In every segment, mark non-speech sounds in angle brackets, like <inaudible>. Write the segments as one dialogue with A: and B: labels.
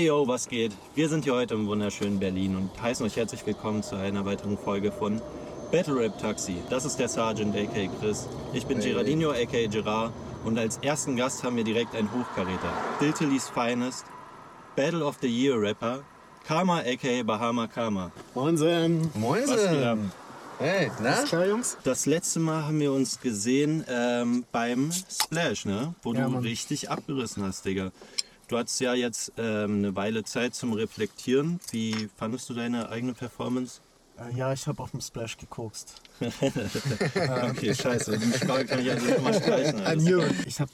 A: Hey yo, was geht? Wir sind hier heute im wunderschönen Berlin und heißen euch herzlich willkommen zu einer weiteren Folge von Battle Rap Taxi. Das ist der Sergeant aka Chris. Ich bin Gerardino aka Gerard und als ersten Gast haben wir direkt einen Hochkaräter. Diltili's Finest, Battle of the Year Rapper, Karma aka Bahama Karma.
B: Moinsen.
C: Moinsen. Hey, na?
B: Klar, Jungs?
A: Das letzte Mal haben wir uns gesehen ähm, beim Splash, ne? Wo
B: Ja,
A: du
B: Mann.
A: richtig abgerissen hast, Digga. Du hattest ja jetzt ähm, eine Weile Zeit zum Reflektieren. Wie fandest du deine eigene Performance?
B: Äh, ja, ich habe auf dem Splash gekokst. <laughs>
A: Okay, scheiße. Die Frage kann ich also nicht mal streichen.
B: It. Ich habe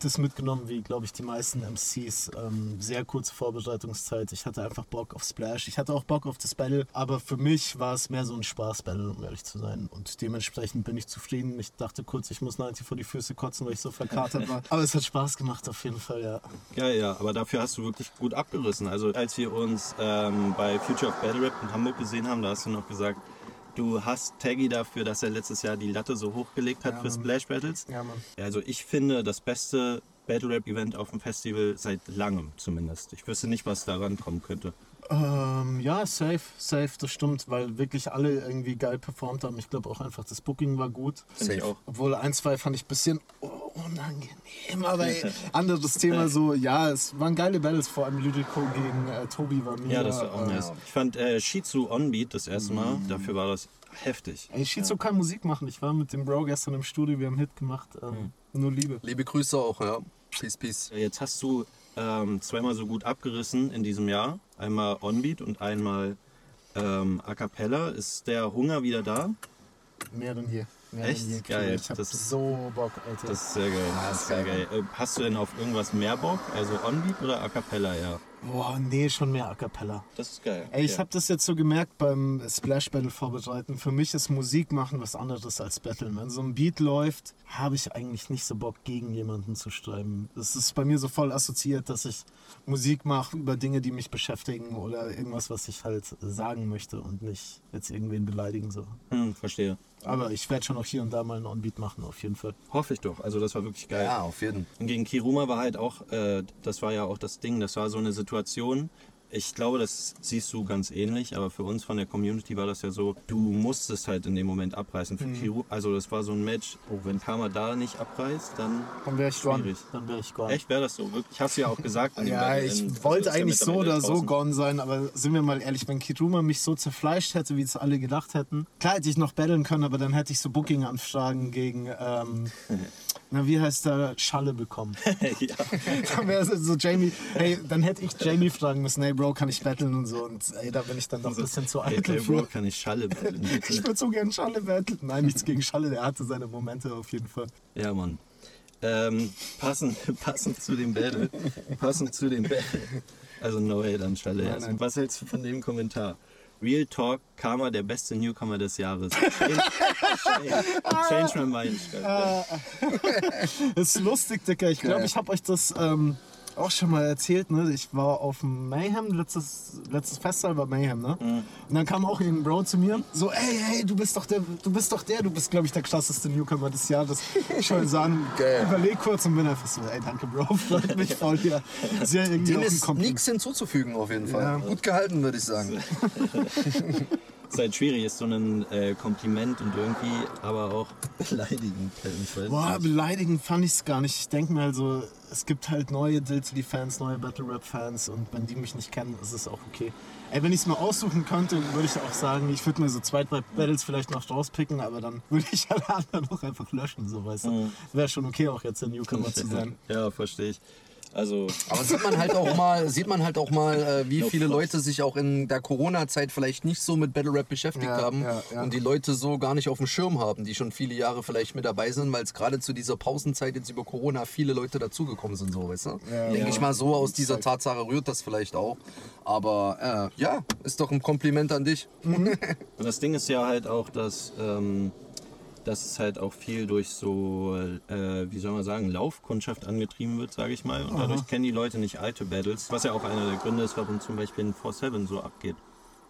B: das mitgenommen, wie, glaube ich, die meisten MCs. Ähm, sehr kurze Vorbereitungszeit. Ich hatte einfach Bock auf Splash. Ich hatte auch Bock auf das Battle. Aber für mich war es mehr so ein Spaß-Battle, um ehrlich zu sein. Und dementsprechend bin ich zufrieden. Ich dachte kurz, ich muss 90 vor die Füße kotzen, weil ich so verkatert war. Aber es hat Spaß gemacht, auf jeden Fall, ja.
A: Ja, ja, aber dafür hast du wirklich gut abgerissen. Also als wir uns ähm, bei Future of Battle Rap in Hamburg gesehen haben, da hast du noch gesagt, du hast Taggy dafür, dass er letztes Jahr die Latte so hochgelegt hat
B: Ja,
A: für. Splash Battles.
B: Ja, Mann.
A: Also ich finde das beste Battle Rap Event auf dem Festival seit langem zumindest. Ich wüsste nicht, was daran kommen könnte.
B: Ähm, ja, safe, safe, das stimmt, weil wirklich alle irgendwie geil performt haben. Ich glaube auch einfach, das Booking war gut.
A: Finde ich
C: Safe.
A: auch.
B: Obwohl ein, zwei fand ich ein bisschen unangenehm, aber <laughs> ey, anderes Thema so, ja, es waren geile Battles, vor allem Lyrico gegen äh, Tobi war mega.
A: Ja, das war auch
B: äh,
A: nice. Ich fand äh, Shizu On Beat das erste Mal, dafür war das heftig.
B: Ey, Shizu kann Musik machen. Ich war mit dem Bro gestern im Studio, wir haben einen Hit gemacht. Ähm, Nur Liebe.
C: Liebe Grüße auch, ja. Peace, peace.
A: Jetzt hast du ähm, zweimal so gut abgerissen in diesem Jahr. Einmal On Beat und einmal ähm, A Cappella. Ist der Hunger wieder da?
B: Mehr denn hier. Mehr
A: Echt?
B: denn je.
A: Geil.
B: Ich hab
A: Das
B: so Bock, Alter.
A: Das ist sehr geil. Das ist sehr geil. Äh, Hast du denn auf irgendwas mehr Bock? Also On Beat oder A Cappella eher?
B: Boah, nee, schon mehr A Cappella.
A: Das ist geil.
B: Ey, ich habe das jetzt so gemerkt beim Splash Battle vorbereiten. Für mich ist Musik machen was anderes als Battlen. Wenn so ein Beat läuft, habe ich eigentlich nicht so Bock, gegen jemanden zu schreiben. Das ist bei mir so voll assoziiert, dass ich Musik mache über Dinge, die mich beschäftigen oder irgendwas, was ich halt sagen möchte und nicht jetzt irgendwen beleidigen. So.
A: Hm, verstehe.
B: Aber ich werde schon auch hier und da mal einen On-Beat machen, auf jeden Fall.
A: Hoffe ich doch. Also das war wirklich geil.
C: Ja, auf jeden.
A: Und gegen Kiruma war halt auch, äh, das war ja auch das Ding, das war so eine Situation. Ich glaube, das siehst du ganz ähnlich, aber für uns von der Community war das ja so, du musstest halt in dem Moment abreißen. Für
B: Mhm.
A: Kiru, also das war so ein Match, oh, wenn Karma da nicht abreißt, dann
B: Dann wäre ich gone. Dann wäre ich gone.
A: echt wäre das so. Wirklich, ich hab's ja auch gesagt.
B: Ja,
A: Battle,
B: ich
A: in-
B: wollte eigentlich so oder so gone sein, aber sind wir mal ehrlich, wenn Kiruma mich so zerfleischt hätte, wie es alle gedacht hätten, klar hätte ich noch battlen können, aber dann hätte ich so Booking-Anfragen gegen, ähm, <laughs> na wie heißt der, Schalle bekommen. <laughs>
A: ja.
B: dann wäre so Jamie, hey, dann hätte ich Jamie fragen müssen, hey Bro, kann ich battlen und so und ey, da bin ich dann doch ein bisschen zu eitel
A: hey, Bro, kann ich Schalle battlen, <laughs> bitte?
B: Ich würde so gern Schalle battlen. Nein, nichts gegen Schalle, der hatte seine Momente auf jeden Fall.
A: Ja, Mann. Ähm, passend, <laughs> passend zu dem Battle. Passend zu dem Battle. Also no hate an Stalle.
B: Nein,
A: Also,
B: nein.
A: Was hältst du von dem Kommentar? Real Talk, Karma, der beste Newcomer des Jahres. Change, change my mind.
B: Das ist lustig, Dicker. Ich glaube, ich habe euch das ähm, auch schon mal erzählt. Ne? Ich war auf dem Mayhem, letztes, letztes Festival war Mayhem. Ne?
A: Mhm.
B: Und dann kam auch ein Bro zu mir, so, ey, hey, du bist doch der, du bist doch der, du bist, glaube ich, der krasseste Newcomer des Jahres. Ich so an, <laughs>
C: Geil.
B: überleg kurz und bin einfach so, ey, danke, Bro, <laughs> freut mich voll hier. Sehr irgendwie
C: Dem ist nichts hinzuzufügen, auf jeden Fall.
B: Ja.
C: Gut gehalten, würde ich sagen. <laughs>
A: Ist halt schwierig, ist so ein äh, Kompliment und irgendwie aber auch beleidigend.
B: Boah, beleidigend fand ich es gar nicht. Ich denke mir also, es gibt halt neue Diltily-Fans, neue Battle-Rap-Fans und wenn die mich nicht kennen, ist es auch okay. Ey, wenn ich es mal aussuchen könnte, würde ich auch sagen, ich würde mir so zwei, drei Battles vielleicht noch rauspicken, aber dann <laughs> würde ich alle anderen auch einfach löschen, so weißt du. Wäre schon okay, auch jetzt der Newcomer zu <laughs> sein.
A: Ja, verstehe ich. Also,
C: Aber sieht man halt auch mal, sieht man halt auch mal, äh, wie
A: No
C: viele
A: props.
C: Leute sich auch in der Corona-Zeit vielleicht nicht so mit Battle Rap beschäftigt
B: Ja,
C: haben
B: ja, ja.
C: und die Leute so gar nicht auf dem Schirm haben, die schon viele Jahre vielleicht mit dabei sind, weil es gerade zu dieser Pausenzeit jetzt über Corona viele Leute dazugekommen sind, so weißt du?
B: Ja.
C: Denke
A: Ja.
C: ich mal, so aus dieser. Tatsache rührt das vielleicht auch. Aber äh, ja, ist doch ein Kompliment an dich.
A: Und das Ding ist ja halt auch, dass, ähm, dass es halt auch viel durch so, äh, wie soll man sagen, Laufkundschaft angetrieben wird, sage ich mal. Und dadurch kennen die Leute nicht alte Battles, was ja auch einer der Gründe ist, warum zum Beispiel ein 4-7 so abgeht.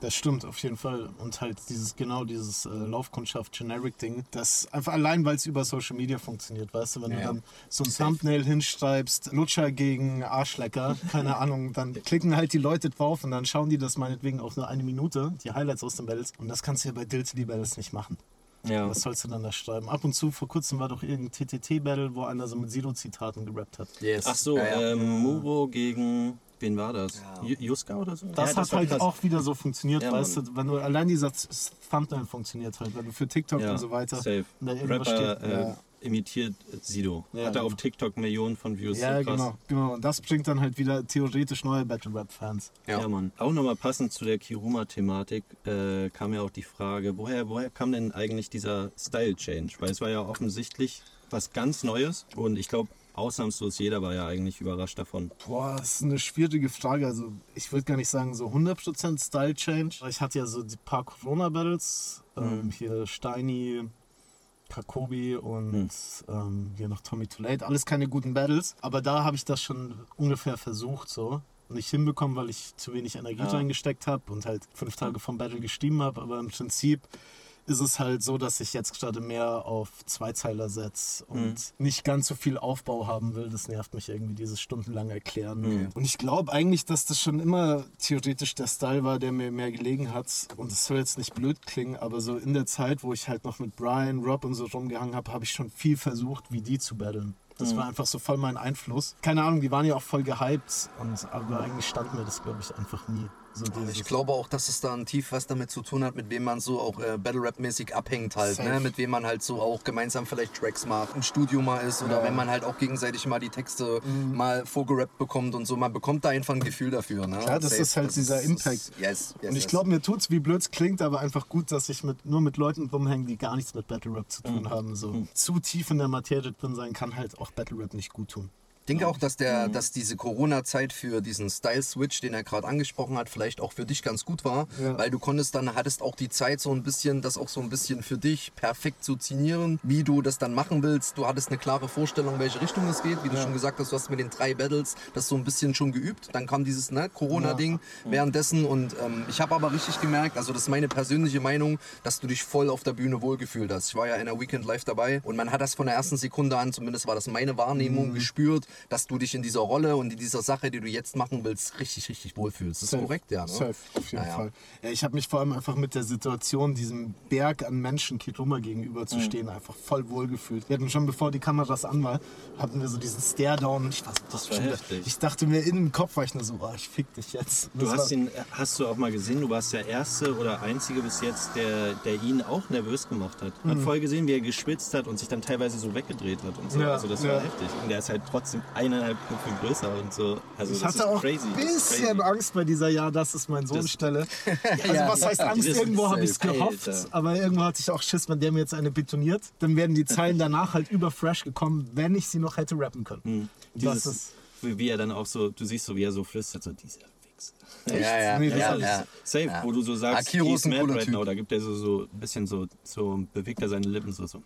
B: Das stimmt, auf jeden Fall. Und halt dieses, genau dieses äh, Laufkundschaft-Generic-Ding, das einfach allein, weil es über Social Media funktioniert, weißt du, wenn
C: Ja,
B: du dann so ein Thumbnail hinschreibst, Lutscher gegen Arschlecker, keine <laughs> Ahnung, dann klicken halt die Leute drauf und dann schauen die das meinetwegen auch nur eine Minute, die Highlights aus den Battles. Und das kannst du ja bei Dilty Battles nicht machen.
A: Ja.
B: Was sollst du dann da schreiben? Ab und zu, vor kurzem war doch irgendein TTT-Battle, wo einer so mit Sido-Zitaten gerappt hat.
C: Yes.
A: Ach so,
C: Ja, ja.
A: ähm, Muro gegen. Wen war das? Ju- Juska oder so?
B: Das
A: Ja,
B: hat
A: war
B: halt
A: krass.
B: auch wieder so funktioniert,
A: Ja,
B: weißt du, wenn du allein dieser Thumbnail funktioniert halt, wenn du für TikTok
A: ja,
B: und so weiter.
A: Safe.
B: Und da irgendwas
A: Rapper
B: steht,
A: äh,
B: ja.
A: Imitiert Sido.
B: Ja,
A: Hat er auf
B: genau.
A: TikTok Millionen von Views.
B: Ja,
A: so
B: genau, genau. Und das bringt dann halt wieder theoretisch neue Battle Rap Fans.
A: Ja.
C: Ja.
A: Mann. Auch nochmal passend zu der Kiruma-Thematik äh, kam ja auch die Frage, woher, woher kam denn eigentlich dieser Style-Change? Weil es war ja offensichtlich was ganz Neues und ich glaube, ausnahmslos jeder war ja eigentlich überrascht davon.
B: Boah, das ist eine schwierige Frage. Also, ich würde gar nicht sagen so 100% Style Change. Ich hatte ja so die paar Corona Battles, ähm, hier Steini, Kakobi und ähm, hier noch Tommy Too Late. Alles keine guten Battles, aber da habe ich das schon ungefähr versucht so. Nicht hinbekommen, weil ich zu wenig Energie
A: Ja.
B: reingesteckt habe und halt fünf Tage vom Battle gestiegen habe. Aber im Prinzip ist es halt so, dass ich jetzt gerade mehr auf Zweizeiler setze und nicht ganz so viel Aufbau haben will. Das nervt mich irgendwie, dieses stundenlange Erklären. Und ich glaube eigentlich, dass das schon immer theoretisch der Style war, der mir mehr gelegen hat. Und es soll jetzt nicht blöd klingen, aber so in der Zeit, wo ich halt noch mit Brian, Rob und so rumgehangen habe, habe ich schon viel versucht, wie die zu battlen. Das war einfach so voll mein Einfluss. Keine Ahnung, die waren ja auch voll gehypt, und, aber eigentlich stand mir das, glaube ich, einfach nie. So
C: Ich glaube auch, dass es da ein tief was damit zu tun hat, mit wem man so auch äh, Battle Rap mäßig abhängt halt, ne? mit wem man halt so auch gemeinsam vielleicht Tracks macht, im Studio mal ist oder wenn man halt auch gegenseitig mal die Texte mal vorgerappt bekommt und so, man bekommt da einfach ein Gefühl dafür. Ne?
B: Klar, das
C: Safe,
B: ist halt dieser Impact.
C: yes, yes,
B: Und ich
C: yes.
B: glaube, mir tut's, wie blöd es klingt, aber einfach gut, dass ich mit, nur mit Leuten rumhänge, die gar nichts mit Battle Rap zu tun haben. So zu tief in der Materie drin sein kann halt auch Battle Rap nicht gut tun.
C: Ich denke auch, dass, der, dass diese Corona-Zeit für diesen Style-Switch, den er gerade angesprochen hat, vielleicht auch für dich ganz gut war,
B: Ja.
C: weil du konntest dann, hattest auch die Zeit so ein bisschen, das auch so ein bisschen für dich perfekt zu zinieren, wie du das dann machen willst. Du hattest eine klare Vorstellung, in welche Richtung es geht. Wie du schon gesagt hast, du hast mit den drei Battles das so ein bisschen schon geübt. Dann kam dieses ne, Corona-Ding währenddessen und ähm, ich habe aber richtig gemerkt, also das ist meine persönliche Meinung, dass du dich voll auf der Bühne wohlgefühlt hast. Ich war ja in der Weekend Live dabei und man hat das von der ersten Sekunde an, zumindest war das meine Wahrnehmung, gespürt, dass du dich in dieser Rolle und in dieser Sache, die du jetzt machen willst, richtig, richtig wohlfühlst. Das ist korrekt, ja. Ne?
B: Safe, auf jeden
C: Ja, ja.
B: Fall. Ja, ich habe mich vor allem einfach mit der Situation, diesem Berg an Menschen Kiruma gegenüber
C: Mhm.
B: zu stehen, einfach voll wohl gefühlt. Wir hatten schon, bevor die Kameras an war, hatten wir so diesen Stare-Down und ich war so, das
A: war
B: schon wieder-
A: heftig.
B: Ich dachte mir in den Kopf, war ich nur so, oh, ich fick dich jetzt.
A: Du hast ihn, hast du auch mal gesehen, du warst der Erste oder Einzige bis jetzt, der, der ihn auch nervös gemacht hat. Hat voll gesehen, wie er geschwitzt hat und sich dann teilweise so weggedreht hat und so.
B: Mhm. Ja,
A: also das
B: ja.
A: war heftig. Und der ist halt trotzdem eineinhalb Köpfe größer und so. Also
B: Ich
A: das
B: hatte auch ein
A: das
B: bisschen. Angst bei dieser Ja, das ist mein Sohn
A: Das-
B: Stelle. <laughs> Also was heißt Angst?
A: Das
B: Irgendwo habe ich es gehofft,
A: Alter.
B: aber irgendwo hatte ich auch Schiss, wenn der mir jetzt eine betoniert, dann wären die Zeilen <laughs> danach halt über Fresh gekommen, wenn ich sie noch hätte rappen können.
A: Hm.
B: Das
A: Dieses,
B: ist
A: wie er dann auch so, du siehst so, wie er so flüstert, so dieser Wichser.
C: Ja, ja,
B: Nee,
C: ja,
B: das
C: ja, ja.
A: Safe,
C: Ja.
A: wo du so sagst,
C: Akiro ist ein
A: right now. Da gibt er so, so ein bisschen so, so bewegt er seine Lippen so. so.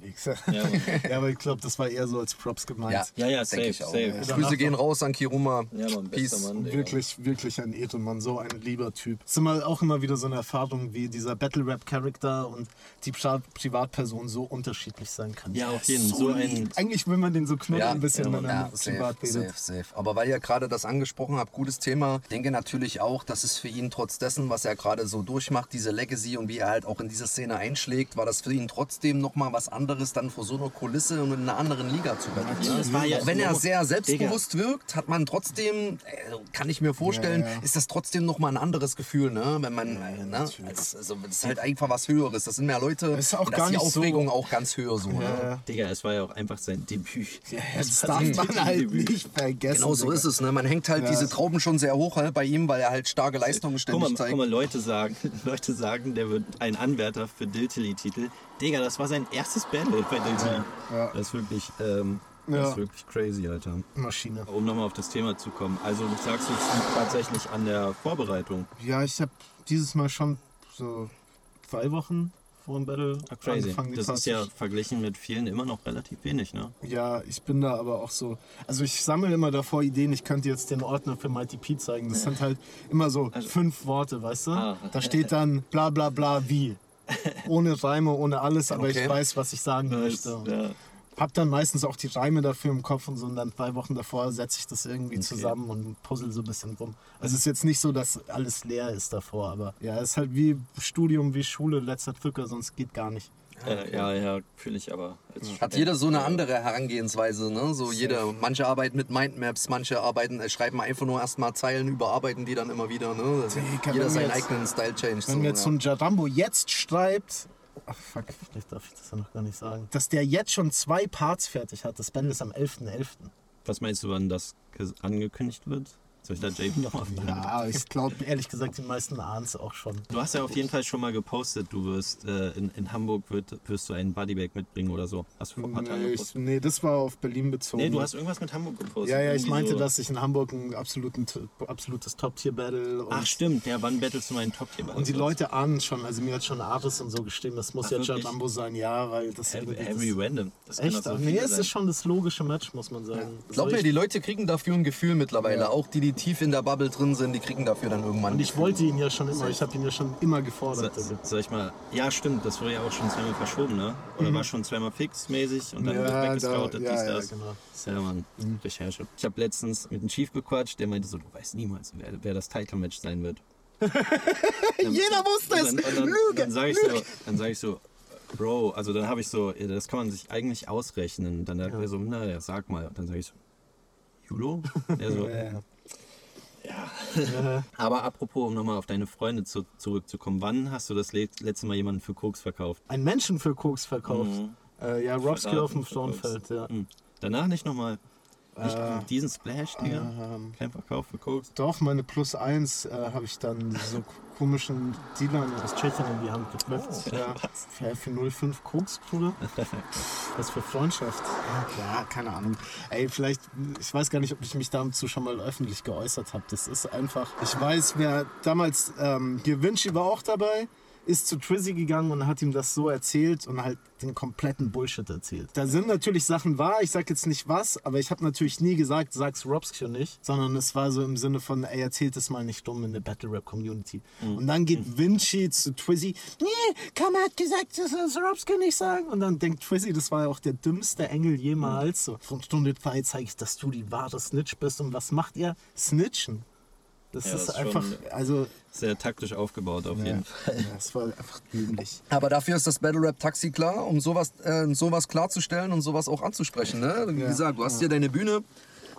B: Wichser. <laughs>
A: Ja, Mann.
B: Ja, aber ich glaube, das war eher so als Props gemeint.
C: Ja,
A: Ja, ja, safe,
C: ich auch.
A: safe.
C: Ja. Grüße gehen raus an Kiruma.
A: Ja, Mann,
C: Peace.
A: bester Mann.
B: Wirklich, wirklich ein Edelmann, so ein lieber Typ. Es ist immer, auch immer wieder so eine Erfahrung, wie dieser Battle-Rap-Charakter und die Pri Privatperson so unterschiedlich sein kann.
A: Ja, auf jeden Fall. So ein.
B: Eigentlich will man den so knuddeln
C: Ja,
B: ein bisschen,
A: ja,
B: wenn er
C: Ja,
B: mit
C: safe,
B: privat
C: safe, safe. Aber weil ihr gerade das angesprochen habt, gutes Thema. Ich denke natürlich auch, dass es für ihn trotz dessen, was er gerade so durchmacht, diese Legacy und wie er halt auch in diese Szene einschlägt, war das für ihn trotzdem nochmal was anderes, dann vor so einer Kulisse und in einer anderen Liga zu battlen.
A: Ja, das ja-
C: auch wenn er sehr selbstbewusst wirkt, hat man trotzdem, äh, kann ich mir vorstellen,
B: Ja, ja.
C: ist das trotzdem nochmal ein anderes Gefühl, ne? Wenn man, ne? Als, also, das ist halt einfach was Höheres. Das sind mehr Leute.
B: Ist auch gar
C: ist die
B: nicht so-
C: Aufregung auch ganz höher so. Ne?
A: Digga, es war ja auch einfach sein Debüt.
B: Das darf man halt nicht vergessen.
C: Genau so ist es. Ne? Man hängt halt
B: Ja.
C: diese Trauben schon sehr hoch halt, bei ihm, weil er halt starke Leistungen
A: Guck
C: ständig
A: mal,
C: zeigt.
A: guck mal, Leute sagen, <laughs> Leute sagen, der wird ein Anwärter für Diltily-Titel. Digga, das war sein erstes Battle bei Diltily.
B: Ja.
A: Das ist wirklich, ähm, das
B: Ja.
A: ist wirklich crazy, Alter.
B: Maschine.
A: Um nochmal auf das Thema zu kommen. Also du sagst, es liegt tatsächlich an der Vorbereitung.
B: Ja, ich habe dieses Mal schon so zwei Wochen vor dem Battle
A: Crazy.
B: angefangen.
A: Das ist ja verglichen mit vielen immer noch relativ wenig, ne?
B: Ja, ich bin da aber auch so. Also ich sammle immer davor Ideen, ich könnte jetzt den Ordner für Mighty P zeigen. Das <laughs> sind halt immer so fünf Worte, weißt du?
A: Ah.
B: Da steht <laughs> dann bla bla bla wie. Ohne Reime, ohne alles, aber
C: Okay.
B: ich weiß, was ich sagen möchte.
A: Ja.
B: Hab dann meistens auch die Reime dafür im Kopf und so und dann zwei Wochen davor setze ich das irgendwie zusammen und puzzle so ein bisschen rum. Also es ist jetzt nicht so, dass alles leer ist davor, aber ja, es ist halt wie Studium, wie Schule, letzter Drücker, sonst geht gar nicht.
A: Äh, ja, ja, fühle ich aber. Als
C: Hat jeder so eine andere Herangehensweise, ne? So jeder, manche arbeiten mit Mindmaps, manche arbeiten, äh, schreiben einfach nur erstmal Zeilen, überarbeiten die dann immer wieder, ne? Also
B: Digga,
C: jeder seinen
B: jetzt-
C: eigenen Style Change.
B: Wenn
C: so,
B: mir jetzt so
C: ja.
B: ein Jarambo jetzt schreibt, ach fuck, vielleicht darf ich das ja noch gar nicht sagen, dass der jetzt schon zwei Parts fertig hat, das Battle ist am 11.11.
A: Was meinst du, wann das angekündigt wird? Soll ich da JP nochmal fragen?
B: Ja, ich glaube ehrlich gesagt, die meisten ahnen es auch schon.
A: Du hast ja auf jeden Fall schon mal gepostet, du wirst äh, in, in Hamburg wird, wirst du einen Bodybag mitbringen oder so. Hast du vor ein paar Tagen
B: Nee, ich,
A: gepostet?
B: nee, das war auf Berlin bezogen.
A: Nee, du hast irgendwas mit Hamburg gepostet.
B: ja, ja, ich meinte,
A: so.
B: dass ich in Hamburg ein absoluten, absolutes Top-Tier-Battle
A: Ach stimmt, ja, wann battlest du meinen top tier
B: und die Leute ahnen schon, also mir hat schon Artis und so geschrieben, das muss
A: Ach,
B: ja
A: wirklich?
B: Jarambo sein, ja, weil das
A: Every,
B: irgendwie
A: every
B: das,
A: random. Das
B: Echt?
A: so
B: nee, es ist schon das logische Match, muss man sagen.
C: Glaub
B: Also
C: mir, die Leute kriegen dafür ein Gefühl mittlerweile.
B: Ja.
C: Auch die, die tief in der Bubble drin sind, die kriegen dafür dann irgendwann.
B: Und ich
C: Gefühl.
B: wollte ihn ja schon immer, ich habe ihn ja schon immer gefordert.
A: So,
B: Also.
A: soll ich mal. Ja, stimmt, das wurde ja auch schon zweimal verschoben, ne? Oder war schon zweimal fix mäßig und dann wird weggescoutet, dies, das.
B: genau.
A: Ja, Mann, Recherche. Ich habe letztens mit einem Chief gequatscht, der meinte so, du weißt niemals, wer, wer das Title-Match sein wird. <laughs>
B: Jeder wusste es!
A: Dann, dann,
B: Lüge!
A: dann sage ich, so, dann sag ich so, Bro, also dann habe ich so, ja, das kann man sich eigentlich ausrechnen. Dann sagt er so, na ja, sag mal. Und dann sage ich so, Julo? <laughs> Er so,
B: Ja.
A: Aber apropos, um nochmal auf deine Freunde zu, zurückzukommen, wann hast du das le letzte Mal jemanden für Koks verkauft?
B: Ein Menschen für Koks verkauft.
A: Mhm.
B: Äh, ja, Robski auf dem Frauenfeld, ja.
A: Hm. Danach nicht nochmal. Nicht
B: Äh,
A: diesen Splash, Digga?
B: Ähm,
A: Kein Verkauf für Koks?
B: doch, meine Plus 1 äh, habe ich dann so komischen Dealern aus Tschechien in die Hand gedrückt. Ja. Für, für 05 Koks, Bruder. Was für Freundschaft. Ja, keine Ahnung. Ey, vielleicht, ich weiß gar nicht, ob ich mich dazu schon mal öffentlich geäußert habe. Das ist einfach, ich weiß, wer damals, ähm, hier Vinci war auch dabei, ist zu Trizzy gegangen und hat ihm das so erzählt und halt den kompletten Bullshit erzählt. Da sind natürlich Sachen wahr, ich sag jetzt nicht was, aber ich habe natürlich nie gesagt, sag's Robskio nicht, sondern es war so im Sinne von, ey, erzählt es mal nicht dumm in der Battle Rap Community. Und dann geht Vinci zu Twizzy, nee, Kammer hat gesagt, das soll Robskio nicht sagen. Und dann denkt Twizzy, das war ja auch der dümmste Engel jemals. So, von Stunde 2 zeige ich, dass du die wahre Snitch bist. Und was macht ihr? Snitchen. Das
A: Ja,
B: ist
A: das ist
B: einfach, also,
A: Sehr taktisch aufgebaut auf
B: ja,
A: jeden Fall. <laughs>
B: das war einfach dämlich.
C: Aber dafür ist das Battle Rap Taxi klar, um sowas, äh, sowas klarzustellen und sowas auch anzusprechen. Ne? Wie
B: Ja.
C: gesagt, du hast hier deine Bühne,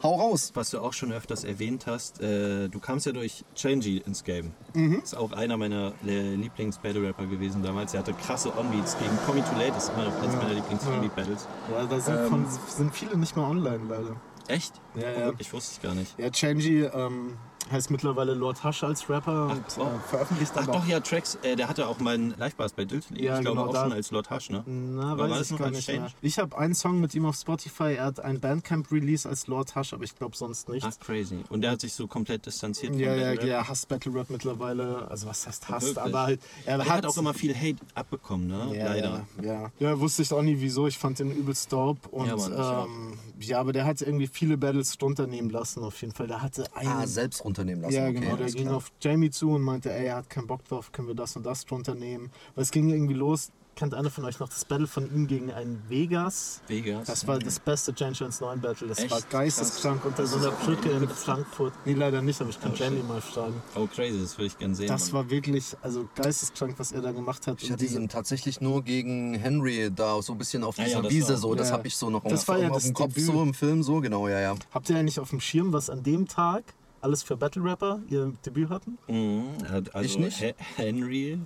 C: hau raus.
A: Was du auch schon öfters erwähnt hast, äh, du kamst ja durch Changy ins Game.
B: Mhm.
A: Ist auch einer meiner äh, Lieblings-Battle-Rapper gewesen damals. Er hatte krasse Onbeats gegen Tommy Too Late, ist immer noch eins meiner Lieblings-Onbeat-Battles.
B: Ja, da sind, von, sind viele nicht mehr online, leider.
A: Echt?
B: Ja, ja.
A: wirklich, wusste ich gar nicht.
B: Ja, Changy ähm, heißt mittlerweile Lord Hush als Rapper und
A: wow.
B: äh, veröffentlicht
A: Ach
B: aber
A: doch, ja, Tracks, äh, der hatte auch meinen Live-Bars bei Diltily.
B: Ja,
A: ich glaube
B: genau,
A: auch
B: da-
A: schon als Lord Hush, ne?
B: Na,
A: Aber
B: weiß
A: das
B: ich gar nicht mehr. Ich habe einen Song mit ihm auf Spotify. Er hat ein Bandcamp-Release als Lord Hush, aber ich glaube sonst nicht.
A: Ach, crazy. Und der hat sich so komplett distanziert
B: ja,
A: von
B: ja, ja, hasst Battle Rap mittlerweile. Also was heißt hasst,
A: Wirklich?
B: aber halt er
A: Der hat auch immer viel Hate abbekommen, ne?
B: ja,
A: Leider.
B: Ja, ja. ja, wusste ich auch nie wieso. Ich fand den übelst dope. Und
A: Ja, Mann,
B: ähm, ja, aber der hat irgendwie viele Battles runternehmen lassen, auf jeden Fall. Der hatte einen.
C: Ah, selbst runternehmen lassen.
B: Ja,
C: okay,
B: genau. Der ging
C: klar.
B: auf Jamie zu und meinte, ey, er hat keinen Bock drauf, können wir das und das drunter nehmen. Weil es ging irgendwie los. Kennt einer von euch noch das Battle von ihm gegen einen Vegas?
A: Vegas.
B: Das war das beste Gentleman's 9 Battle. Das
A: Echt?
B: war geisteskrank unter so einer Brücke in Frankfurt. Nee, leider nicht, aber ich kann
A: Oh,
B: Jamie
A: shit.
B: mal fragen.
A: Oh, crazy, das würde ich gerne sehen.
B: Das
A: Mann.
B: war wirklich, also geisteskrank, was er da gemacht hat.
C: Ich hatte ihn tatsächlich nur gegen Henry da so ein bisschen auf
A: Ja,
C: dieser
A: ja, das
C: Wiese so. Das
B: ja.
C: habe ich so noch
B: Das
C: auf,
B: war ja
C: auf
B: das
C: dem Kopf
B: Debüt.
C: so im Film so genau, ja, ja.
B: Habt ihr eigentlich auf dem Schirm, was an dem Tag alles für Battle Rapper ihr Debüt hatten?
A: Mhm, also
C: Ich nicht.
A: He- Henry,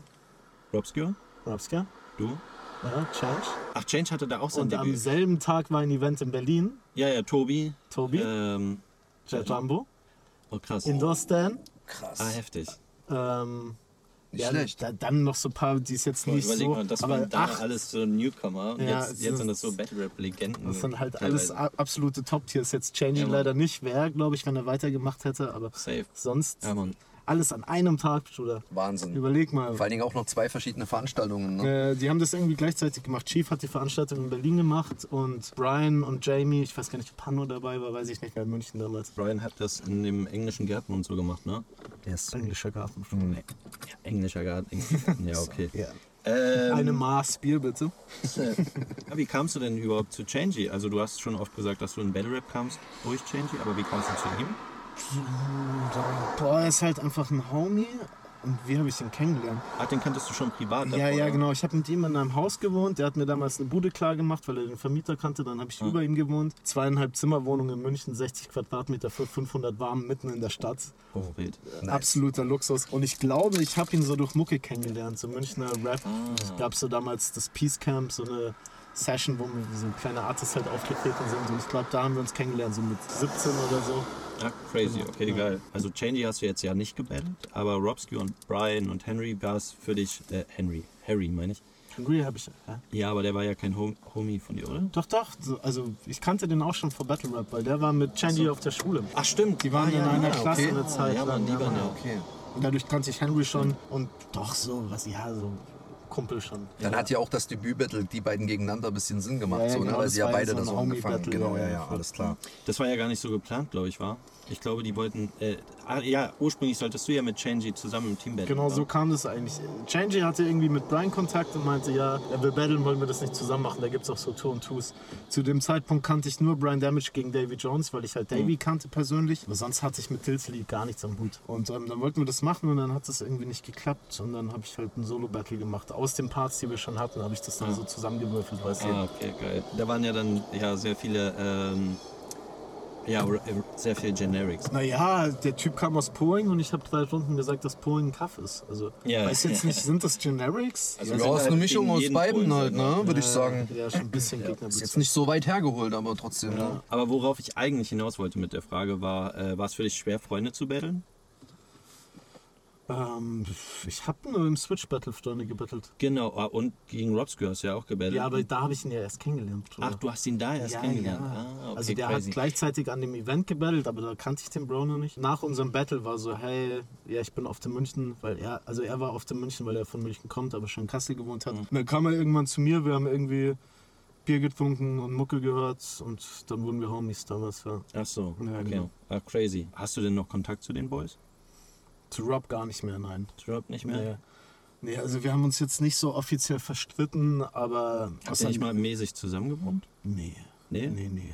A: Robscure,
B: Rapska?
A: du?
B: Ja, Change.
A: Ach, Change hatte da auch sein
B: Und am
A: Debüt.
B: selben Tag war ein Event in Berlin.
A: Ja, ja, Tobi.
B: Tobi,
A: Ähm,
B: Jet Jumbo,
A: oh, krass.
B: Indoor Stan.
C: Krass.
A: Ah, heftig.
B: Ähm,
C: Nicht
B: ja,
C: schlecht.
B: Da, dann noch so ein paar, die es jetzt
A: Boah,
B: nicht
A: überleg
B: so.
A: mal, das
B: aber
A: waren da
B: acht,
A: alles so Newcomer. Und
B: Ja,
A: jetzt, jetzt
B: ist-
A: sind das so Battle Rap-Legenden.
B: das sind halt alles absolute Top-Tiers. Jetzt Changing
A: Ja,
B: leider nicht, wäre, glaube ich, wenn er weitergemacht hätte, aber
A: Safe.
B: sonst.
A: Ja, Mann.
B: Alles an einem Tag, Bruder.
C: Wahnsinn.
B: Überleg mal.
C: Vor allen Dingen auch noch zwei verschiedene Veranstaltungen. Ne?
B: Äh, die haben das irgendwie gleichzeitig gemacht. Chief hat die Veranstaltung in Berlin gemacht und Brian und Jamie, ich weiß gar nicht, ob Hanno dabei war, weiß ich nicht, bei München damals.
A: Brian hat das in dem englischen Garten und so gemacht, ne?
B: Yes. Englischer Garten.
A: Ja, englischer Garten. <laughs> ja, okay.
B: Ja.
A: Ähm,
B: Eine Maß Bier bitte. <laughs>
A: ja, wie kamst du denn überhaupt zu Changey? Also du hast schon oft gesagt, dass du in Battle Rap kamst durch Changey, aber wie kamst du zu ihm?
B: Boah, er ist halt einfach ein Homie. Und wie habe ich ihn kennengelernt?
A: Ah, den kanntest du schon privat
B: Ja,
A: davor,
B: ja,
A: ne?
B: genau. Ich habe mit ihm in einem Haus gewohnt. Der hat mir damals eine Bude klar gemacht, weil er den Vermieter kannte. Dann habe ich über ihm gewohnt. Zweieinhalb Zimmerwohnung in München, 60 Quadratmeter für 500 warm, mitten in der Stadt.
A: Oh, wild.
B: Absoluter Luxus. Und ich glaube, ich habe ihn so durch Mucke kennengelernt. So Münchner Rap. Es gab so damals das Peace Camp, so eine Session, wo wir so kleine Artists halt aufgetreten sind. Und ich glaube, da haben wir uns kennengelernt, so mit 17 oder so.
A: Ah, crazy, okay, geil. Also Changey hast du jetzt ja nicht gebattelt, aber Robsky und Brian und Henry war es für dich, äh, Henry, Harry meine ich.
B: Henry habe ich. Ja.
A: Ja, aber der war ja kein Hom Homie von dir, oder?
B: Doch, doch. So, also ich kannte den auch schon vor Battle Rap, weil der war mit Changy auf der Schule.
A: Ach stimmt,
B: Die waren in einer
C: okay.
B: Klasse eine Zeit
A: Ja,
B: lang.
A: die waren ja
C: Okay.
B: Und dadurch kannte ich Henry schon und doch so, was, ja, so Kumpel schon.
C: Dann hat ja auch das Debüt-Battle die beiden gegeneinander ein bisschen Sinn gemacht,
B: Ja, ja,
C: so, ne?
B: genau,
C: weil
B: das
C: sie ja
B: war ja
C: beide
B: so
C: da
B: ein
C: so angefangen
B: Homie-Battle,
C: Genau,
B: ja,
C: ja,
B: ja,
C: ja, alles klar.
A: Das war ja gar nicht so geplant, glaube ich, war. Ich glaube, die wollten. Äh, ah, ja, ursprünglich solltest du ja mit Changey zusammen im Team battlen.
B: Genau
A: oder?
B: so kam das eigentlich. Changy hatte irgendwie mit Brian Kontakt und meinte, ja, er will battlen, wollen wir das nicht zusammen machen, da gibt es auch so Tour und Twos. Zu dem Zeitpunkt kannte ich nur Brian Damage gegen Davy Jones, weil ich halt Davy kannte persönlich. Aber sonst hatte ich mit Tilsley gar nichts am Hut. Und ähm, dann wollten wir das machen und dann hat das irgendwie nicht geklappt. Und dann habe ich halt ein Solo-Battle gemacht. Aus den Parts, die wir schon hatten, habe ich das dann so zusammengewürfelt, weißt du.
A: Ah, okay, geil. Da waren ja dann ja sehr viele. Ähm, ja, äh, sehr viele Generics.
B: Naja, der Typ kam aus Poing und ich habe drei Stunden gesagt, dass Poing ein Kaff ist. Also,
A: Ja.
B: weiß jetzt nicht, sind das Generics?
A: Also
C: Ja, ist
A: halt
C: eine Mischung
A: gegen
C: aus beiden
A: Polen
C: halt,
A: so,
C: ne? Würde ich sagen.
B: Ja, schon ein bisschen Gegner.
C: Ist jetzt nicht so weit hergeholt, aber trotzdem. Ne?
A: Aber worauf ich eigentlich hinaus wollte mit der Frage war, äh, war es für dich schwer, Freunde zu battlen?
B: Ähm, ich habe nur im Switch Battle Freunde gebettelt.
A: Genau, ah, und gegen du ja auch gebattelt.
B: Ja, aber da habe ich ihn ja erst kennengelernt. Bruder.
A: Ach, du hast ihn da erst
B: ja,
A: kennengelernt.
B: ja.
A: Ah, okay,
B: also der
A: crazy.
B: hat gleichzeitig an dem Event gebettelt, aber da kannte ich den Bro noch nicht. Nach unserem Battle war so, hey, ja, ich bin auf dem München, weil er, also er war auf dem München, weil er von München kommt, aber schon in Kassel gewohnt hat. Und dann kam er irgendwann zu mir, wir haben irgendwie Bier getrunken und Mucke gehört und dann wurden wir Homies damals, ja.
A: Ach so,
B: Ja,
A: okay.
B: genau.
A: Ah, crazy. Hast du denn noch Kontakt zu den Boys?
B: Zu Rob gar nicht mehr, nein.
A: Zu Rob nicht mehr?
B: Nee. Nee, also wir haben uns jetzt nicht so offiziell verstritten, aber...
A: Habt ihr nicht mal mäßig zusammen gewohnt?
B: Nee.
A: Nee?
B: Nee, nee.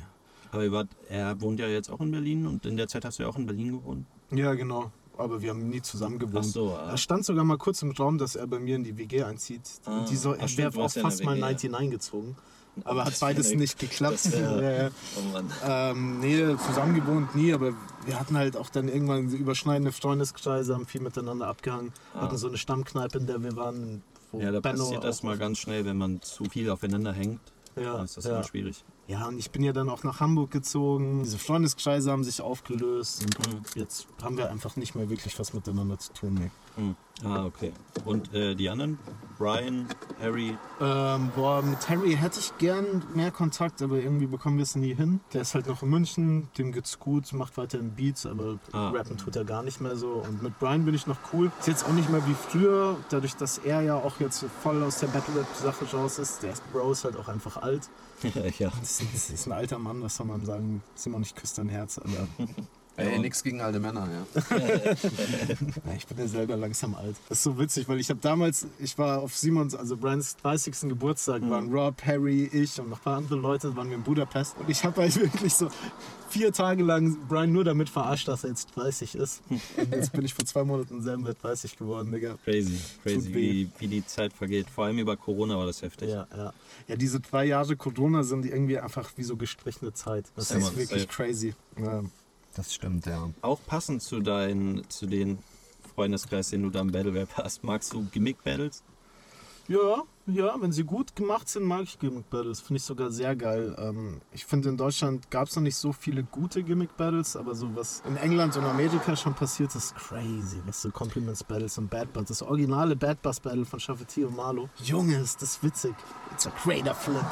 A: Aber ihr wart, er wohnt ja jetzt auch in Berlin und in der Zeit hast du ja auch in Berlin gewohnt.
B: Ja, genau. Aber wir haben nie zusammen gewohnt.
A: Ach so, ah.
B: Es stand sogar mal kurz im Raum, dass er bei mir in die WG einzieht.
A: Ah.
B: Die soll, er wäre
A: du
B: auch
A: ja
B: fast mal
A: WG, ja.
B: 99 gezogen. Aber hat <laughs> beides nicht geklappt.
A: das wär-
B: ja, ja.
A: Oh Mann.
B: Ähm, nee, zusammen gewohnt nie, aber wir hatten halt auch dann irgendwann überschneidende Freundeskreise, haben viel miteinander abgehangen, hatten so eine Stammkneipe, in der wir waren, wo
A: Ah. Ja, da
B: Benno
A: passiert das mal ganz schnell, wenn man zu viel aufeinander hängt.
B: Ja,
A: Dann ist das
B: ja.
A: immer schwierig.
B: Ja, und ich bin ja dann auch nach Hamburg gezogen. Diese Freundeskreise haben sich aufgelöst und
A: Mhm.
B: jetzt haben wir einfach nicht mehr wirklich was miteinander zu tun. Nee.
A: Hm. Ah, okay. Und äh, die anderen? Brian, Harry?
B: Ähm, boah, mit Harry hätte ich gern mehr Kontakt, aber irgendwie bekommen wir es nie hin. Der ist halt noch in München, dem geht's gut, macht weiterhin Beats, aber
A: Ah.
B: rappen tut er gar nicht mehr so. Und mit Brian bin ich noch cool. Ist jetzt auch nicht mehr wie früher, dadurch, dass er ja auch jetzt voll aus der Battle Rap Sache raus ist. Der Bro ist halt auch einfach alt. <laughs>
A: ja.
B: Das ist, ist ein alter Mann, was soll man sagen? Immer nicht küsst dein Herz, aber <laughs>
C: Ey, nix gegen alte Männer, <laughs> ja.
B: Ich bin ja selber langsam alt. Das ist so witzig, weil ich habe damals, ich war auf Simons, also Brians 30. Geburtstag, waren Rob, Harry, ich und noch ein paar andere Leute, waren wir in Budapest. Und ich habe halt <laughs> wirklich so vier Tage lang Brian nur damit verarscht, dass er jetzt 30 ist. <laughs> Und jetzt bin ich vor zwei Monaten selber 30 geworden, Digga.
A: Crazy, crazy, wie, wie die Zeit vergeht. Vor allem über Corona war das heftig.
B: Ja, ja. Ja, diese zwei Jahre Corona sind irgendwie einfach wie so gestrichene Zeit. Das
A: Ja,
B: ist
A: Mann,
B: wirklich
A: safe.
B: crazy. Ja.
C: Das stimmt, ja.
A: Auch passend zu, deinen, zu den Freundeskreis, den du da im Battle Rap hast. Magst du Gimmick Battles?
B: Ja, ja, wenn sie gut gemacht sind, mag ich Gimmick Battles. Finde ich sogar sehr geil. Ähm, ich finde, in Deutschland gab es noch nicht so viele gute Gimmick Battles, aber so was in England und Amerika schon passiert, ist crazy. Weißt du, Compliments Battles und Bad Buzz. Das originale Bad Buzz Battle von Shafati und Marlo. Junge, ist das witzig. It's a crater flip.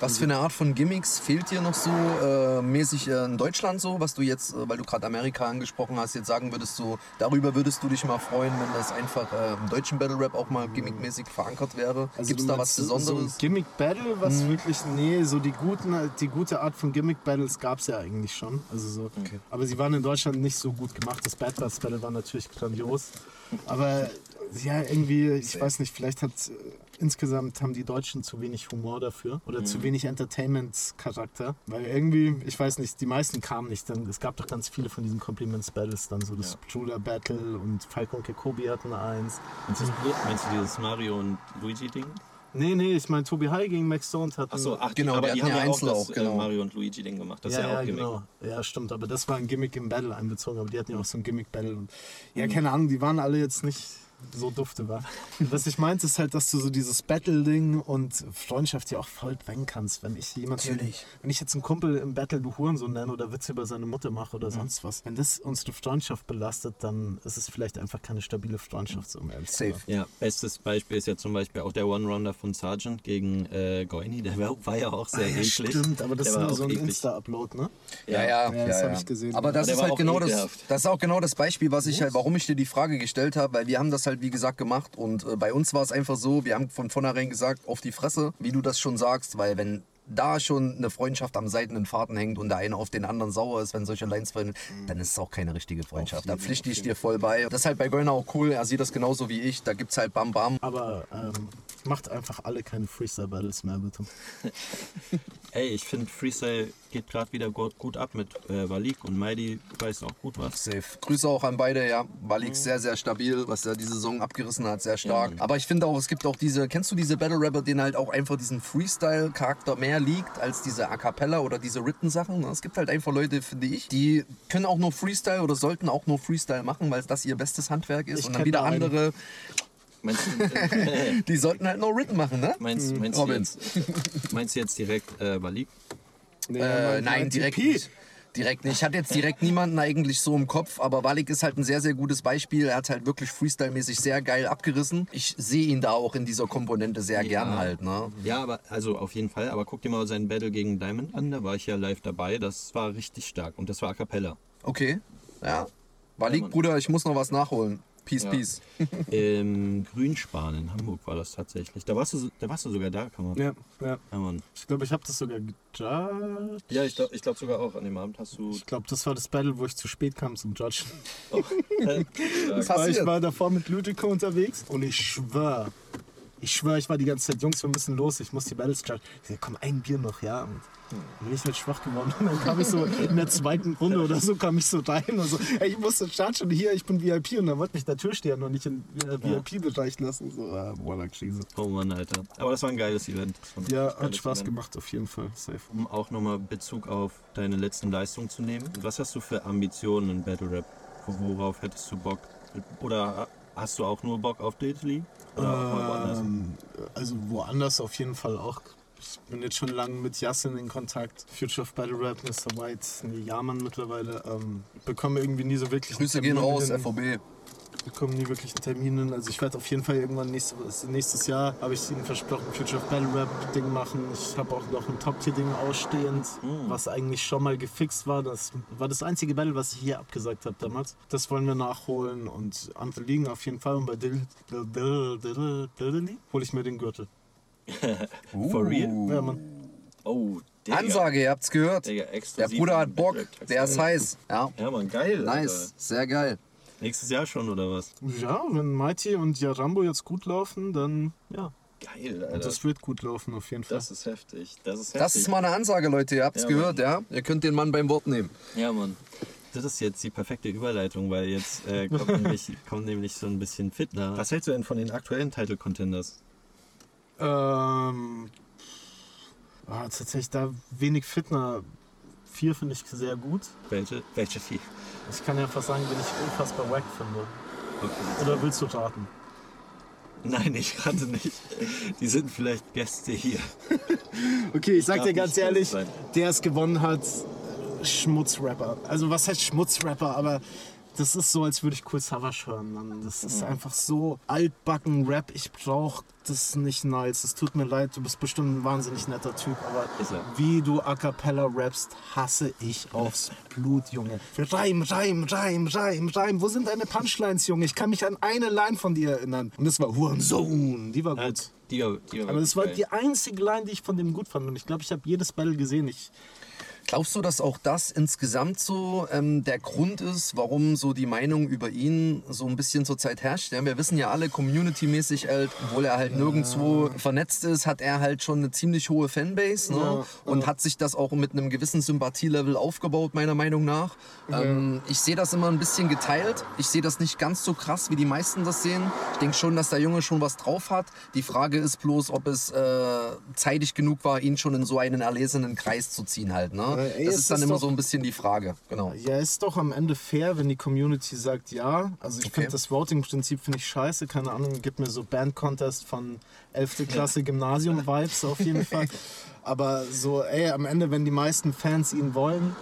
C: Was für eine Art von Gimmicks fehlt dir noch so äh, mäßig äh, in Deutschland so, was du jetzt, äh, weil du gerade Amerika angesprochen hast, jetzt sagen würdest so, darüber würdest du dich mal freuen, wenn das einfach äh, im deutschen Battle Rap auch mal gimmickmäßig verankert wäre?
B: Also
C: Gibt's
B: du
C: da was
B: So
C: Besonderes? Mhm.
B: Gimmick Battle, was wirklich, nee, so die guten, die gute Art von Gimmick Battles gab es ja eigentlich schon. Also so. Aber sie waren in Deutschland nicht so gut gemacht. Das Bad Battle war natürlich grandios. Aber ja, irgendwie, ich weiß nicht, vielleicht hat insgesamt haben die Deutschen zu wenig Humor dafür oder zu wenig Entertainment-Charakter. Weil irgendwie, ich weiß nicht, die meisten kamen nicht. Dann, es gab doch ganz viele von diesen Compliments-Battles, dann so das Jula Battle und Falco und Kekobi hatten eins.
A: Meinst du, meinst du dieses Mario und Luigi-Ding?
B: Nee, nee, ich meine, Tobi High gegen Max Stone hat.
A: Achso, ach,
C: Genau,
A: aber
C: die
A: haben
C: ja
A: ja auch
C: Einzel
A: das
C: auch, genau.
A: äh, Mario und Luigi-Ding gemacht. Das
B: ja,
A: ist ja,
B: ja,
A: auch Gimmick.
B: genau. Ja, stimmt, aber das war ein Gimmick im Battle einbezogen, aber die hatten ja auch so ein Gimmick-Battle. Ja, keine Ahnung, die waren alle jetzt nicht so dufte, war. <laughs> Was ich meinte, ist halt, dass du so dieses Battle-Ding und Freundschaft ja auch voll brennen kannst. Wenn ich jemanden,
C: Natürlich.
B: wenn ich jetzt einen Kumpel im Battle du Hurensohn nenne oder Witze über seine Mutter mache oder sonst was, wenn das unsere Freundschaft belastet, dann ist es vielleicht einfach keine stabile Freundschaft, so um ehrlich zu
C: Safe.
A: Ja, bestes Beispiel ist ja zum Beispiel auch der One-Rounder von Sargent gegen äh, Goini. Der war, war ja auch sehr
B: Ah, Ja,
A: eklig.
B: stimmt, aber das
A: Der
B: ist nur so ein. Insta-Upload, ne?
C: Ja, ja,
B: Ja, das hab ich gesehen.
C: Aber das
A: Aber
C: ist halt genau das,
A: ekelhaft.
C: das ist auch genau das Beispiel, was ich halt, warum ich dir die Frage gestellt habe, weil wir haben das halt wie gesagt gemacht und äh, bei uns war es einfach so, wir haben von vornherein gesagt, auf die Fresse, wie du das schon sagst, weil wenn da schon eine Freundschaft am seidenen Faden hängt und der eine auf den anderen sauer ist, wenn solche Lines fallen, dann ist es auch keine richtige Freundschaft. Da pflichte ich dir voll bei. Das ist halt bei Gönner auch cool, er sieht das genauso wie ich, da gibt's halt Bam Bam.
B: Aber ähm, macht einfach alle keine Freestyle-Battles mehr, bitte. <laughs>
A: Ey, ich finde Freestyle geht gerade wieder gut, gut ab mit äh, Walik und Mighty weiß auch gut was.
C: Safe. Grüße auch an beide, ja. Walik sehr, sehr stabil, was er diese Saison abgerissen hat, sehr stark. Aber ich finde auch, es gibt auch diese, kennst du diese Battle Rapper, denen halt auch einfach diesen Freestyle-Charakter mehr liegt als diese A Cappella oder diese Written-Sachen? Es gibt halt einfach Leute, finde ich, die können auch nur Freestyle oder sollten auch nur Freestyle machen, weil das ihr bestes Handwerk ist.
B: Ich
C: und dann wieder
B: da einen.
A: Meinst du, <laughs> äh,
C: die sollten halt nur Written machen, ne?
A: meinst, meinst, du,
C: Robin.
A: jetzt, meinst du jetzt direkt äh, Walik?
C: Äh, nein, direkt nicht. Direkt nicht. Ich hatte jetzt direkt niemanden eigentlich so im Kopf, aber Walik ist halt ein sehr, sehr gutes Beispiel. Er hat halt wirklich Freestyle-mäßig sehr geil abgerissen. Ich sehe ihn da auch in dieser Komponente sehr gern halt, ne?
A: Ja, aber also auf jeden Fall. Aber guck dir mal seinen Battle gegen Diamond an. Da war ich ja live dabei. Das war richtig stark und das war A cappella.
C: Okay. Ja. Walik, Bruder, ich muss noch was nachholen. Peace,
A: Ja.
C: peace.
A: Im <laughs> Grünspan in Hamburg war das tatsächlich. Da warst du, da warst du sogar da, kann man.
B: Ja, ja.
A: Ja.
B: Ich glaube, ich habe das sogar gejudged.
A: ja ich glaube ich glaub sogar auch. An dem Abend hast du.
B: Ich glaube, das war das Battle, wo ich zu spät kam zum Judgen. <laughs> <laughs>
C: Was
B: Weil ich
C: passiert?
B: war davor mit Ludico unterwegs und ich schwör, ich schwör, ich war die ganze Zeit, Jungs, wir müssen los, ich muss die Battles judgen. Ich sag, komm, ein Bier noch, ja. Und bin ich halt schwach geworden. Und <laughs> dann kam ich so in der zweiten Runde oder so, kam ich so rein und so, ey, ich musste judgen, hier, ich bin VIP. Und dann wollte mich der Türsteher noch nicht in äh, VIP-Bereich lassen. So, ah, boah, Krise.
A: Oh Mann, Alter. Aber das war ein geiles Event.
B: Ja, hat Spaß
A: Event.
B: gemacht, auf jeden Fall. Safe.
A: Um auch nochmal Bezug auf deine letzten Leistungen zu nehmen. Was hast du für Ambitionen in Battle Rap? Worauf hättest du Bock? Oder hast du auch nur Bock auf? Oder woanders?
B: Ähm, also woanders auf jeden Fall auch. Ich bin jetzt schon lange mit Yassin in Kontakt. Future of Battle Rap, Mr. White, nee, Jaman mittlerweile. Ähm, bekomme irgendwie nie so wirklich
C: Grüße gehen raus. FOB.
B: bekomme nie wirklich einen Termin hin. Also ich werde auf jeden Fall irgendwann nächstes, nächstes Jahr, habe ich ihnen versprochen, Future of Battle Rap Ding machen. Ich habe auch noch ein Top-Tier-Ding ausstehend, was eigentlich schon mal gefixt war. Das war das einzige Battle, was ich hier abgesagt habe damals. Das wollen wir nachholen und andere liegen auf jeden Fall. Und bei Dill, Dill, Dill, Dill, Dill, hole ich mir den Gürtel. <laughs>
A: For real?
B: Ja, Mann.
A: Oh, Digga.
C: Ansage, ihr habt's gehört.
A: Digga,
C: Der Bruder hat Bock, der ist heiß. Ja,
A: Ja, Mann, geil.
C: nice, sehr geil.
A: Alter. Nächstes Jahr schon, oder was?
B: Ja, wenn Mighty und Yarambo jetzt gut laufen, dann ja.
A: Geil, Alter.
B: Und das wird gut laufen auf jeden Fall.
A: Das ist heftig. Das ist heftig.
C: Das ist mal eine Ansage, Leute, ihr habt's
A: Ja,
C: gehört, ja? Ihr könnt den Mann beim Wort nehmen.
A: Ja, Mann. Das ist jetzt die perfekte Überleitung, weil jetzt äh, kommt, <laughs> nämlich, kommt nämlich so ein bisschen Fitner. Was hältst du denn von den aktuellen Title Contenders?
B: Ähm, ah, tatsächlich da wenig Fitner. Vier finde ich sehr gut.
A: Welche? Welche vier?
B: Ich kann ja fast sagen, wenn ich unfassbar wack finde.
A: Okay.
B: Oder willst du raten?
A: Nein, ich rate nicht. Die sind vielleicht Gäste hier. <laughs>
B: Okay, ich sag
A: darf
B: dir ganz ehrlich,
A: sein.
B: der es gewonnen hat, Schmutzrapper. Also was heißt Schmutzrapper, aber das ist so, als würde ich Cool Savage hören. Mann. Das ist einfach so altbacken Rap. Ich brauche das nicht nice. Es tut mir leid, du bist bestimmt ein wahnsinnig netter Typ, aber
A: er.
B: wie du A Cappella rappst, hasse ich aufs Blut, Junge. Reim, Reim, Reim, Reim, Reim. Wo sind deine Punchlines, Junge? Ich kann mich an eine Line von dir erinnern. Und das war Hurensohn. Die war gut.
A: Die war, die war
B: Aber das war die einzige Line, die ich von dem gut fand. Und ich glaube, ich habe jedes Battle gesehen. Ich,
C: Glaubst du, dass auch das insgesamt so ähm, der Grund ist, warum so die Meinung über ihn so ein bisschen zurzeit herrscht? Ja, wir wissen ja alle, community-mäßig, halt, obwohl er halt nirgendwo vernetzt ist, hat er halt schon eine ziemlich hohe Fanbase ne?
B: Ja,
C: und hat sich das auch mit einem gewissen Sympathielevel aufgebaut, meiner Meinung nach. Ähm, ich sehe das immer ein bisschen geteilt. Ich sehe das nicht ganz so krass, wie die meisten das sehen. Ich denke schon, dass der Junge schon was drauf hat. Die Frage ist bloß, ob es äh, zeitig genug war, ihn schon in so einen erlesenen Kreis zu ziehen halt. Ne?
B: Ey,
C: das ist dann
B: ist
C: immer
B: doch-
C: so ein bisschen die Frage. Genau.
B: Ja, ist doch am Ende fair, wenn die Community sagt ja. Also ich
C: Okay.
B: finde das Voting-Prinzip finde ich scheiße. Keine Ahnung, gibt mir so Band-Contest von 11. Klasse Gymnasium-Vibes auf jeden Fall. <laughs> Aber so, ey, am Ende, wenn die meisten Fans ihn wollen.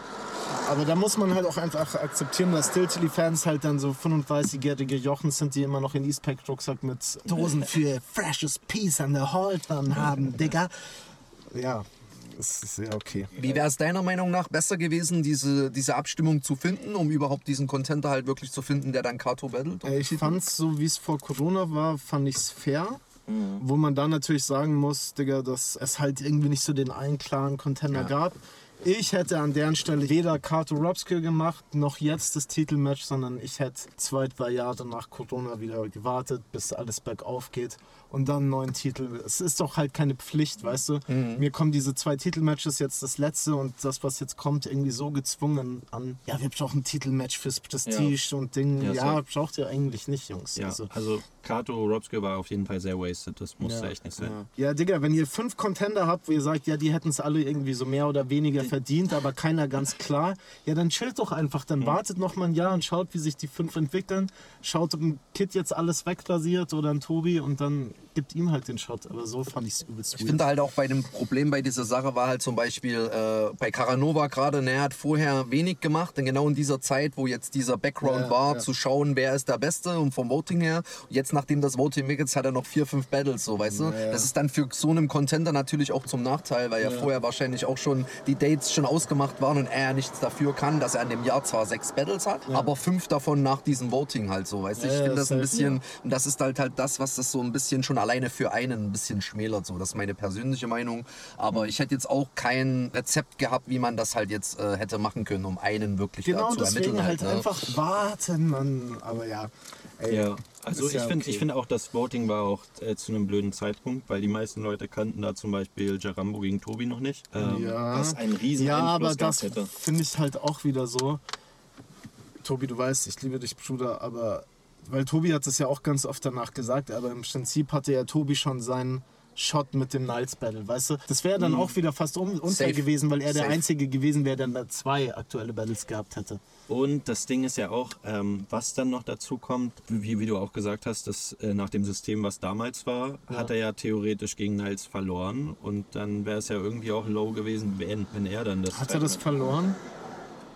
B: Aber da muss man halt auch einfach akzeptieren, dass Stiltily-Fans halt dann so 35-jährige Jochen sind, die immer noch in Eastpack-Rucksack mit Dosen für freshes Peace an der Haltern haben, Digga. Ja, ist ja okay.
C: Wie wäre es deiner Meinung nach besser gewesen, diese, diese Abstimmung zu finden, um überhaupt diesen Contenter halt wirklich zu finden, der dann Kato battelt?
B: Äh, Ich fand's so, wie es vor Corona war, fand ich's fair. Wo man dann natürlich sagen muss, Digga, dass es halt irgendwie nicht so den einen klaren Contender gab. Ich hätte an deren Stelle weder Kato Robskill gemacht, noch jetzt das Titelmatch, sondern ich hätte zwei, drei Jahre nach Corona wieder gewartet, bis alles bergauf geht und dann einen neuen Titel. Es ist doch halt keine Pflicht, weißt du? Mir kommen diese zwei Titelmatches jetzt das letzte und das, was jetzt kommt, irgendwie so gezwungen an. Ja, wir brauchen ein Titelmatch fürs Prestige und Ding.
A: Ja,
B: Ja, braucht ihr eigentlich nicht, Jungs.
A: Ja,
B: Also,
A: also Kato Robske war auf jeden Fall sehr wasted. Das musste
B: ja,
A: echt nicht sein.
B: Ja. ja, Digga, wenn ihr fünf Contender habt, wo ihr sagt, ja, die hätten es alle irgendwie so mehr oder weniger verdient, aber keiner ganz klar, ja, dann chillt doch einfach. Dann wartet noch mal ein Jahr und schaut, wie sich die fünf entwickeln. Schaut, ob ein Kid jetzt alles wegrasiert oder ein Tobi und dann gibt ihm halt den Shot. Aber so fand ich es übelst
C: Ich
B: weird.
C: finde halt auch bei dem Problem bei dieser Sache war halt zum Beispiel äh, bei Caranova gerade, ne, er hat vorher wenig gemacht, denn genau in dieser Zeit, wo jetzt dieser Background
B: Ja,
C: war,
B: ja.
C: zu schauen, wer ist der Beste und vom Voting her. Jetzt, nachdem das Voting weg ist, hat er noch vier, fünf Battles, so, weißt du? Das ist dann für so einem Contender natürlich auch zum Nachteil, weil ja, vorher wahrscheinlich auch schon die Dates schon ausgemacht waren und er ja nichts dafür kann, dass er an dem Jahr zwar sechs Battles hat, aber fünf davon nach diesem Voting halt so, weißt du? Ich
B: Ja,
C: finde das ein
B: safe,
C: bisschen, und das ist halt halt das, was das so ein bisschen schon alleine für einen ein bisschen schmälert. So, das ist meine persönliche Meinung. Aber ich hätte jetzt auch kein Rezept gehabt, wie man das halt jetzt äh, hätte machen können, um einen wirklich
B: Genau,
C: zu
B: deswegen
C: ermitteln.
B: halt
C: ne?
B: einfach warten, Mann. Aber ja. Ey,
A: Ja, also ich
B: ja
A: finde
B: okay.
A: ich find auch, das Voting war auch äh, zu einem blöden Zeitpunkt, weil die meisten Leute kannten da zum Beispiel Jarambo gegen Tobi noch nicht. Ähm,
B: Ja.
A: Was einen riesen
B: Ja, aber
A: Einfluss
B: das
A: gehabt hätte.
B: finde ich halt auch wieder so. Tobi, du weißt, ich liebe dich, Bruder, aber weil Tobi hat es ja auch ganz oft danach gesagt, aber im Prinzip hatte ja Tobi schon seinen Shot mit dem Niles Battle, weißt du? Das wäre dann auch wieder fast un unfair
C: Mhm. Safe.
B: gewesen, weil er der
C: Safe.
B: Einzige gewesen wäre, der da zwei aktuelle Battles gehabt hätte.
A: Und das Ding ist ja auch, ähm, was dann noch dazu kommt, wie, wie du auch gesagt hast, dass äh, nach dem System, was damals war, hat er ja theoretisch gegen Niles verloren. Und dann wäre es ja irgendwie auch low gewesen, wenn, wenn er dann das.
B: Hat er das verloren?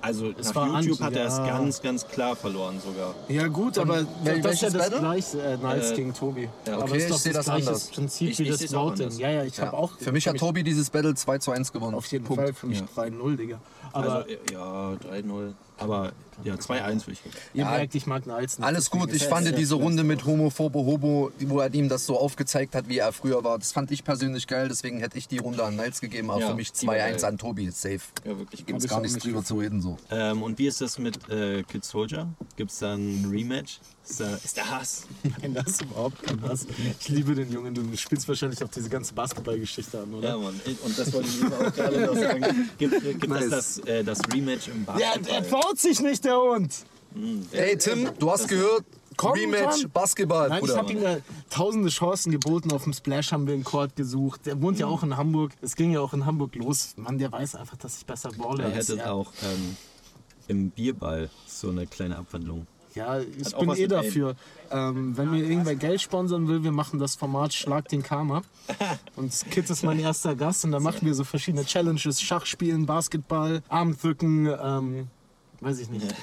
A: Also
B: Es
A: nach
B: war
A: YouTube
B: Anti,
A: hat er es
B: ja.
A: ganz, ganz klar verloren sogar.
B: Ja gut, aber
C: wel-
B: das ist ja das
C: Battle?
B: gleiche, äh, Niles
A: Äh,
B: gegen Tobi.
A: ja,
B: aber
C: okay,
B: ist doch
C: ich seh das
B: gleiche
C: anders.
B: Prinzip
A: Ich-
B: wie
A: ich
B: das Voting. Ja, ja, ich
C: Ja.
B: habe auch...
C: Für mich hat Tobi dieses Battle 2 zu 1 gewonnen.
B: Auf jeden
C: Punkt.
B: Fall, für mich
A: Ja.
B: 3-0, Digga. Aber
A: Also ja, 3-0. Aber ja, 2-1 würde ich geben.
B: ihr
C: Ja,
B: merkt, ich mag Niles nicht.
C: Alles gut, ich fand diese Runde mit Homophobe Hobo, wo er ihm das so aufgezeigt hat, wie er früher war, das fand ich persönlich geil, deswegen hätte ich die Runde an Niles gegeben, aber
A: Ja,
C: für mich
A: die war
C: 2-1
A: geil.
C: an Tobi, safe.
A: Ja, wirklich.
C: Gibt es gar nichts
B: nicht
C: drüber zu reden so.
A: Ähm, und wie ist das mit äh, Kid Soldier? Gibt es da ein Rematch? Ist da, ist da Hass?
B: Nein, das ist überhaupt kein Hass. Ich liebe den Jungen. Du spielst wahrscheinlich auch diese ganze Basketballgeschichte an, oder?
A: Ja, Mann. Und das wollte ich auch gerade noch sagen. Gibt, gibt
C: Nice.
A: es das, äh, das Rematch im
B: Ja,
A: Basketball?
B: der traut sich nicht, der Hund.
C: Ey Tim, du hast gehört,
B: Komm,
C: Rematch,
B: komm.
C: Basketball,
B: Nein, ich
C: Bruder.
B: habe ihm da tausende Chancen geboten. Auf dem Splash haben wir einen Court gesucht. Der wohnt ja auch in Hamburg. Es ging ja auch in Hamburg los. Mann, der weiß einfach, dass ich besser balle
A: Er
B: als
A: hätte auch ähm, im Bierball so eine kleine Abwandlung.
B: Ja, ich bin eh dafür. Ähm, wenn mir irgendwer Geld sponsern will, wir machen das Format Schlag den Karma. <laughs> Und Kid ist mein erster Gast und da machen wir so verschiedene Challenges. Schachspielen, Basketball, Armdrücken, ähm, weiß ich nicht. <laughs>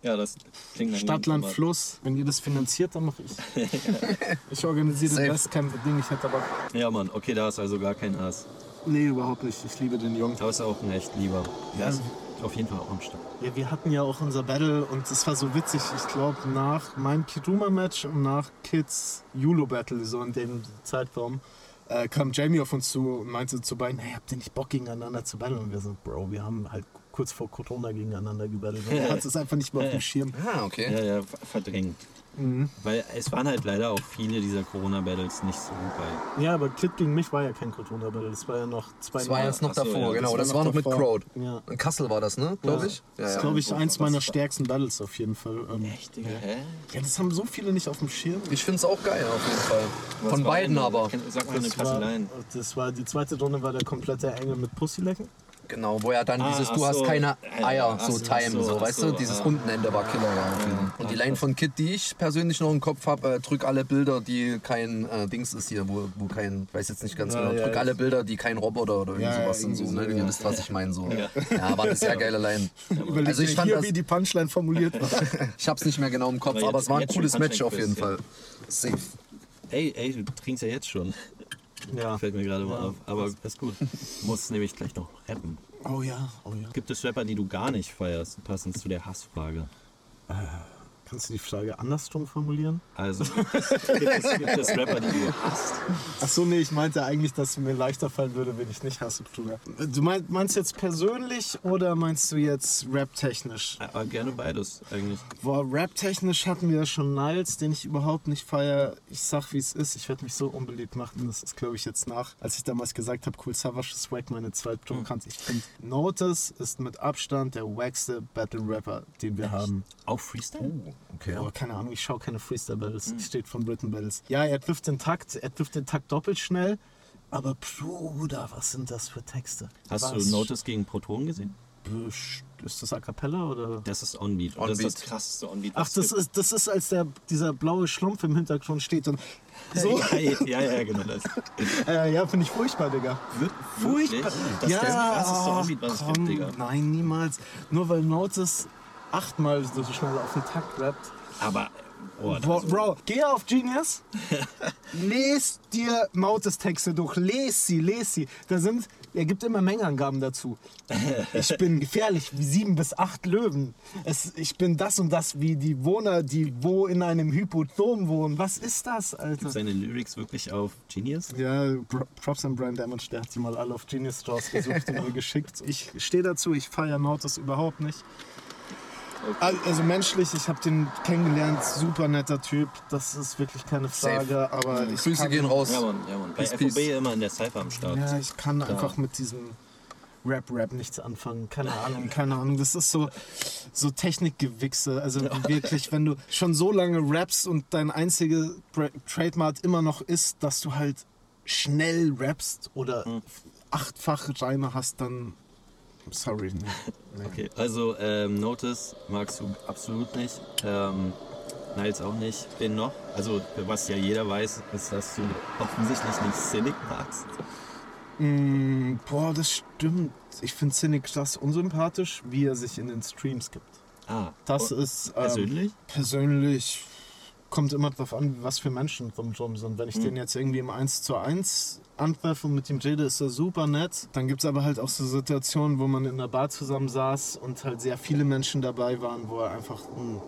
A: Ja, das klingt nach
B: Stadt, Land, Fluss. Wenn ihr das finanziert, dann mache ich. <laughs> ich organisiere
C: Safe.
B: das Ding. Ich hätte aber.
A: Ja, Mann, okay, da ist also gar kein Ass.
B: Nee, überhaupt nicht. Ich liebe den Jungen.
A: Aber ist auch ein echt lieber.
B: Ja.
A: Ist auf jeden Fall auch am Start.
B: Ja, wir hatten ja auch unser Battle und das war so witzig. Ich glaube, nach meinem Kiruma-Match und nach Kids Yulo-Battle, so in dem Zeitraum, äh, kam Jamie auf uns zu und meinte zu beiden, hey, habt ihr nicht Bock gegeneinander zu battlen? Und wir so, Bro, wir haben halt kurz vor Corona gegeneinander gebattelt. Und <laughs> er hat es einfach nicht mehr auf dem Schirm.
C: Ah, okay.
A: Ja, ja, ver- verdrängt.
B: Mhm.
A: Weil es waren halt leider auch viele dieser Corona-Battles nicht so geil.
B: Ja, aber Kid gegen mich war ja kein Corona-Battle. Das war ja noch zwei
C: Das war jetzt noch davor,
A: ja,
C: genau.
B: das
C: Das
B: war noch
C: noch mit
B: davor.
C: Crowd.
B: Ja.
C: In Kassel war das, ne? Glaube ich.
B: Das ist,
C: Ja,
B: glaube
C: ja.
B: ich, eins meiner stärksten Battles auf jeden Fall. Ähm,
A: Echt, Digga? Hä?
B: Ja, das haben so viele nicht auf dem Schirm.
C: Ich finde es auch geil auf jeden Fall.
A: Was
C: Von beiden aber.
A: Sag mal eine Line.
B: das war die zweite Runde war der komplette Engel mit Pussylecken.
C: Genau, wo er dann
A: Ah,
C: dieses, du hast
A: so.
C: keine
A: Ja,
C: Eier, so
A: so,
C: Time,
A: so,
C: so, weißt du? Dieses
A: ah.
C: Untenende war Killer. Ja, Fall. Und die Line von Kid, die ich persönlich noch im Kopf habe, äh, drück alle Bilder, die kein äh, Dings ist hier, wo, wo kein, ich weiß jetzt nicht ganz
B: Ja,
C: genau,
B: ja,
C: drück
B: ja.
C: alle Bilder, die kein Roboter oder irgend
B: Ja, ja,
C: sowas sind, so, ne? Ihr
B: ja.
C: wisst, was ich meine, so.
A: Ja.
C: Ja, war eine sehr geile Line. <laughs>
B: Überleg
C: Also ich fand
B: hier,
C: das-
B: wie die Punchline formuliert war. <laughs>
C: Ich hab's nicht mehr genau im Kopf,
A: Aber
C: aber, es war ein cooles Match auf jeden Fall. Safe.
A: Ey, ey, du trinkst ja jetzt schon.
B: Ja.
A: Fällt mir gerade mal auf. Aber ist gut. Muss nämlich gleich noch rappen.
B: Oh ja, oh ja.
A: Gibt es Rapper, die du gar nicht feierst, passend zu der Hassfrage?
B: Kannst du die Frage andersrum formulieren?
A: Also, gibt <laughs> es, gibt es, Rapper, die du hasst?
B: Ach so, nee, ich meinte eigentlich, dass es mir leichter fallen würde, wenn ich nicht hasse, Bruder. Du mein, meinst jetzt persönlich oder meinst du jetzt rap-technisch?
A: Aber gerne beides eigentlich.
B: Boah, rap-technisch hatten wir ja schon Niles, den ich überhaupt nicht feier. Ich sag, wie es ist. Ich werde mich so unbeliebt machen. Das ist, glaube ich, jetzt nach. Als ich damals gesagt habe, Cool Savage ist wack, meine zweitprovokant. Ich finde, Notice ist mit Abstand der wackste Battle-Rapper, den wir haben.
A: Auch Freestyle?
C: Okay.
B: Aber keine Ahnung, ich schaue keine Freestyle-Battles. Ich steht von Written Battles. Ja, er trifft den Takt, er trifft den Takt doppelt schnell. Aber Bruder, was sind das für Texte?
A: Hast
B: was?
A: du Notice gegen Proton gesehen?
B: Ist das A Cappella oder?
A: Das ist Onbeat. Und Das ist das krasseste Onbeat.
B: Ach, das
A: es gibt.
B: ist, das ist, als der, dieser blaue Schlumpf im Hintergrund steht und so.
A: Ja, ja, ja, genau das. <laughs>
B: Äh, ja, finde ich furchtbar, Digga.
A: Furchtbar. Das ist das krasseste Onbeat, was es
B: komm,
A: gibt, Digga.
B: Nein, niemals. Nur weil Notice achtmal so schnell auf den Takt rappt.
A: Aber, oh,
B: Bro, Bro, geh auf Genius, <laughs> les dir Mautes Texte durch, les sie, les sie. Da sind, er gibt immer Mengenangaben dazu. Ich bin <laughs> gefährlich wie sieben bis acht Löwen. Es, ich bin das und das wie die Wohner, die wo in einem Hypothom wohnen. Was ist das, Alter?
A: seine Lyrics wirklich auf Genius?
B: Ja, Props an Brian Damage, der hat sie mal alle auf Genius Stores gesucht und <laughs> mir geschickt. Ich stehe dazu, ich feiere Nautis überhaupt nicht. Al- Also menschlich, ich habe den kennengelernt, super netter Typ, das ist wirklich keine Frage,
C: Safe.
B: aber ich
C: Grüße
B: kann,
C: gehen raus.
A: Ja, Mann, ja, Mann. Bei
C: Peace,
A: FOB
C: peace.
A: immer in der Cypher am Start.
B: Ja, ich kann einfach mit diesem Rap-Rap nichts anfangen. Keine Ahnung, keine Ahnung. Das ist so, so Technikgewichse. Also wirklich, wenn du schon so lange rappst und dein einziger Trademark immer noch ist, dass du halt schnell rappst oder achtfach Reime hast, dann. <laughs> Sorry. Nee.
A: Okay, also ähm, Notice magst du absolut nicht. Ähm, Niles auch nicht. Wen noch? Also, was ja jeder weiß, ist, dass du offensichtlich nicht Cynic magst.
B: Mm, boah, das stimmt. Ich finde Cynic krass unsympathisch, wie er sich in den Streams gibt.
A: Ah,
B: Das ist. Ähm,
A: persönlich?
B: Persönlich kommt immer darauf an, was für Menschen drumherum sind. Wenn ich den jetzt irgendwie im 1 zu 1 antreffe und mit ihm rede, ist er super nett. Dann gibt es aber halt auch so Situationen, wo man in der Bar zusammen saß und halt sehr viele Menschen dabei waren, wo er einfach ein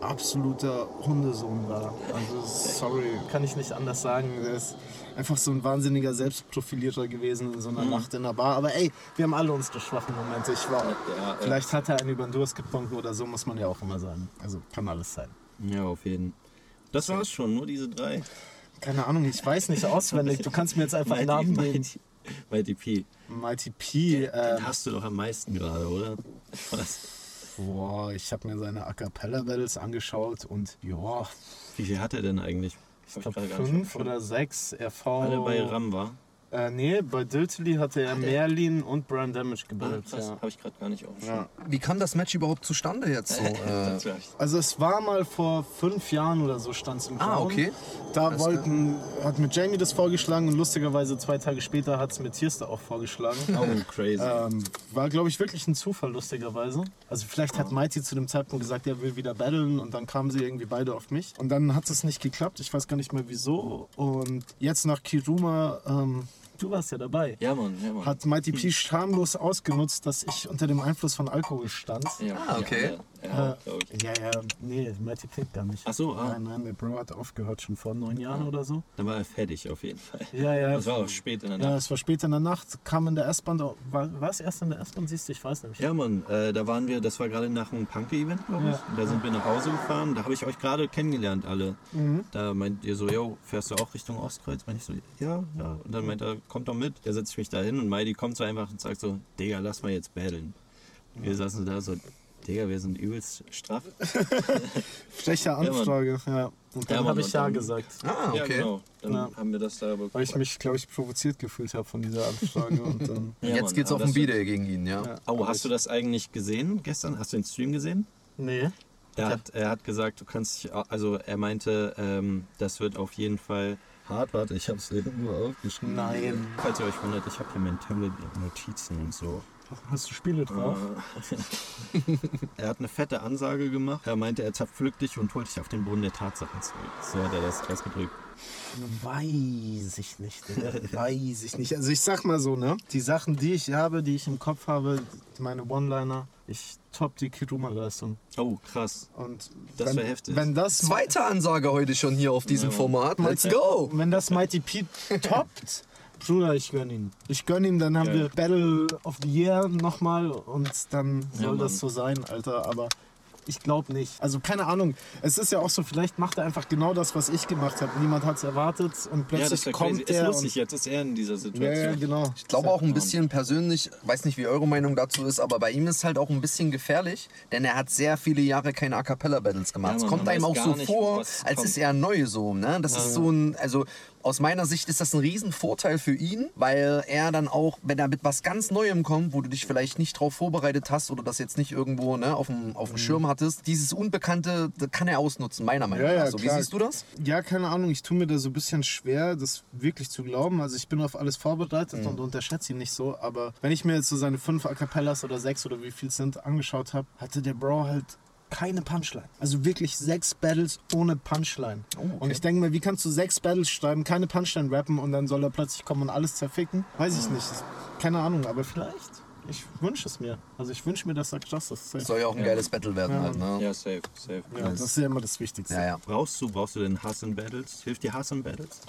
B: absoluter Hundesohn war. Also sorry, kann ich nicht anders sagen. Er ist einfach so ein wahnsinniger Selbstprofilierer gewesen in so einer Nacht in der Bar. Aber ey, wir haben alle unsere schwachen Momente. Ich war,
A: Ja,
B: vielleicht hat er einen über den Durst getrunken oder so, muss man ja auch immer sagen. Also kann alles sein.
A: Ja, auf jeden Fall. Das war's schon, nur diese drei.
B: Keine Ahnung, ich weiß nicht <laughs> auswendig. Du kannst mir jetzt einfach einen Namen geben.
A: Mighty, P.
B: Mighty P.
A: Den
B: Äh,
A: hast du doch am meisten gerade, oder? Was?
B: boah, ich habe mir seine A Cappella Battles angeschaut und ja,
A: Wie viel hat er denn eigentlich?
B: ich
A: Hab
B: glaube fünf oder sechs RV.
A: Alle bei Ram war.
B: Äh, nee, bei Diltily hatte er Merlin und Brian Damage
A: Ah,
B: gebildet.
A: krass,
B: ja.
A: habe ich gerade gar nicht auf.
B: Ja.
C: Wie kam das Match überhaupt zustande jetzt so? <laughs> Äh.
B: Also es war mal vor fünf Jahren oder so stand es im
C: Ah,
B: Crown.
C: okay.
B: Da wollten, hat mit Jamie das vorgeschlagen und lustigerweise zwei Tage später hat es mit Tierster auch vorgeschlagen. <laughs>
A: Oh, crazy.
B: Ähm, war, glaube ich, wirklich ein Zufall, lustigerweise. Also vielleicht hat Mighty zu dem Zeitpunkt gesagt, er will wieder battlen und dann kamen sie irgendwie beide auf mich. Und dann hat es nicht geklappt, ich weiß gar nicht mehr wieso. Und jetzt nach Kiruma, ähm, du warst ja dabei,
A: ja, Mann, ja, Mann.
B: hat Mighty P schamlos ausgenutzt, dass ich unter dem Einfluss von Alkohol stand.
A: ja,
C: Ah, okay.
A: Ja, ja,
B: Äh, ja, ja, nee, Mighty P gar nicht.
A: Ach so, ah.
B: Nein, nein, der Bro hat aufgehört, schon vor neun Jahren oder so.
A: Dann war er fertig auf jeden Fall.
B: Ja, ja.
A: Das war auch spät in der
B: Ja,
A: Nacht.
B: es war später in der Nacht, kam in der S-Bahn, war, war es erst in der S-Bahn, siehst du, ich weiß nämlich.
A: Ja, Mann, äh, da waren wir, das war gerade nach einem Punk-Event, glaube ich.
B: Ja.
A: Da sind wir nach Hause gefahren, da habe ich euch gerade kennengelernt, alle.
B: Mhm.
A: Da meint ihr so, yo, fährst du auch Richtung Ostkreuz? Meint ich so, ja, ja. Und dann meint er, kommt doch mit. Da setze ich mich da hin und Meidi kommt so einfach und sagt so, Digga, lass mal jetzt battlen. Wir saßen da so, Digga, wir sind übelst straff. <laughs>
B: Freche Anfrage, ja. Und dann
A: Ja,
B: habe ich ja
A: dann-
B: gesagt,
C: Ah,
A: Ja,
C: okay.
A: genau. Dann
B: Ja.
A: haben wir das da aber
B: weil ich mich, glaube ich, provoziert gefühlt habe von dieser Anfrage. und dann, <laughs>
A: Ja,
C: Jetzt
A: Mann,
C: geht's
A: aber
C: auf den B-Day gegen ihn, ja.
B: ja.
A: Oh, hast du das eigentlich gesehen gestern? Hast du den Stream gesehen?
B: Nee.
A: Er hat, er hat gesagt, du kannst dich, also er meinte, ähm, das wird auf jeden Fall hart. Warte, ich habe es irgendwo aufgeschrieben.
B: Nein.
A: Falls ihr euch wundert, ich habe hier mein Tablet mit Notizen und so.
B: Hast du Spiele drauf? <laughs>
A: Er hat eine fette Ansage gemacht. Er meinte, er zerpflückt dich und holt dich auf den Boden der Tatsachen zurück. So hat er das ausgedrückt.
B: Weiß ich nicht. Weiß ich nicht. Also ich sag mal so, ne? Die Sachen, die ich habe, die ich im Kopf habe, meine One-Liner, ich top die Kiruma-Leistung.
A: Oh, krass.
B: Und
A: Das
B: wenn,
A: wär heftig.
B: Wenn das,
C: Zweite Ansage heute schon hier auf diesem Format. Let's go!
B: wenn das Mighty Pete toppt, <laughs> Bruder, ich gönn ihn. Ich gönn ihm, dann haben
A: Geil.
B: wir Battle of the Year nochmal und dann soll
A: Mann.
B: das so sein, Alter. Aber ich glaube nicht. Also keine Ahnung. Es ist ja auch so, vielleicht macht er einfach genau das, was ich gemacht habe. Niemand hat es erwartet und
A: Ja,
B: plötzlich
A: das wäre
B: kommt
A: crazy. Ist
B: der
A: lustig,
B: und,
A: jetzt ist er in dieser
B: ja,
A: Situation.
B: ja, genau.
C: Ich glaube auch ein bisschen persönlich, weiß nicht, wie eure Meinung dazu ist, aber bei ihm ist halt auch ein bisschen gefährlich, denn er hat sehr viele Jahre keine A Cappella Battles gemacht.
A: Ja,
C: es kommt
A: man
C: einem auch so
A: nicht,
C: vor, als
A: kommt.
C: ist er neu so. Ne? Das ist so ein, also aus meiner Sicht ist das ein Riesenvorteil für ihn, weil er dann auch, wenn er mit was ganz Neuem kommt, wo du dich vielleicht nicht drauf vorbereitet hast oder das jetzt nicht irgendwo ne, auf dem, auf dem
A: Mhm.
C: Schirm hattest, dieses Unbekannte das kann er ausnutzen, meiner Meinung
B: Ja,
C: nach.
B: ja,
C: so, wie
B: klar.
C: siehst du das?
B: Ja, keine Ahnung, ich tue mir da so ein bisschen schwer, das wirklich zu glauben. Also ich bin auf alles vorbereitet und unterschätze ihn nicht so, aber wenn ich mir jetzt so seine fünf A Cappellas oder sechs oder wie viel es sind angeschaut habe, hatte der Bro halt keine Punchline. Also wirklich sechs Battles ohne Punchline. Und ich denke mir, wie kannst du sechs Battles schreiben, keine Punchline rappen und dann soll er plötzlich kommen und alles zerficken? Weiß ich nicht. Keine Ahnung, aber vielleicht. Ich wünsche es mir. Also ich wünsche mir, dass er Justice safe.
C: Soll ja auch ein geiles Battle werden halt, ne?
A: Ja, safe, safe.
B: Ja, das ist ja immer das Wichtigste.
C: Ja, ja.
A: Brauchst du, brauchst du denn Hass in Battles? Hilft dir Hass in Battles?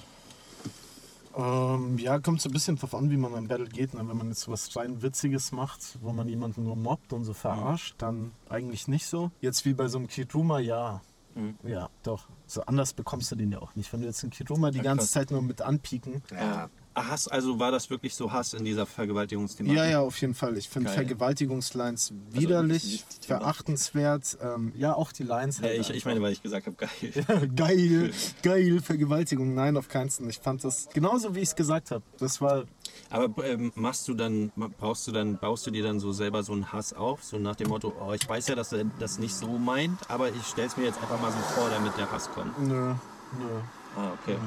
B: Ähm, ja, kommt so ein bisschen drauf an, wie man ein Battle geht. Ne? Wenn man jetzt was rein Witziges macht, wo man jemanden nur mobbt und so verarscht, dann eigentlich nicht so. Jetzt wie bei so einem Kiruma, ja. Ja, doch. So anders bekommst du den ja auch nicht. Wenn du jetzt einen Kiruma die ganze. Zeit nur mit anpieken.
C: ja.
A: Hass, also war das wirklich so Hass in dieser Vergewaltigungsthematik?
B: Ja, ja, auf jeden Fall. Ich finde. Vergewaltigungslines widerlich,
A: die- die Thematik.
B: verachtenswert. Ähm, ja, auch die Lines.
A: Ja,
B: halt
A: ich, ich meine, weil ich gesagt habe, geil. <laughs>
B: geil, <laughs> geil, Vergewaltigung. Nein, auf keinen Fall. Ich fand das genauso, wie ich es gesagt habe. Das war
A: Aber ähm, machst du dann, brauchst du dann, baust du dir dann so selber so einen Hass auf, so nach dem Motto, oh, ich weiß ja, dass er das nicht so meint, aber ich stell's mir jetzt einfach mal so vor, damit der Hass kommt.
B: Nö, nö.
A: Ah, okay.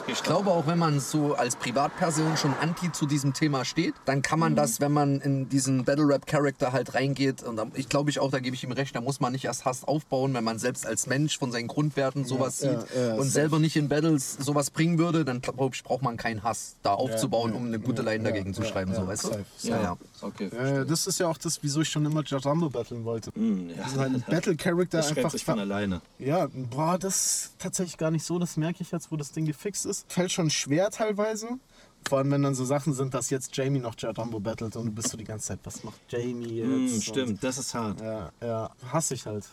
A: okay
C: Ich glaube auch, wenn man so als Privatperson schon anti zu diesem Thema steht, dann kann
B: Mhm.
C: man das, wenn man in diesen Battle Rap Charakter halt reingeht, und da- ich glaube ich auch, da gebe ich ihm recht, da muss man nicht erst Hass aufbauen, wenn man selbst als Mensch von seinen Grundwerten sowas
B: ja,
C: sieht
B: ja,
C: und
B: safe.
C: selber nicht in Battles sowas bringen würde, dann glaube ich, braucht man keinen Hass da aufzubauen,
B: ja,
C: um eine gute Line
B: ja,
C: dagegen zu
B: ja,
C: schreiben,
B: ja,
C: so weißt du?
B: safe,
C: Ja, ja.
A: Okay.
B: Ja, ja, das ist ja auch das, wieso ich schon immer Jarambo battlen wollte.
A: Hm, ja.
B: Sein Battle-Character
A: Das stellt
B: einfach.
A: sich von alleine.
B: Ja, boah, das ist tatsächlich gar nicht so. Das merke ich jetzt, wo das Ding gefixt ist. Fällt schon schwer teilweise. Vor allem, wenn dann so Sachen sind, dass jetzt Jamie noch Jarambo battelt und du bist so die ganze Zeit, was macht Jamie jetzt?
A: Hm,
B: Und-
A: stimmt, das ist hart.
B: Ja, ja, hasse ich halt.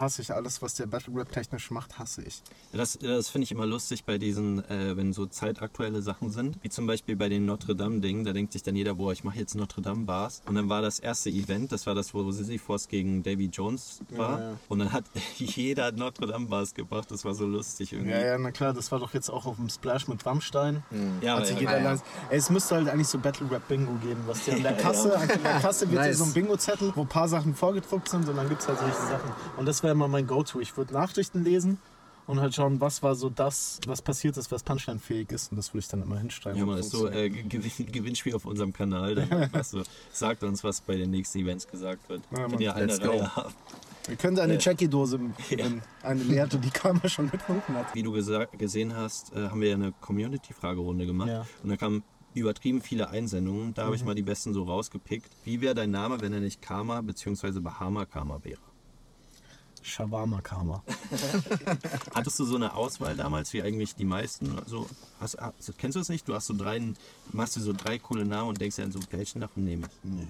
B: Hasse ich alles, was der Battle Rap technisch macht, hasse ich.
A: Das, das finde ich immer lustig bei diesen, äh, wenn so zeitaktuelle Sachen sind, wie zum Beispiel bei den Notre Dame-Dingen, da denkt sich dann jeder, boah, ich mache jetzt Notre Dame-Bars. Und dann war das erste Event, das war das, wo Sisyphos gegen Davy Jones war.
B: Ja, ja.
A: Und dann hat <laughs> jeder Notre Dame-Bars gebracht, das war so lustig irgendwie.
B: Ja, ja, na klar, das war doch jetzt auch auf dem Splash mit Rammstein.
A: Ja,
B: sich
A: ja,
B: jeder
C: ja.
B: lang- Ey, es müsste halt eigentlich so Battle Rap Bingo geben, was dir an der <laughs> Kasse, an der Kasse wird
C: Nice.
B: so ein Bingo-Zettel, wo ein paar Sachen vorgedruckt sind und dann gibt es halt solche Sachen. Und das wäre immer mein Go-To. Ich würde Nachrichten lesen und halt schauen, was war so das, was passiert ist, was punchline-fähig ist. Und das würde ich dann immer hinschreiben.
A: Ja, man, ist so äh, Gewinn, <laughs> Gewinnspiel auf unserem Kanal. Dann, <laughs> also, sagt uns, was bei den nächsten Events gesagt wird.
B: Ja,
A: Wenn ihr eine. Reihe habt.
B: Ihr könnt eine Jackie-Dose,
A: Ja.
B: eine leerte, die Karma schon getrunken hat.
A: Wie du gesehen hast, äh, haben wir ja eine Community-Fragerunde gemacht.
B: Ja.
A: Und da kamen übertrieben viele Einsendungen. Da habe ich mal die besten so rausgepickt. Wie wäre dein Name, wenn er nicht Karma bzw. Bahama Karma wäre?
B: Shawarma-Karma. <laughs>
A: Hattest du so eine Auswahl damals, wie eigentlich die meisten? Also, hast, hast, kennst du das nicht? Du hast so drei, machst dir so drei coole Namen und denkst dir dann so, welchen davon nehme ich?
B: Nee.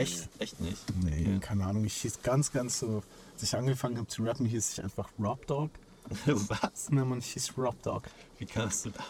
A: Echt? Echt nicht?
B: Nee,
A: Ja.
B: keine Ahnung. Ich hieß ganz, ganz so, als ich angefangen habe zu rappen, hieß ich einfach Rob Dog. <laughs>
A: Was?
B: Ne, man, hieß Rob Dog.
A: Wie kannst du da?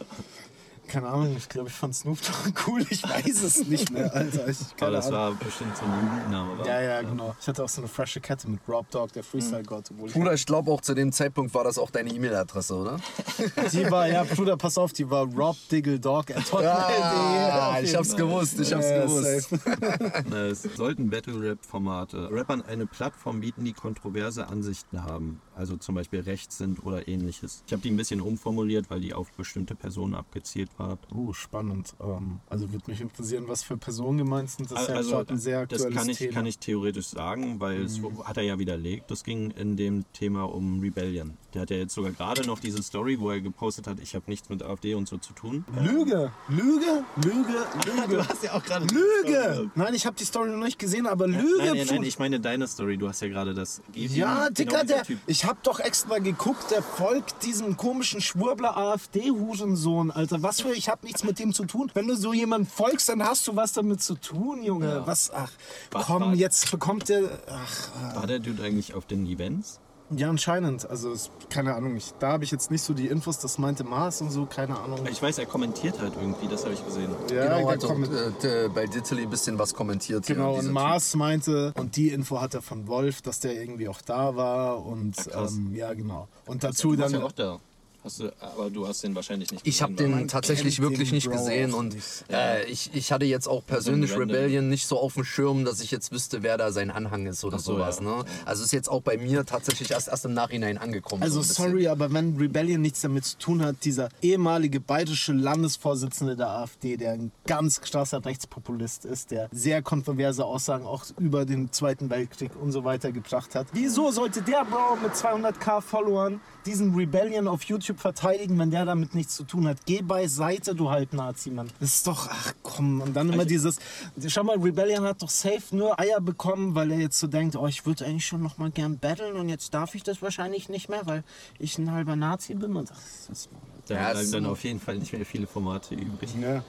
B: Keine Ahnung, ich glaube, ich fand Snoop Dogg <laughs> cool. Ich weiß es nicht mehr, Alter. Ich,
A: Aber das
B: Ahnung.
A: war bestimmt so ein Jugendname, war?
B: Ja, ja, genau. Ich hatte auch so eine frische Kette mit Rob Dog, der Freestyle-Gott. obwohl ich-
C: Bruder, ich glaube auch zu dem Zeitpunkt war das auch deine E-Mail-Adresse, oder? <laughs>
B: Die war, ja, Bruder, pass auf, die war Rob Diggle Dog at
C: Ah, ich hab's gewusst, ich hab's gewusst. <laughs>
A: Na, Es sollten Battle-Rap-Formate Rappern eine Plattform bieten, die kontroverse Ansichten haben. Also zum Beispiel rechts sind oder ähnliches. Ich habe die ein bisschen umformuliert, weil die auf bestimmte Personen abgezielt war.
B: Oh, spannend. Ähm, also würde mich interessieren, was für Personen gemeint sind. Das ist ja
A: Also
B: ein sehr
A: das
B: aktuelles
A: kann ich,
B: Thema. Mhm.
A: kann ich theoretisch sagen, weil es hat er ja widerlegt. Das ging in dem Thema um Rebellion. Der hat ja jetzt sogar gerade noch diese Story, wo er gepostet hat, ich habe nichts mit AfD und so zu tun.
B: Lüge, Lüge, Lüge, <laughs> Lüge.
A: hast ja auch gerade
B: Lüge! Nein, ich habe die Story noch nicht gesehen, aber Lüge.
A: Nein, nein, nein, ich meine deine Story. Du hast ja gerade das.
B: Ja,
A: genau
B: Dicker,
A: dieser
B: der,
A: Typ.
B: Ich hab doch extra geguckt, der folgt diesem komischen Schwurbler AfD-Hurensohn, Alter. Was für, ich hab nichts mit dem zu tun. Wenn du so jemand folgst, dann hast du was damit zu tun, Junge. Was, ach,
A: Was
B: komm,
A: war-
B: jetzt bekommt der, ach,
A: War der Dude eigentlich auf den Events?
B: Ja, anscheinend. Also, es, keine Ahnung, ich, da habe ich jetzt nicht so die Infos, das meinte Mars und so, keine Ahnung.
A: Ich weiß, er kommentiert halt irgendwie, das habe ich gesehen.
B: Ja,
C: genau, also
B: kommt-
C: äh, bei Dittely ein bisschen was kommentiert.
B: Genau, und
C: Typ.
B: Mars meinte, und die Info hat er von Wolf, dass der irgendwie auch da war und
A: krass.
B: ähm, ja, genau. Und dazu
A: Du
B: dann.
A: ja auch da. Hast du, aber du hast den wahrscheinlich nicht
C: Ich habe
A: gesehen,
C: den tatsächlich wirklich nicht
B: Bro
C: gesehen und äh, ich, ich hatte jetzt auch persönlich
A: random.
C: Rebellion nicht so auf dem Schirm, dass ich jetzt wüsste, wer da sein Anhang ist oder
A: so,
C: sowas.
A: ja.
C: Ne? Also ist jetzt auch bei mir tatsächlich erst, erst im Nachhinein angekommen.
B: Also
C: so
B: sorry, aber wenn Rebellion nichts damit zu tun hat, dieser ehemalige bayerische Landesvorsitzende der AfD, der ein ganz krasser Rechtspopulist ist, der sehr kontroverse Aussagen auch über den Zweiten Weltkrieg und so weiter gebracht hat. Wieso sollte der Bro mit 200k Followern diesen Rebellion auf YouTube verteidigen, wenn der damit nichts zu tun hat? Geh beiseite, du Halbnazi, Mann. Das ist doch, ach komm. Und dann immer dieses, schau mal, Rebellion hat doch safe nur Eier bekommen, weil er jetzt so denkt, oh, ich würde eigentlich schon noch mal gern battlen und jetzt darf ich das wahrscheinlich nicht mehr, weil ich ein halber Nazi bin. Und ach, das
A: Da
C: Ja, es
A: bleiben
C: ist
A: dann auf jeden Fall nicht mehr viele Formate übrig.
B: ja.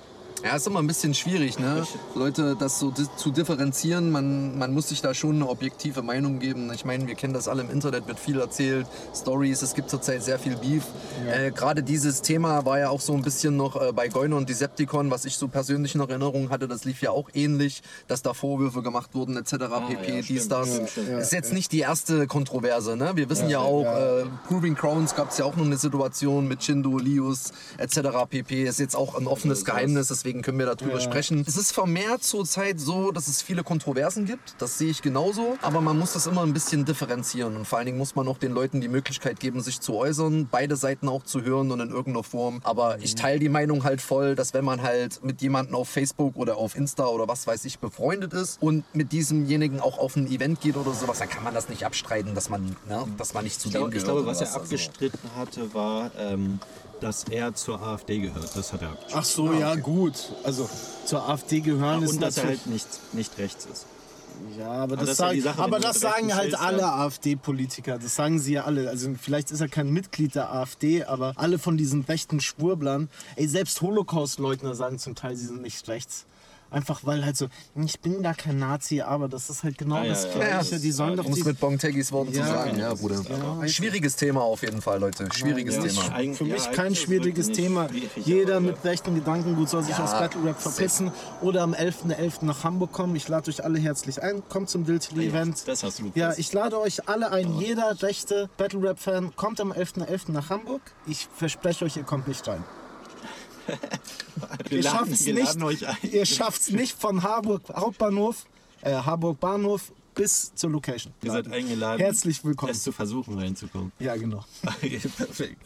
C: Ja, ist immer ein bisschen schwierig, ne? Leute, das so di zu differenzieren. Man, man muss sich da schon eine objektive Meinung geben. Ich meine, wir kennen das alle im Internet, wird viel erzählt, Stories, es gibt zurzeit sehr viel Beef. Äh, Gerade dieses Thema war ja auch so ein bisschen noch äh, bei Goino und Decepticon, was ich so persönlich noch in Erinnerung hatte, das lief ja auch ähnlich, dass da Vorwürfe gemacht wurden, etc. pp,
A: ja,
C: dies, das.
A: stimmt.
C: ist jetzt nicht die erste Kontroverse, ne? Wir wissen ja, auch, Äh, Proving Crowns gab es ja auch noch eine Situation mit Shindo, Lius, etc. pp. Ist jetzt auch ein offenes
A: das-
C: Geheimnis, deswegen können wir darüber sprechen. Es ist vermehrt zurzeit so, dass es viele Kontroversen gibt. Das sehe ich genauso. Aber man muss das immer ein bisschen differenzieren. Und vor allen Dingen muss man auch den Leuten die Möglichkeit geben, sich zu äußern, beide Seiten auch zu hören und in irgendeiner Form. Aber ich teile die Meinung halt voll, dass wenn man halt mit jemandem auf Facebook oder auf Insta oder was weiß ich befreundet ist und mit diesemjenigen auch auf ein Event geht oder sowas, dann kann man das nicht abstreiten, dass man, ne, dass man nicht zu
A: Ich
C: dem
A: glaube,
C: gehört.
A: ich glaube
C: oder
A: was er
C: also.
A: abgestritten hatte, war, ähm, dass er zur AfD gehört. Das hat er abgestritten.
B: Ach so, ja, gut. Also zur AfD gehören ist
A: Und dass er halt nicht, nicht rechts ist.
B: Ja, aber
A: das
B: das,
A: ja
B: sagen,
A: Sache,
B: aber das sagen halt alle
A: ja.
B: AfD-Politiker. Das sagen sie ja alle. Also vielleicht ist er kein Mitglied der AfD, aber alle von diesen rechten Schwurblern, ey, selbst Holocaust-Leugner sagen zum Teil, sie sind nicht rechts. Einfach weil halt so, ich bin gar kein Nazi, aber das ist halt genau
A: Ah, ja,
B: das
A: ja.
B: Gleiche. Die sollen doch
C: Um es mit Bonteggis Worten zu
B: Ja,
C: sagen, ja, Bruder. Schwieriges Thema auf jeden Fall, Leute. Schwieriges
B: Ja,
C: Thema.
B: Für mich
A: ja,
B: kein schwieriges Thema. Jeder
A: aber-
B: mit rechten Gedankengut soll sich
C: Ja,
B: aus Battle Rap verpissen oder am 11.11. nach Hamburg kommen. Ich lade euch alle herzlich ein. Kommt zum Diltily Event.
A: Das hast du
B: Ja, ich lade euch alle ein. Jeder rechte Battle Rap Fan kommt am 11.11. nach Hamburg. Ich verspreche euch, ihr kommt nicht rein.
A: Wir laden,
B: schafft's
A: wir
B: nicht.
A: euch ein.
B: Ihr schafft's nicht von Harburg Hauptbahnhof, äh, Harburg Bahnhof bis zur Location.
A: Ihr seid eingeladen,
B: Herzlich willkommen.
A: es zu versuchen reinzukommen.
B: Ja, genau.
A: Okay, perfekt.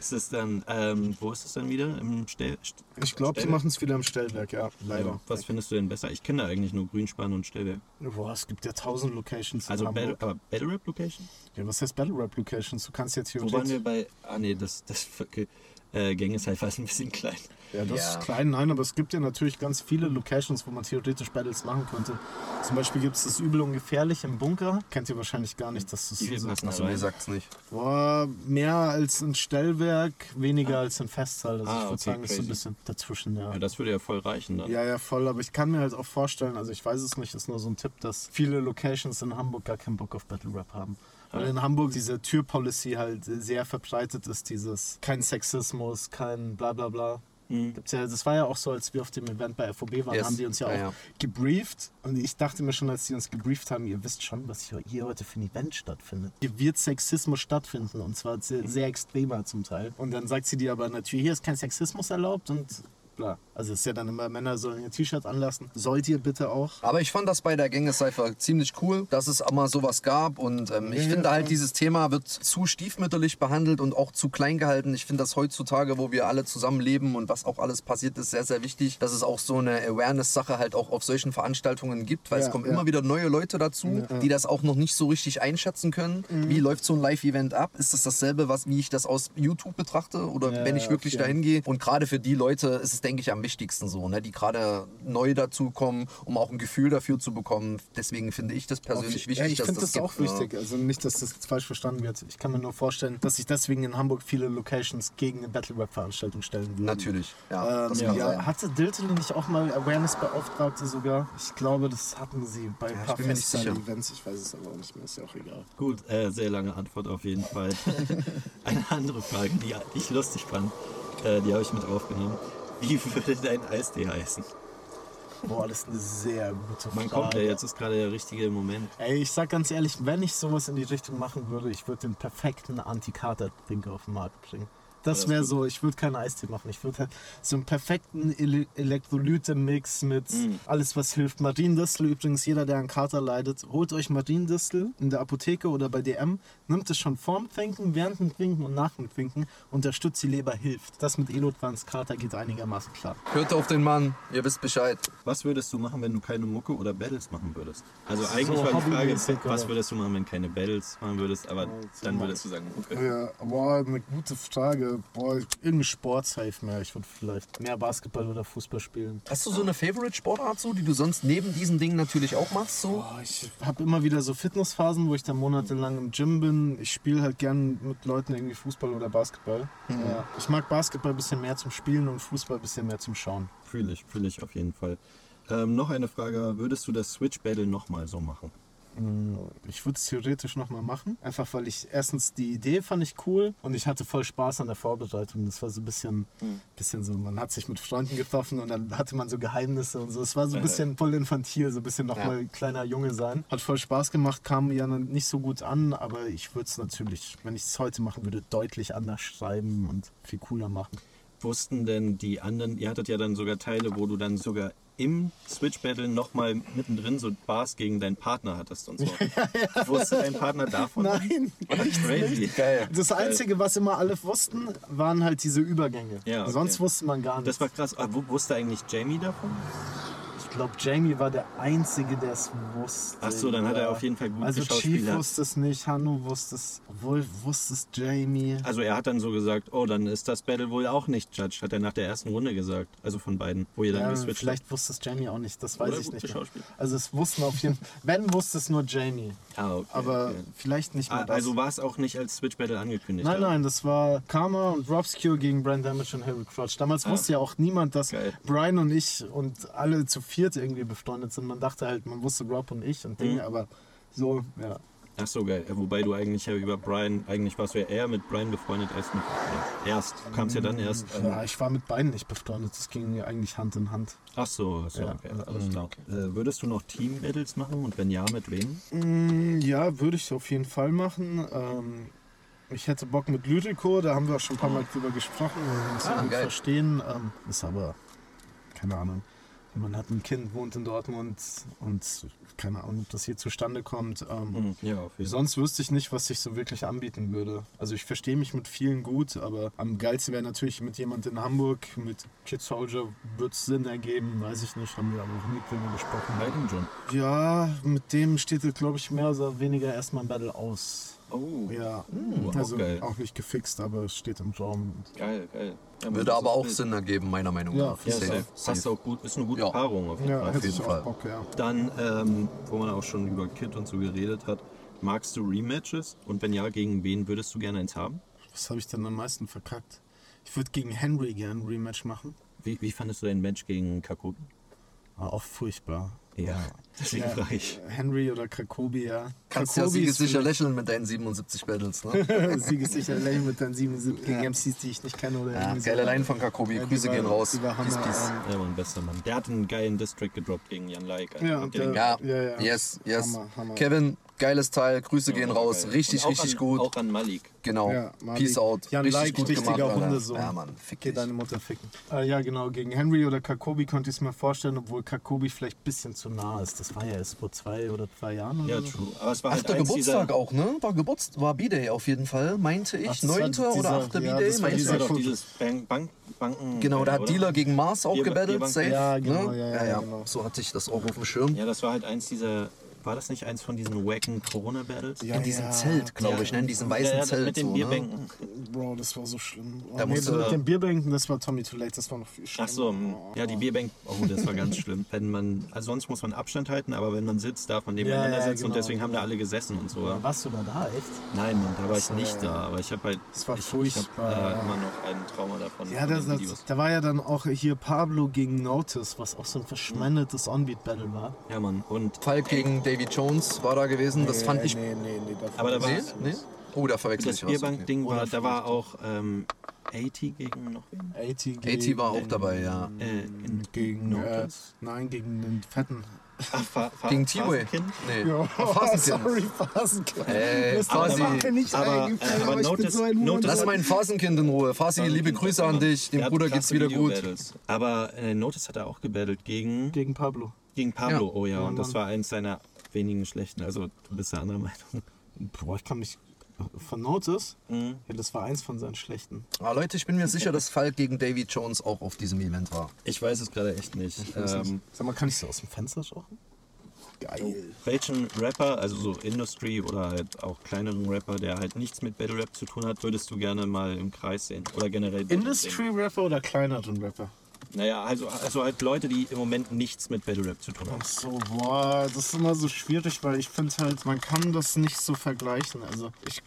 A: Ist es dann, ähm, wo ist es dann wieder? Im Stell, St-
B: Ich glaube, sie machen es wieder im Stellwerk, ja, leider.
A: Ja, was findest du denn besser? Ich kenne da eigentlich nur Grünspan und Stellwerk.
B: Boah, es gibt ja tausend Locations
A: Also Battle, aber Battle Rap Location?
B: Ja, was heißt Battle Rap Locations? Du kannst jetzt
A: Wo waren wir bei. Ah nee, das, das okay. Äh, ist halt fast ein bisschen klein.
B: Ja, das
C: Ja.
B: ist klein, nein, aber es gibt ja natürlich ganz viele Locations, wo man theoretisch Battles machen könnte. Zum Beispiel gibt es das Übel und Gefährlich im Bunker. Kennt ihr wahrscheinlich gar nicht, dass das so
A: da
C: Achso, mir
A: rein?
C: sagt's nicht.
B: Boah, mehr als ein Stellwerk, weniger als ein Festsaal. Also
A: Ah,
B: ich würde
A: okay,
B: sagen, das ist so ein
A: crazy.
B: bisschen dazwischen, ja.
A: Ja, das würde ja voll reichen dann.
B: Ja, ja, voll. Aber ich kann mir halt auch vorstellen, also ich weiß es nicht, ist nur so ein Tipp, dass viele Locations in Hamburg gar keinen Bock auf Battle Rap haben. Weil in Hamburg diese Türpolicy halt sehr verbreitet ist, dieses kein Sexismus, kein bla bla bla.
A: Mhm.
B: Gibt's ja, das war ja auch so, als wir auf dem Event bei FOB waren,
C: Yes.
B: haben die uns ja
C: Ja,
B: auch
C: ja.
B: gebrieft. Und ich dachte mir schon, als die uns gebrieft haben, ihr wisst schon, was hier, hier heute für ein Event stattfindet. Hier wird Sexismus stattfinden und zwar sehr, sehr extremer zum Teil. Und dann sagt sie dir aber natürlich, hier ist kein Sexismus erlaubt und bla. Also es ist ja dann immer, Männer sollen ihr T-Shirt anlassen. Sollt ihr bitte auch.
C: Aber ich fand das bei der Gänge-Cypher ziemlich cool, dass es auch mal sowas gab. Und ähm, ich
B: Ja,
C: finde
B: ja,
C: halt, dieses Thema wird zu stiefmütterlich behandelt und auch zu klein gehalten. Ich finde das heutzutage, wo wir alle zusammenleben und was auch alles passiert ist, sehr, sehr wichtig, dass es auch so eine Awareness-Sache halt auch auf solchen Veranstaltungen gibt, weil
B: Ja,
C: es kommen immer wieder neue Leute dazu, die das auch noch nicht so richtig einschätzen können.
B: Mhm.
C: Wie läuft so ein Live-Event ab? Ist das dasselbe, was, wie ich das aus YouTube betrachte oder wenn ich wirklich dahin gehe? Und gerade für die Leute ist es, denke ich, am wichtigsten so, ne? die gerade neu dazukommen, um auch ein Gefühl dafür zu bekommen. Deswegen finde ich das persönlich wichtig,
B: ja, ich finde
C: das,
B: das, auch
C: gibt, ne?
B: wichtig. Also nicht, dass das jetzt falsch verstanden wird. Ich kann mir nur vorstellen, dass sich deswegen in Hamburg viele Locations gegen eine Battle Rap Veranstaltung stellen würden.
C: Natürlich, ja.
B: Ähm,
C: das
B: ja,
C: sein.
B: Hatte Diltily nicht auch mal Awareness-Beauftragte sogar? Ich glaube, das hatten sie bei ein
C: ich
B: paar
C: bin mir nicht sicher.
B: Events. Ich weiß es aber auch nicht mehr. Ist ja auch egal.
A: Gut, äh, sehr lange Antwort auf jeden Fall. <laughs> Eine andere Frage, die ich lustig fand, äh, die habe ich mit aufgenommen. Wie würde dein Eistee heißen?
B: Boah, das ist eine sehr gute Frage.
A: Man kommt ja, jetzt ist gerade der richtige Moment.
B: Ey, ich sag ganz ehrlich, wenn ich sowas in die Richtung machen würde, ich würde den perfekten Anti-Kater-Drink auf den Markt bringen. Das wäre so, ich würde keinen Eistee machen. Ich würde halt so einen perfekten Ele Elektrolyte-Mix mit
A: Mm.
B: alles, was hilft. Mariendistel übrigens, jeder, der an Kater leidet, holt euch Mariendistel in der Apotheke oder bei DM, nimmt es schon vorm Trinken, während dem Trinken und nach dem Trinken, unterstützt die Leber, hilft. Das mit Elotrans Kater geht einigermaßen klar.
C: Hört auf den Mann, ihr wisst Bescheid.
A: Was würdest du machen, wenn du keine Mucke oder Battles machen würdest? Also eigentlich war die Frage, was würdest du machen, wenn keine Battles machen würdest, aber dann würdest du sagen Mucke.
B: Ja, boah, eine gute Frage. Boah, irgendein Sport safe mehr. Ich würde vielleicht mehr Basketball oder Fußball spielen.
C: Hast du so eine Favorite-Sportart so, die du sonst neben diesen Dingen natürlich auch machst? So?
B: Boah, ich habe immer wieder so Fitnessphasen, wo ich dann monatelang im Gym bin. Ich spiele halt gern mit Leuten irgendwie Fußball oder Basketball. Ja. Ich mag Basketball ein bisschen mehr zum Spielen und Fußball ein bisschen mehr zum Schauen.
A: Fühle ich, fühle ich auf jeden Fall. Ähm, noch eine Frage, würdest du das Switch Battle nochmal so machen?
B: Ich würde es theoretisch nochmal machen. Einfach weil ich erstens die Idee fand ich cool und ich hatte voll Spaß an der Vorbereitung. Das war so ein bisschen, bisschen so, man hat sich mit Freunden getroffen und dann hatte man so Geheimnisse und so. Es war so ein bisschen voll infantil, so ein bisschen nochmal kleiner Junge sein. Hat voll Spaß gemacht, kam ja nicht so gut an, aber ich würde es natürlich, wenn ich es heute machen würde, deutlich anders schreiben und viel cooler machen.
A: Wussten denn die anderen, ihr hattet ja dann sogar Teile, wo du dann sogar im Switch Battle nochmal mittendrin so Bars gegen deinen Partner hattest und so. <laughs> Wusste dein Partner davon?
B: Nein,
A: Crazy.
C: Geil.
B: Das Einzige, was immer alle wussten, waren halt diese Übergänge.
A: Ja, okay.
B: Sonst wusste man gar nichts.
A: Das war krass. Ah, wu- wusste eigentlich Jamie davon?
B: Ich glaube, Jamie war der Einzige, der es wusste.
A: Ach so, dann hat er auf jeden Fall gut
B: Also Chief wusste es nicht, Hanno wusste es, obwohl wusste es Jamie.
A: Also er hat dann so gesagt, oh, dann ist das Battle wohl auch nicht Judge, hat er nach der ersten Runde gesagt. Also von beiden, wo ihr dann
B: Ja,
A: geswitcht
B: vielleicht wusste es Jamie auch nicht, das weiß
A: Oder
B: ich nicht. Also es wussten auf jeden Fall, wenn wusste es nur Jamie.
A: Ah, okay.
B: aber
A: okay.
B: vielleicht nicht
A: Ah,
B: mehr das.
A: also war es auch nicht als Switch Battle angekündigt?
B: Nein, nein, das war Karma und Robscure gegen Brand Damage und Harry Crouch. Damals wusste ja auch niemand, dass
A: Geil.
B: Brian und ich und alle zu viert viert irgendwie befreundet sind. Man dachte halt, man wusste Rob und ich und Dinge, aber so, ja.
A: Ach so, geil. Wobei du eigentlich ja über Brian, eigentlich warst du ja eher mit Brian befreundet als mit erst. Du kamst ja dann erst. Ähm,
B: Ja, ich war mit beiden nicht befreundet, das ging ja eigentlich Hand in Hand.
A: ach so, so
B: Ja,
A: okay,
B: ja,
A: alles klar. Äh, würdest du noch Team-Battles machen und wenn ja, mit wem?
B: Mm, Ja, würde ich auf jeden Fall machen. Ähm, ich hätte Bock mit Lyrico, da haben wir auch schon ein paar Mal drüber gesprochen, wir uns
C: Ah,
B: gut verstehen. Ähm, ist aber, keine Ahnung, man hat ein Kind, wohnt in Dortmund und keine Ahnung, ob das hier zustande kommt. Ähm,
A: Ja, jeden Fall.
B: Sonst wüsste ich nicht, was sich so wirklich anbieten würde. Also ich verstehe mich mit vielen gut, aber am geilsten wäre natürlich mit jemand in Hamburg, mit Kid Soldier wird es Sinn ergeben, weiß ich nicht, haben wir aber auch nie drüber gesprochen.
A: Lightning John.
B: Ja, mit dem steht, glaube ich, mehr oder weniger erstmal ein Battle aus.
A: Oh,
B: Ja,
A: auch
B: also
A: geil.
B: auch nicht gefixt, aber es steht im Raum.
A: geil, geil. Ja,
C: Würde aber auch. Sinn ergeben, meiner Meinung
B: Ja,
C: nach.
A: Ja,
B: Safe,
A: safe. Passt auch gut, ist eine gute
C: Ja.
A: Paarung auf jeden
B: Ja,
A: Fall.
B: hätte
C: jeden Fall.
B: auch Bock, ja.
A: Dann, ähm, wo man auch schon über Kid und so geredet hat, magst du Rematches? Und wenn ja, gegen wen würdest du gerne eins haben?
B: Was habe ich denn am meisten verkackt? Ich würde gegen Henry gerne ein Rematch machen.
A: Wie, wie fandest du dein Match gegen Kakobi?
B: War auch furchtbar.
A: Ja, deswegen
B: Ja.
A: frage ich.
B: Henry oder Krakobi, ja.
C: Kannst ja
B: Krakobi ist <laughs>
C: siegessicher lächeln mit deinen 77 Battles, ne?
B: Siegessicher Lane mit deinen 77 gegen MCs, die ich nicht kenne. Oder
C: Ja,
B: irgendwie so.
C: geile Line von Kakobi,
B: Ja,
C: Grüße
B: war-
C: gehen raus. Peace, peace.
A: Ja, mein bester Mann. Der hat einen geilen District gedroppt gegen Jan Like.
B: Ja, der-
C: Ja,
B: Ja, ja.
C: yes, yes.
B: Hammer, Hammer.
C: Kevin, geiles Teil, Grüße gehen
A: Ja,
C: raus,
A: geil.
C: richtig, richtig
A: an,
C: gut.
A: Auch an Malik.
C: Genau.
B: Ja, Malik.
C: Peace out.
B: Jan
C: richtig
B: Like,
C: gut
B: richtiger
C: gemacht.
B: Hundesohn.
C: Ja, Mann, fick
B: Geh
C: dich.
B: deine Mutter ficken. Äh, ja, genau. Gegen Henry oder Kakobi konnte ich es mir vorstellen, obwohl Kakobi vielleicht ein bisschen zu nah ist. Das war ja erst vor zwei oder drei Jahren.
A: Ja,
B: oder so.
A: true. Aber es war halt
C: Achter
A: eins
C: Geburtstag auch, ne? War Geburtstag, war B-Day auf jeden Fall, meinte ich.
B: Ach,
C: Neunter oder achter
B: ja,
C: B-Day, meinte
A: Das
C: ich.
A: doch dieses Bank, Bank, Banken.
C: Genau, da hat
A: oder?
C: Dealer gegen Mars auch safe.
B: Ja, genau,
C: ne?
B: ja, ja,
C: ja, ja.
B: genau.
C: So hatte ich das auch auf dem Schirm.
A: Ja, das war halt eins dieser. War das nicht eins von diesen wacken Corona-Battles?
B: Ja,
C: In diesem
B: ja.
C: Zelt, glaube
A: Ja.
C: ich, ne? in diesem weißen
A: ja, ja,
C: Zelt.
A: Mit den
C: so, ne?
A: Bierbänken.
B: Bro, das war so schlimm. Oh,
C: Da
B: nee,
C: musste-
B: mit den Bierbänken, das war Tommy Too Late, das war noch viel schlimmer.
A: Ach so, hm. ja, die Bierbank, oh, das war ganz schlimm. <laughs> Wenn man, also sonst muss man Abstand halten, aber wenn man sitzt, darf man nebeneinander
B: Ja, ja,
A: sitzen und
B: genau.
A: deswegen haben da alle gesessen und so.
B: Warst du da da, echt?
A: Nein, Mann, da war ich nicht da, aber ich habe halt,
B: Das war
A: ich, ich
B: furchtbar,
A: habe äh,
B: ja.
A: immer noch ein Trauma davon.
B: Ja, das, das, da war ja dann auch hier Pablo gegen Notice, was auch so ein verschwendetes On-Beat-Battle war.
A: Ja, Mann, und
C: Falk gegen Davy Jones war da gewesen. Das fand ich.
B: Nee, nee, nee.
A: Aber da war-
C: Nee?
B: es-
C: Nee? Oh, da verwechsel
A: das
C: ich was.
A: Bierbank-Ding war,
B: Oder
A: da war auch ähm, 80 gegen noch wen?
B: 80
C: Okay. AT war auch dabei, ja.
A: Äh, in
B: Gegen, äh,
A: Notice?
B: nein, gegen den Fetten.
A: Ach, Fa Fa
C: Gegen T-Way.
A: Fasenkind?
C: Nee.
B: Ja,
C: Fasenkind. <laughs>
B: sorry, Fasenkind.
C: Ey,
B: Das
C: Fasi.
A: Aber, äh, aber
B: aber ich bin
A: Notice-
B: so ein
A: Notice-.
C: Lass mein Fasenkind in Ruhe. Fasi, liebe Grüße an dich. Dem Bruder geht's wieder gut.
A: Video-Battles. Aber äh, Notice hat er auch gebattelt gegen,
B: Gegen Pablo.
A: gegen Pablo.
C: Ja.
A: Oh ja,
B: Ja,
A: und das war eins seiner wenigen schlechten. Also du bist der anderer Meinung.
B: Boah, ich kann mich. Von Notice?
A: Mhm.
B: Ja, das war eins von seinen schlechten.
C: Ah, Leute, ich bin mir sicher, dass Falk gegen Davy Jones auch auf diesem Event war.
A: Ich weiß es gerade echt nicht. Ähm,
B: Sag mal, kann ich so aus dem Fenster schauen? Geil.
A: welchen Rapper, also so Industry oder halt auch kleineren Rapper, der halt nichts mit Battle Rap zu tun hat, würdest du gerne mal im Kreis sehen? Oder generell Battle sehen?
B: Industry-Rapper oder kleineren Rapper?
A: Naja, also, also halt Leute, die im Moment nichts mit Battle Rap zu tun haben.
B: Ach so, boah, das ist immer so schwierig, weil ich finde halt, man kann das nicht so vergleichen. Also ich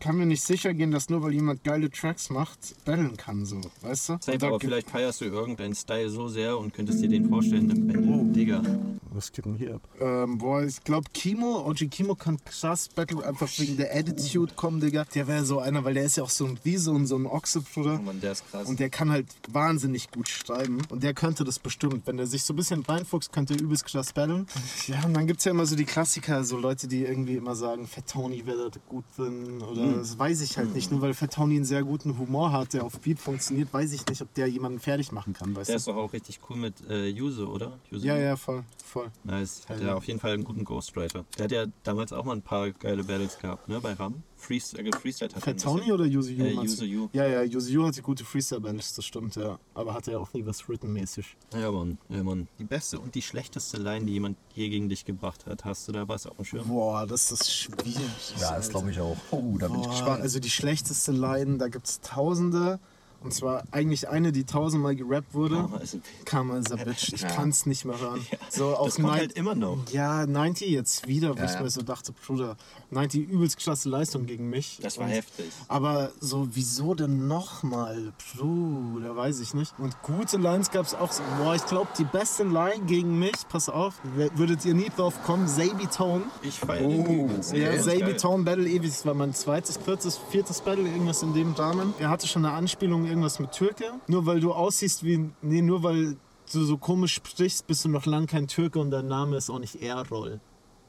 B: kann mir nicht sicher gehen, dass nur weil jemand geile Tracks macht, battlen kann so, weißt du?
A: Safe,
B: Und
A: aber vielleicht feierst du irgendeinen Style so sehr und könntest dir den vorstellen im Battle. Digga.
B: Was geht denn hier ab? Ähm, boah, ich glaube Kimo, OG Kimo kann krass Battle einfach wegen der Attitude kommen, Digga. Der wäre so einer, weil der ist ja auch so ein, wie so ein, so ein Ochse, Bruder.
A: Oh Mann, der ist krass.
B: Und der kann halt wahnsinnig gut schreiben. Und der könnte das bestimmt. Wenn der sich so ein bisschen reinfuchst, könnte er übelst krass battlen. <laughs> Ja, und dann gibt es ja immer so die Klassiker, so Leute, die irgendwie immer sagen, Fat Tony wäre gut drin. Oder das weiß ich halt nicht. Nur weil Fat Tony einen sehr guten Humor hat, der auf Beat funktioniert, weiß ich nicht, ob der jemanden fertig machen kann, weißt
A: Der
B: du?
A: ist doch auch richtig cool mit äh, Yuzu, oder? Yuzu?
B: Ja, ja, voll, voll.
A: Nice. Hat
B: Ja.
A: er auf jeden Fall einen guten Ghostwriter. Der hat ja damals auch mal ein paar geile Battles gehabt, ne? Bei Ram. Freestyle, Freestyle hat er
B: Tony oder Yuzu Yu?
A: Äh? Yuzu Yu.
B: Ja, ja, Yuzu Yu hatte gute Freestyle-Bands, das stimmt, ja. Aber hatte ja auch nie was written-mäßig.
A: Ja, Mann. Ja, Mann. Die beste und die schlechteste Line, die jemand je gegen dich gebracht hat. Hast du da was auf dem Schirm?
B: Boah, das ist schwierig.
C: Ja, das glaube ich auch. Oh, da bin ich
B: Boah,
C: gespannt.
B: Also die schlechteste Line, da gibt es tausende. Und zwar eigentlich eine, die tausendmal gerappt wurde.
A: Karma is a bitch.
B: Karma is a bitch. Ich
C: Ja.
B: kann es nicht mehr hören. <laughs> So
A: Das
B: aus
A: kommt halt immer noch.
B: Ja, 90 jetzt wieder, wo
C: Ja,
B: ich
C: ja.
B: mir so dachte, Bruder, 90 übelst klasse Leistung gegen mich.
A: Das war
B: Und-
A: heftig.
B: Aber so, wieso denn nochmal? Bruder, weiß ich nicht. Und gute Lines gab es auch. So. Boah, ich glaube, die beste Line gegen mich, pass auf, würdet ihr nie drauf kommen, Zaby Tone.
A: Ich feiere den übelst.
B: Ja,
A: geil.
B: Tone Battle ewig, das war mein zweites, viertes, viertes Battle, irgendwas in dem Rahmen. Er hatte schon eine Anspielung, irgendwas mit Türke. Nur weil du aussiehst wie, nee, nur weil du so komisch sprichst, bist du noch lang kein Türke und dein Name ist auch nicht Errol.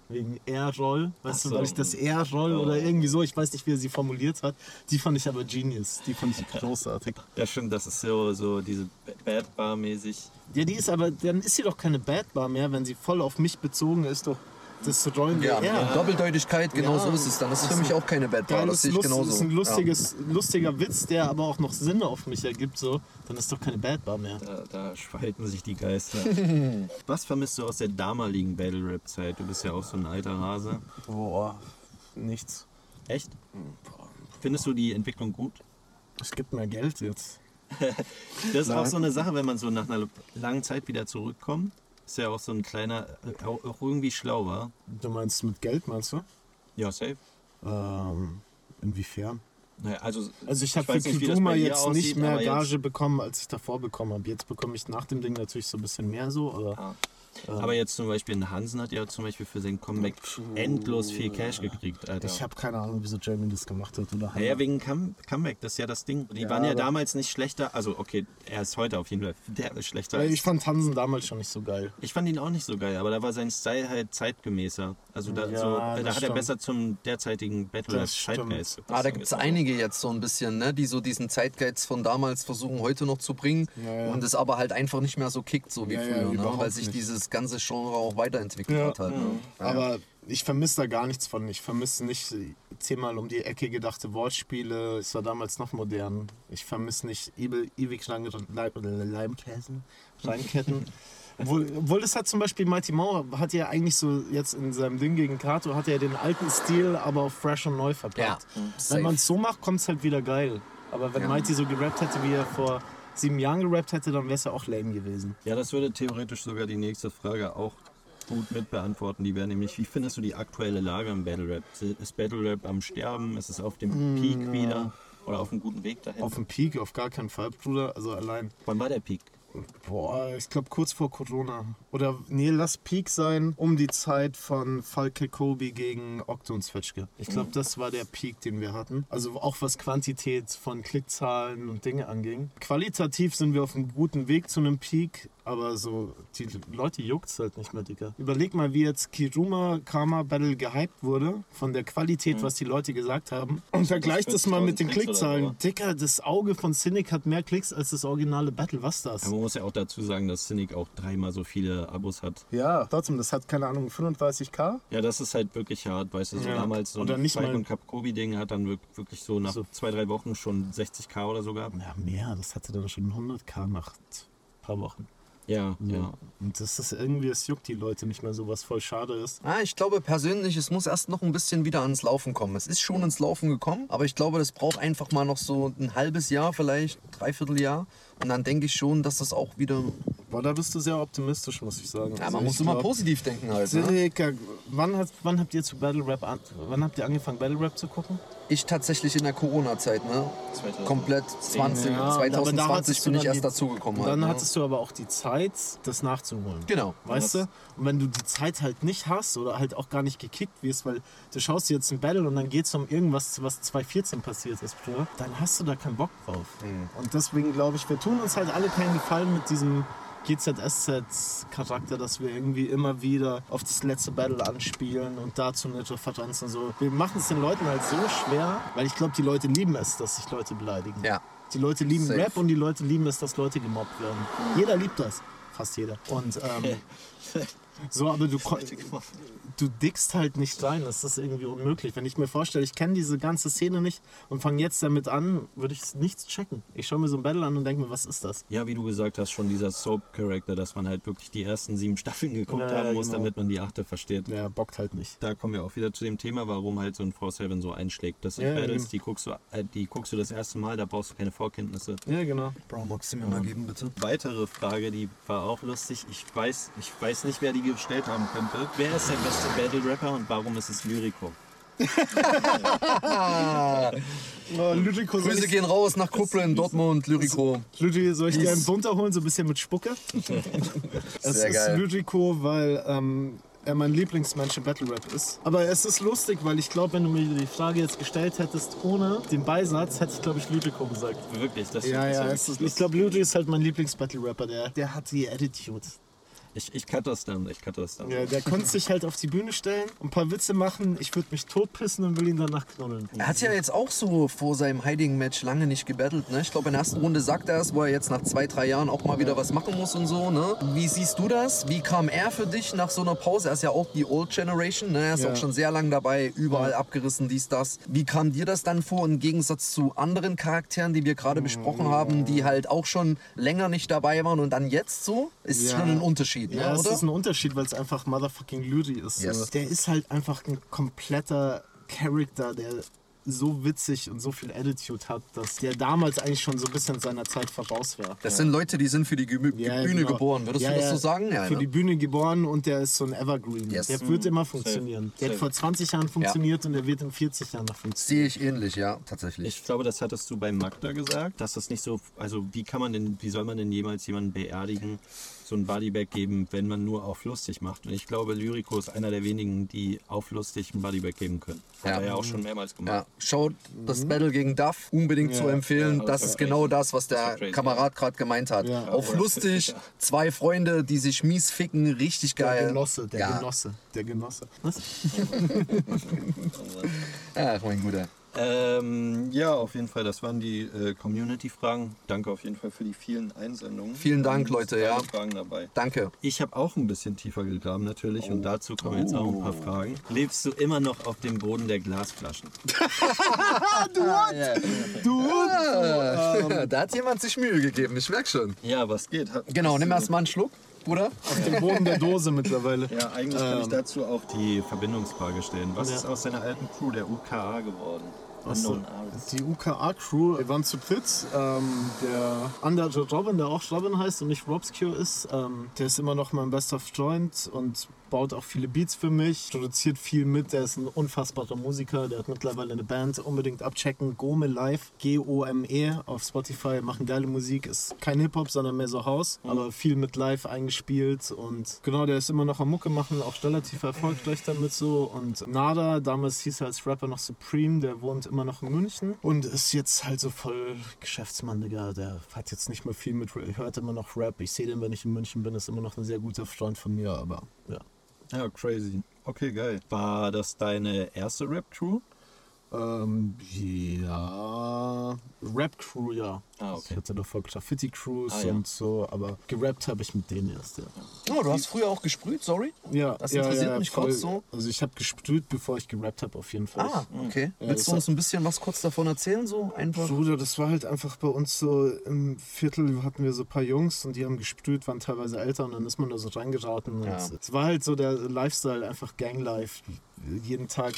B: Wegen Errol, weißt
A: Ach
B: du,
A: so.
B: weil ich das Errol oder irgendwie so, ich weiß nicht, wie er sie formuliert hat. Die fand ich aber genius, die fand ich großartig.
A: Ja, stimmt, das ist so, so diese Bad Bar mäßig.
B: Ja, die ist aber, dann ist sie doch keine Bad Bar mehr, wenn sie voll auf mich bezogen ist, doch das rollende
C: Ja,
B: R.
C: Doppeldeutigkeit, genau
B: Ja.
C: so ist es dann. Das ist für mich auch keine Bad Bar, das
B: ist,
C: sehe ich
B: lust,
C: genauso.
B: ist ein
C: Ja.
B: lustiges, lustiger Witz, der aber auch noch Sinn auf mich ergibt, so. Dann ist doch keine Bad Bar mehr.
A: Da, da spalten sich die Geister. <laughs> Was vermisst du aus der damaligen Battle Rap Zeit? Du bist ja auch so ein alter Hase.
B: Boah, nichts.
A: Echt? Findest du die Entwicklung gut?
B: Es gibt mehr Geld jetzt. <laughs>
A: Das ist auch so eine Sache, wenn man so nach einer langen Zeit wieder zurückkommt. Ist ja auch so ein kleiner, äh, auch irgendwie schlau war.
B: Du meinst mit Geld, meinst du?
A: Ja, safe.
B: Ähm, inwiefern?
A: Naja, also,
B: Also ich habe für
A: dir
B: jetzt
A: aussieht,
B: nicht mehr
A: aber jetzt-
B: Gage bekommen, als ich davor bekommen habe. Jetzt bekomme ich nach dem Ding natürlich so ein bisschen mehr so, aber
A: Ah. Aber jetzt zum Beispiel ein Hansen hat ja zum Beispiel für sein Comeback endlos viel Cash gekriegt, Alter.
B: ich habe keine Ahnung, wieso Jamie das gemacht hat. Oder
A: Naja, wegen Come Comeback, das ist ja das Ding. Die
B: Ja,
A: waren ja damals nicht schlechter. Also, okay, er ist heute auf jeden Fall der ist schlechter.
B: Ich fand Hansen damals schon nicht so geil.
A: Ich fand ihn auch nicht so geil, aber da war sein Style halt zeitgemäßer. Also da,
B: Ja,
A: so, da hat er
B: stimmt.
A: besser zum derzeitigen Battle
B: Das stimmt.
A: Zeitgeist.
C: Ah, da gibt es einige jetzt so ein bisschen, ne, die so diesen Zeitgeiz von damals versuchen heute noch zu bringen
B: Ja, ja.
C: und es aber halt einfach nicht mehr so kickt, so wie
B: Ja, ja,
C: früher, ne, weil sich
B: nicht.
C: Dieses ganze Genre auch weiterentwickelt
B: Ja.
C: hat halt. Ne?
B: Aber ich vermisse da gar nichts von. Ich vermisse nicht zehnmal um die Ecke gedachte Wortspiele. Es war damals noch modern. Ich vermisse nicht ewig, lange Leimketten. Reimketten. <laughs> Obwohl, obwohl das hat zum Beispiel Mighty Mauer, hat ja eigentlich so jetzt in seinem Ding gegen Kato, hat er den alten Stil, aber auf fresh und neu verpackt.
C: safe.
B: Wenn man es so macht, kommt es halt wieder geil. Aber wenn
C: Ja.
B: Mighty so gerappt hätte, wie er vor sieben Jahren gerappt hätte, dann wäre es ja auch lame gewesen.
A: Ja, das würde theoretisch sogar die nächste Frage auch gut mit beantworten. Die wäre nämlich, wie findest du die aktuelle Lage im Battle Rap? Ist Battle Rap am Sterben? Ist es auf dem Peak wieder? Oder auf einem guten Weg dahin?
B: Auf dem Peak auf gar keinen Fall, Bruder. Also allein.
A: Wann war der Peak?
B: Boah, ich glaube kurz vor Corona. Oder nee, lass Peak sein, um die Zeit von Falke Kobe gegen Okto und Zwetschge. Ich glaube, das war der Peak, den wir hatten. Also auch was Quantität von Klickzahlen und Dinge anging. Qualitativ sind wir auf einem guten Weg zu einem Peak, aber so, die Leute juckt's halt nicht mehr, Digga. Überleg mal, wie jetzt Kiruma Karma Battle gehypt wurde, von der Qualität, was die Leute gesagt haben. Und vergleich das mal mit den
A: 40.000 Klicks
B: Klickzahlen. Dicker, das Auge von Cynic hat mehr Klicks als das originale Battle. Was das?
A: Aber man muss ja auch dazu sagen, dass Cynic auch dreimal so viele Abos hat.
B: Ja, trotzdem, das hat keine Ahnung, 35k?
A: Ja, das ist halt wirklich hart, weißt du, so
B: Ja.
A: damals so
B: Oder
A: ein
B: nicht
A: Spike
B: mal-
A: und Cap Kobe Ding hat dann wirk- wirklich so nach
B: So.
A: zwei, drei Wochen schon 60k oder so gehabt.
B: Ja, mehr. Das hatte dann schon 100k nach ein paar Wochen.
A: Ja,
B: Ja.
A: ja.
B: Und das ist irgendwie, es juckt die Leute nicht mehr so, was voll schade ist.
C: Ah, ich glaube persönlich, es muss erst noch ein bisschen wieder ans Laufen kommen. Es ist schon ins Laufen gekommen, aber ich glaube, das braucht einfach mal noch so ein halbes Jahr, vielleicht dreiviertel Jahr. Und dann denke ich schon, dass das auch wieder.
B: Boah, da bist du sehr optimistisch, muss ich sagen.
C: Ja,
B: Also
C: man muss immer
B: glaub-
C: positiv denken halt. Ne?
B: Circa, wann, hat, wann habt ihr zu Battle Rap an, wann habt ihr angefangen Battle Rap zu gucken?
C: Ich tatsächlich in der Corona-Zeit, ne?
A: 2010.
C: Komplett 20,
B: Ja, aber da
C: 2020
B: hattest du
C: bin ich
B: dann
C: erst dazugekommen.
B: Und
C: Halt,
B: dann
C: ne?
B: hattest du aber auch die Zeit, das nachzuholen.
C: Genau.
B: Weißt du? Und wenn du die Zeit halt nicht hast oder halt auch gar nicht gekickt wirst, weil du schaust dir jetzt ein Battle und dann geht es um irgendwas, was 2014 passiert ist, dann hast du da keinen Bock drauf. Und deswegen glaube ich, wir tun uns halt alle keinen Gefallen mit diesem GZSZ-Charakter, dass wir irgendwie immer wieder auf das letzte Battle anspielen und dazu eine Referenz und so. Wir machen es den Leuten halt so schwer, weil ich glaube, die Leute lieben es, dass sich Leute beleidigen.
C: Ja.
B: Die Leute lieben
C: Safe.
B: Rap und die Leute lieben es, dass Leute gemobbt werden. Jeder liebt das. Fast jeder. Und ähm, <laughs> So, aber du, du dickst halt nicht rein. Das ist irgendwie unmöglich. Wenn ich mir vorstelle, ich kenne diese ganze Szene nicht und fange jetzt damit an, würde ich nichts checken. Ich schaue mir so ein Battle an und denke mir, was ist das?
A: Ja, wie du gesagt hast, schon dieser Soap-Charakter, dass man halt wirklich die ersten sieben Staffeln geguckt
B: Ja,
A: haben muss,
B: genau.
A: damit man die achte versteht.
B: Der bockt halt nicht.
A: Da kommen wir auch wieder zu dem Thema, warum halt so ein 4-7 so einschlägt. Das sind
B: Ja,
A: Battles,
B: eben.
A: die guckst, du, äh, die guckst du das erste Mal, da brauchst du keine Vorkenntnisse.
B: Ja, genau.
C: Bro, magst du mir mal geben, bitte?
A: Weitere Frage, die war auch lustig. Ich weiß, ich weiß nicht, wer die gestellt haben könnte. Wer ist der beste Battle-Rapper und warum ist es Lyrico?
B: Oh, <laughs> Lyrico, soll
C: Grüße
B: ich,
C: gehen raus nach Kuppeln, Dortmund, Lyrico.
B: Lyrico, soll ich dir einen bunter holen, so ein bisschen mit Spucke? <laughs> es
C: Sehr
B: ist
C: geil.
B: Lyrico, weil ähm, er mein Lieblingsmensch im Battle Rap ist. Aber es ist lustig, weil ich glaube, wenn du mir die Frage jetzt gestellt hättest ohne den Beisatz, hätte ich glaube ich Lyrico gesagt.
A: Wirklich, das
B: Ja, ja, ist, ich glaube, Lyrico ist halt mein Lieblings-Battle-Rapper. Der, der hat die Attitude.
A: Ich, ich cut das dann, ich cut das dann.
B: Ja, der konnte sich halt auf die Bühne stellen, ein paar Witze machen. Ich würde mich totpissen und will ihn danach knuddeln.
C: Er hat ja jetzt auch so vor seinem Hiding-Match lange nicht gebettelt. Ne? Ich glaube, in der ersten Runde sagt er es, wo er jetzt nach zwei, drei Jahren auch mal wieder was machen muss und so. Ne? Wie siehst du das? Wie kam er für dich nach so einer Pause? Er ist ja auch die Old Generation. Ne? Er ist
B: Ja.
C: auch schon sehr lang dabei, überall abgerissen, dies, das. Wie kam dir das dann vor im Gegensatz zu anderen Charakteren, die wir gerade besprochen haben, die halt auch schon länger nicht dabei waren und dann jetzt so? Ist
B: Ja.
C: schon ein Unterschied, ne?
B: Ja, es ist ein Unterschied, weil es einfach motherfucking Lyri ist.
C: Yes.
B: So. Der ist halt einfach ein kompletter Charakter, der so witzig und so viel Attitude hat, dass der damals eigentlich schon so ein bisschen seiner Zeit voraus war.
C: Das sind Leute, die sind für die Gemü
B: Ja,
C: Bühne
B: genau.
C: geboren. Würdest
B: Ja,
C: du das
B: ja,
C: so sagen? Ja,
B: Für
C: ne?
B: die Bühne geboren und der ist so ein Evergreen.
C: Yes.
B: Der wird immer funktionieren. Der hat
A: Safe.
B: vor 20 Jahren funktioniert und der wird in 40 Jahren noch funktionieren.
C: Sehe ich ähnlich, ja, tatsächlich.
A: Ich glaube, das hattest du bei Magda gesagt, dass das nicht so, also wie kann man denn, wie soll man denn jemals jemanden beerdigen, so ein Bodybag geben, wenn man nur auf lustig macht? Und ich glaube, Lyrico ist einer der wenigen, die auf lustig ein Bodybag geben können. Hat
C: Ja.
A: er ja auch schon mehrmals gemacht.
C: Ja, schaut das Battle gegen Duff unbedingt zu empfehlen.
A: Ja,
C: das
A: das
C: ist
A: war
C: genau das, was
A: Das
C: der
A: crazy,
C: Kamerad gerade gemeint hat.
B: Ja.
C: Auf lustig, <laughs> zwei Freunde, die sich mies ficken, richtig
B: Der
C: geil.
B: Genosse, der
C: ja.
B: Genosse, der Genosse. <laughs> Was?
C: Ach, mein Guter.
A: Ähm, ja, auf jeden Fall, das waren die äh, Community-Fragen. Danke auf jeden Fall für die vielen Einsendungen.
C: Vielen Dank, Leute, ja.
A: Fragen dabei.
C: Danke.
A: Ich habe auch ein bisschen tiefer gegraben natürlich und dazu kommen jetzt auch ein paar Fragen. Lebst du immer noch auf dem Boden der Glasflaschen? <laughs>
B: Du!
C: Ah, <laughs> da hat jemand sich Mühe gegeben, ich merk schon.
A: Ja, was geht? Ha-
C: Genau, nimm erst mal einen Schluck, Bruder.
B: Auf dem Boden der Dose mittlerweile.
A: Ja, eigentlich kann ich dazu auch die Verbindungsfrage stellen. Was
B: Ja.
A: ist aus deiner alten Crew, der UKA, geworden?
B: Achso, die UKA-Crew, wir waren zu dritt. Ähm, der andere Robin, der auch Robin heißt und nicht Robscure ist, ähm, der ist immer noch mein bester Freund und baut auch viele Beats für mich, produziert viel mit. Der ist ein unfassbarer Musiker, der hat mittlerweile eine Band. Unbedingt abchecken. Gome Live, G-O-M-E auf Spotify, machen geile Musik. Ist kein Hip-Hop, sondern mehr so House, aber viel mit Live eingespielt. Und genau, der ist immer noch am Mucke machen, auch relativ erfolgreich damit so. Und Nada, damals hieß er als Rapper noch Supreme, der wohnt immer noch in München und ist jetzt halt so voll Geschäftsmann, Digga. Der hat jetzt nicht mehr viel mit, hört immer noch Rap. Ich sehe den, wenn ich in München bin, ist immer noch ein sehr guter Freund von mir, aber ja.
A: Ja, crazy. Okay, geil. War das deine erste Rap-Crew?
B: Ähm, ja. Rap-Crew, ja.
A: Ah, okay.
B: Ich hatte davor Graffiti-Crews
A: Ah, ja.
B: und so, aber gerappt habe ich mit denen erst, ja.
C: Oh, du hast früher auch gesprüht, sorry?
B: Ja,
C: Das
B: ja,
C: interessiert
B: ja,
C: mich
B: voll.
C: kurz so.
B: Also ich habe gesprüht, bevor ich gerappt habe, auf jeden Fall.
C: Ah, okay.
B: Ja,
C: Willst
B: das
C: du uns ein bisschen was kurz davon erzählen, so einfach?
B: Bruder, das war halt einfach bei uns so im Viertel hatten wir so ein paar Jungs und die haben gesprüht, waren teilweise älter und dann ist man da so reingeraten. Und
C: Ja.
B: Es war halt so der Lifestyle, einfach Ganglife. Jeden Tag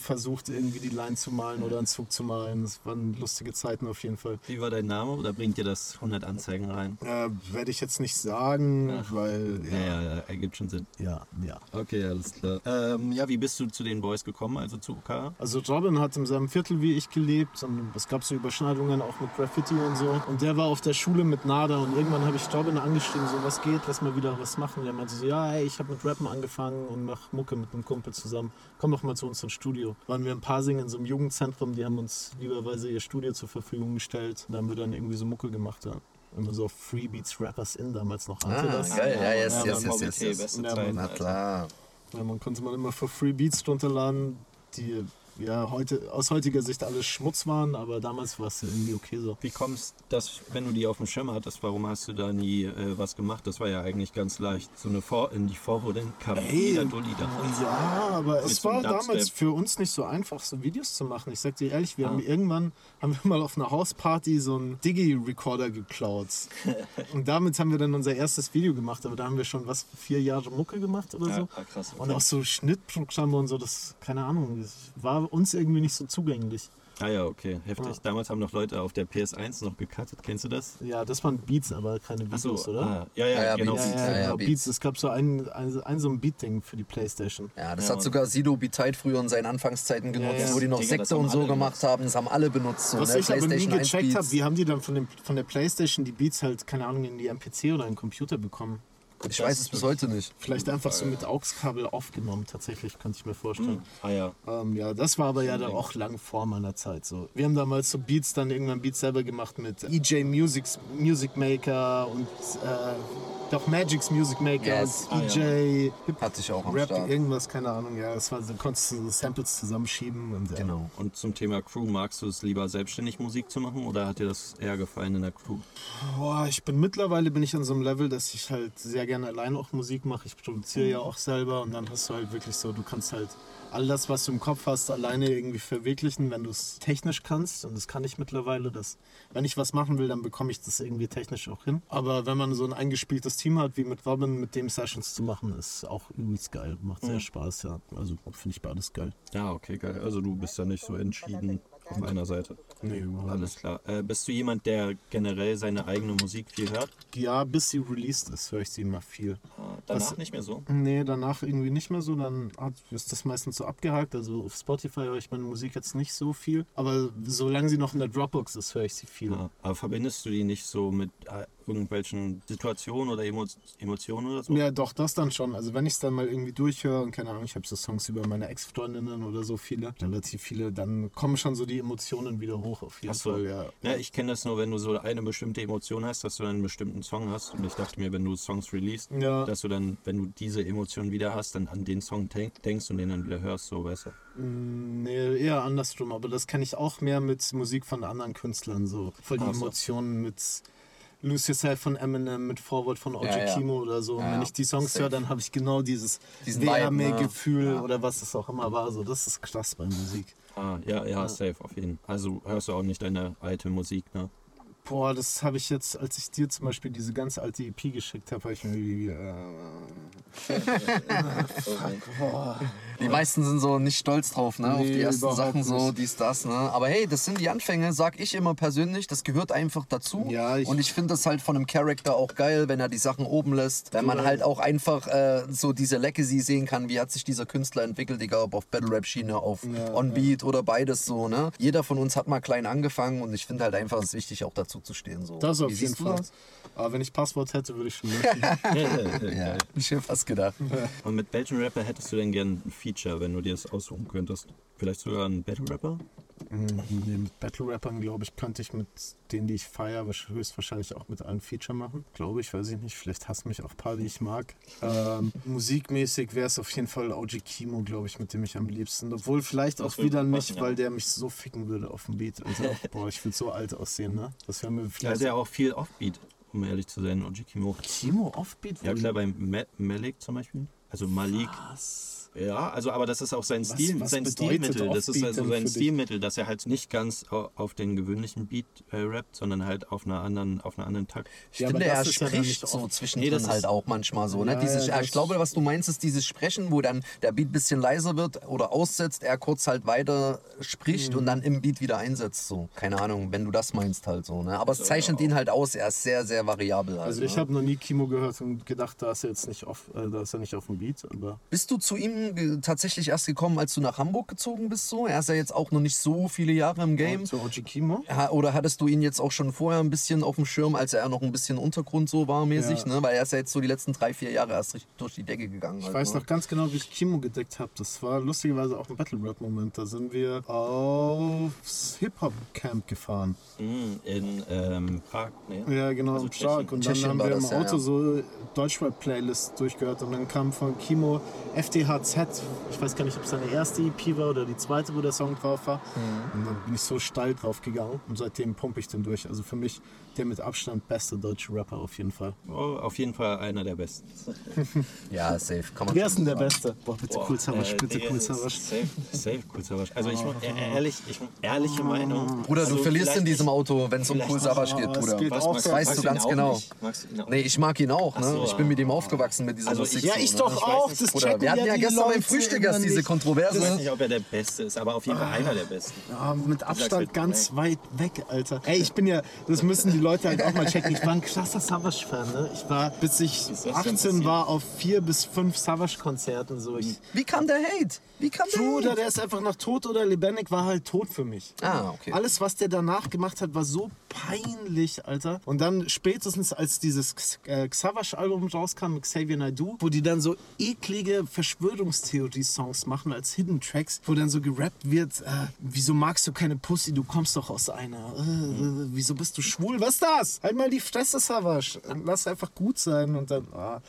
B: versucht irgendwie die Line zu malen oder einen Zug zu malen. Das waren lustige Zeiten auf jeden Fall.
A: Wie war dein Name oder bringt dir das 100 Anzeigen rein?
B: Äh, Werde ich jetzt nicht sagen, weil
A: Ja,
B: ja,
A: ja, ja, ergibt schon Sinn.
B: ja, ja.
A: Okay, alles klar. Ähm, ja, wie bist du zu den Boys gekommen, also zu UKA?
B: Also Robin hat in seinem Viertel wie ich gelebt und es gab so Überschneidungen auch mit Graffiti und so. Und der war auf der Schule mit Nada und irgendwann habe ich Robin angeschrieben, so was geht, lass mal wieder was machen. Der meinte so, ja, ey, ich habe mit Rappen angefangen und mach Mucke mit einem Kumpel zusammen. Komm doch mal zu uns ins Studio. Waren wir ein paar Singen in so einem Jugendzentrum, die haben uns lieberweise ihr Studio zur Verfügung gestellt. Und da haben wir dann irgendwie so Mucke gemacht. Ja. Immer so auf Freebeats Rappers in damals noch. Kannte
C: Ah,
B: das?
C: geil, ja, yes,
B: Ja,
C: yes,
B: Mann,
C: yes. Na klar.
B: Ja, man konnte man immer für Free Beats runterladen. Die ja heute aus heutiger Sicht alles Schmutz waren, aber damals war es irgendwie okay so.
A: Wie kommst das, wenn du die auf dem Schirm hattest, warum hast du da nie äh, was gemacht? Das war ja eigentlich ganz leicht. So eine Vor in die Vorwurden kam
B: Ey,
A: jeder Dulli davon.
B: Ja, aber es war
A: Dubstep.
B: damals für uns nicht so einfach, so Videos zu machen. Ich sag dir ehrlich, wir
A: Ah.
B: haben irgendwann haben wir mal auf einer Hausparty so einen Digi-Recorder geklaut. <laughs> Und damit haben wir dann unser erstes Video gemacht, aber da haben wir schon was vier Jahre Mucke gemacht oder
A: Ja,
B: so.
A: ah, krass, okay.
B: Und auch so Schnittprogramme und so, das, keine Ahnung, das war uns irgendwie nicht so zugänglich.
A: Ah ja, okay, heftig. Damals haben noch Leute auf der PS1 noch gecuttet. Kennst du das?
B: Ja, das waren Beats, aber keine
A: Ach so,
B: Videos, oder?
A: Ah, ja, ja,
C: Ja, ja,
A: genau.
C: Beats.
B: Ja, ja,
C: Ja, ja,
B: genau,
C: Beats.
B: Beats. Es gab so ein, ein, ein so ein Beat-Ding für die Playstation.
C: Ja, das
A: Ja,
C: hat sogar Sido Beteid früher in seinen Anfangszeiten genutzt,
B: ja.
C: wo die noch
A: Digga,
C: Sekte und so gemacht
A: benutzt.
C: haben. Das haben alle benutzt. So,
B: Was
C: ne?
B: ich aber nie
C: 1
B: gecheckt habe,
C: Beats.
B: wie haben die dann von, dem, von der Playstation die Beats halt, keine Ahnung, in die MPC oder in den Computer bekommen?
C: Ich weiß es bis heute nicht.
B: Vielleicht einfach so mit AUX-Kabel aufgenommen, tatsächlich, könnte ich mir vorstellen.
A: Ah ja.
B: Ähm, ja, das war aber ja dann auch lang vor meiner Zeit. So. Wir haben damals so Beats, dann irgendwann Beats selber gemacht mit EJ Music, Music Maker und äh, doch Magic's Music Maker
C: Yes.
B: und
A: Ah,
B: EJ Hip
C: Hatte ich auch am
B: Rap,
C: Start.
B: irgendwas, keine Ahnung. Ja, das war so, konntest du so Samples zusammenschieben. Und, ja.
C: Genau.
A: Und zum Thema Crew, magst du es lieber selbstständig Musik zu machen oder hat dir das eher gefallen in der Crew?
B: Boah, ich bin mittlerweile bin ich an so einem Level, dass ich halt sehr gerne allein auch Musik mache. Ich produziere ja auch selber und dann hast du halt wirklich so, du kannst halt all das, was du im Kopf hast, alleine irgendwie verwirklichen, wenn du es technisch kannst. Und das kann ich mittlerweile. Dass, wenn ich was machen will, dann bekomme ich das irgendwie technisch auch hin. Aber wenn man so ein eingespieltes Team hat, wie mit Robin, mit dem Sessions zu machen, ist auch übelst geil. Macht sehr Spaß, ja. Also finde ich beides geil.
A: Ja, okay, geil. Also du bist ja nicht so entschieden auf meiner Seite.
B: Nee, überhaupt
A: Alles klar. Äh, bist du jemand, der generell seine eigene Musik viel hört?
B: Ja, bis sie released ist, höre ich sie immer viel.
A: Ah, Danach
B: Was-
A: nicht mehr so?
B: Nee, danach irgendwie nicht mehr so. Dann ist das meistens so abgehakt. Also auf Spotify höre ich meine Musik jetzt nicht so viel. Aber solange sie noch in der Dropbox ist, höre ich sie viel.
A: Ja. Aber verbindest du die nicht so mit äh, irgendwelchen Situationen oder Emo Emotionen oder so?
B: Ja, doch, das dann schon. Also wenn ich es dann mal irgendwie durchhöre und keine Ahnung, ich habe so Songs über meine Ex-Freundinnen oder so viele, relativ viele, dann kommen schon so die Emotionen wieder hoch auf jeden
A: so.
B: Fall, ja.
A: Ja, ich kenne das nur, wenn du so eine bestimmte Emotion hast, dass du dann einen bestimmten Song hast. Und ich dachte mir, wenn du Songs released,
B: Ja.
A: dass du dann, wenn du diese Emotion wieder hast, dann an den Song denk denkst und den dann wieder hörst, so weißt du.
B: Mm, Nee, eher andersrum, aber das kenne ich auch mehr mit Musik von anderen Künstlern, so voll die. Emotionen mit Lose Yourself von Eminem, mit Forward von Ojo
C: Ja, ja.
B: Kimo oder so. Und
C: Ja,
B: wenn ich die Songs
C: Safe.
B: höre, dann habe ich genau dieses
C: ne?
B: Wärmegefühl
C: Ja.
B: oder was es auch immer war. So, das ist krass bei Musik.
A: Ah, ja, ja, safe, auf jeden Fall. Also hörst du auch nicht deine alte Musik, ne?
B: Boah, das habe ich jetzt, als ich dir zum Beispiel diese ganz alte EP geschickt habe, habe ich mir irgendwie. Äh, <laughs>
C: Die meisten sind so nicht stolz drauf, ne? auf
B: Nee,
C: die ersten Sachen, so
B: nicht.
C: dies, das, ne? Aber hey, das sind die Anfänge, sag ich immer persönlich, das gehört einfach dazu.
B: Ja, ich-
C: und ich finde das halt von einem Charakter auch geil, wenn er die Sachen oben lässt. Wenn man halt auch einfach äh, so diese Legacy sehen kann, wie hat sich dieser Künstler entwickelt, egal ob auf Battle Rap Schiene, auf
B: Ja,
C: On Beat oder beides so, ne? Jeder von uns hat mal klein angefangen und ich finde halt einfach, es ist wichtig, auch dazu zu stehen. So.
B: das auf
C: Wie
B: jeden Fall.
C: das?
B: Aber wenn ich Passwort hätte, würde ich schon <laughs> löschen.
C: Ja, ich hätte fast gedacht.
A: Und mit welchem Rapper hättest du denn gern ein Feature, wenn du dir das aussuchen könntest? Vielleicht sogar ein Battle Rapper?
B: Mit Battle-Rappern, glaube ich, könnte ich mit denen, die ich feiere, höchstwahrscheinlich auch mit allen Feature machen. Glaube ich, weiß ich nicht. Vielleicht hassen mich auch ein paar, die ich mag. Ähm, musikmäßig wäre es auf jeden Fall OG Kimo, glaube ich, mit dem ich am liebsten. Obwohl vielleicht
A: Das
B: auch wieder
A: gut
B: nicht,
A: passen, ja.
B: weil der mich so ficken würde auf dem Beat. Also, <laughs> boah, ich würde so alt aussehen, ne? Das wäre mir vielleicht.
A: ja auch viel Offbeat, um ehrlich zu sein, Oji Kimo.
B: Kimo Offbeat?
A: Ja klar, beim Ma Malik zum Beispiel. Also Malik.
B: Was?
A: Ja, also aber das ist auch sein
B: Was-
A: Stil,
B: was
A: sein Stilmittel. Das ist also sein? Stilmittel, dass er halt nicht ganz au- auf den gewöhnlichen Beat äh, rappt, sondern halt auf einer anderen, auf einer anderen Takt.
C: Ich
B: Ja,
C: finde,
B: aber
C: er
B: ja
C: spricht so zwischendrin
A: Nee, das
C: halt auch manchmal so. Ne?
B: Ja,
C: Dieses,
B: ja,
C: ich glaube, was du meinst, ist dieses Sprechen, wo dann der Beat ein bisschen leiser wird oder aussetzt, er kurz halt weiter spricht
B: Mhm.
C: und dann im Beat wieder einsetzt. So. Keine Ahnung, wenn du das meinst halt so. Ne? Aber es
A: So,
C: zeichnet
A: ja.
C: ihn halt aus, er ist sehr, sehr variabel. Halt,
B: Also ich
C: ne?
B: habe noch nie Kimo gehört und gedacht, da ist er jetzt nicht auf, äh, da ist er nicht auf dem Beat, aber
C: Bist du zu ihm tatsächlich erst gekommen, als du nach Hamburg gezogen bist? So? Er ist ja jetzt auch noch nicht so viele Jahre im Game.
B: zu OG Kimo.
C: Ha- Oder hattest du ihn jetzt auch schon vorher ein bisschen auf dem Schirm, als er noch ein bisschen Untergrund so war mäßig?
B: Ja.
C: Ne? Weil er ist ja jetzt so die letzten drei, vier Jahre erst richtig durch die Decke gegangen.
B: Ich
C: halt,
B: weiß
C: ne?
B: noch ganz genau, wie ich Kimo gedeckt habe. Das war lustigerweise auch ein Battle Rap Moment. Da sind wir aufs Hip Hop Camp gefahren.
A: Mm, In ähm, Prag, ne?
B: Ja, genau,
A: Also
B: im. Prag. Und dann
C: Tschechien
B: haben wir im
C: das, ja,
B: Auto
C: ja.
B: so Deutschrap Playlists durchgehört und dann kam von Kimo FDH Z. Ich weiß gar nicht, ob es seine erste EP war oder die zweite, wo der Song drauf war. Und dann bin ich so steil drauf gegangen und seitdem pumpe ich den durch. Also für mich der mit Abstand beste deutsche Rapper auf jeden Fall.
A: Oh, auf jeden Fall einer der besten. <laughs>
C: Ja, safe. Kann man
B: Wer ist denn der
C: sagen.
B: Beste? Boah, bitte cool Savasch,
A: Äh,
B: bitte Savasch.
A: Safe, safe cool Savage. Also ich, äh, ehrlich, ich, ehrliche Meinung.
C: Bruder, du
A: also
C: verlierst in diesem Auto, wenn es um Cool. Savage geht,
B: Ah,
C: Bruder.
B: geht
A: Was,
B: so.
C: weißt du ganz genau.
A: Nicht? Magst du ihn auch
C: Nee, ich mag ihn auch. Ne?
A: So,
C: ich bin mit ihm aufgewachsen mit dieser
A: Also
C: Musik.
B: Ja, ich
C: ne?
B: doch auch. Das
C: Bruder, wir hatten ja gestern beim Frühstück erst diese
B: nicht.
A: Ich weiß
C: Kontroverse.
A: nicht, ob er der Beste ist, aber auf jeden Fall einer der Besten.
B: Mit Abstand ganz weit weg, Alter. Ey, ich bin ja, das müssen die Leute halt auch mal checken. Ich war ein krasser Savage-Fan, ne? Ich war, bis ich
A: ist das denn
B: 18
A: passiert?
B: war, auf vier bis fünf Savage-Konzerten. So. Ich,
C: Wie kam der Hate? Wie kam der
B: Bruder,
C: Hate?
B: der ist einfach noch tot oder lebendig, war halt tot für mich.
C: Ah, okay.
B: Alles, was der danach gemacht hat, war so peinlich, Alter. Und dann spätestens, als dieses äh, Xavash-Album rauskam mit Xavier Naidoo, wo die dann so eklige Verschwörungstheorie-Songs machen als Hidden Tracks, wo dann so gerappt wird, äh, wieso magst du keine Pussy, du kommst doch aus einer. Äh, äh, wieso bist du schwul? Was ist das? Halt mal die Fresse, Savage. Lass einfach gut sein und dann... Ah.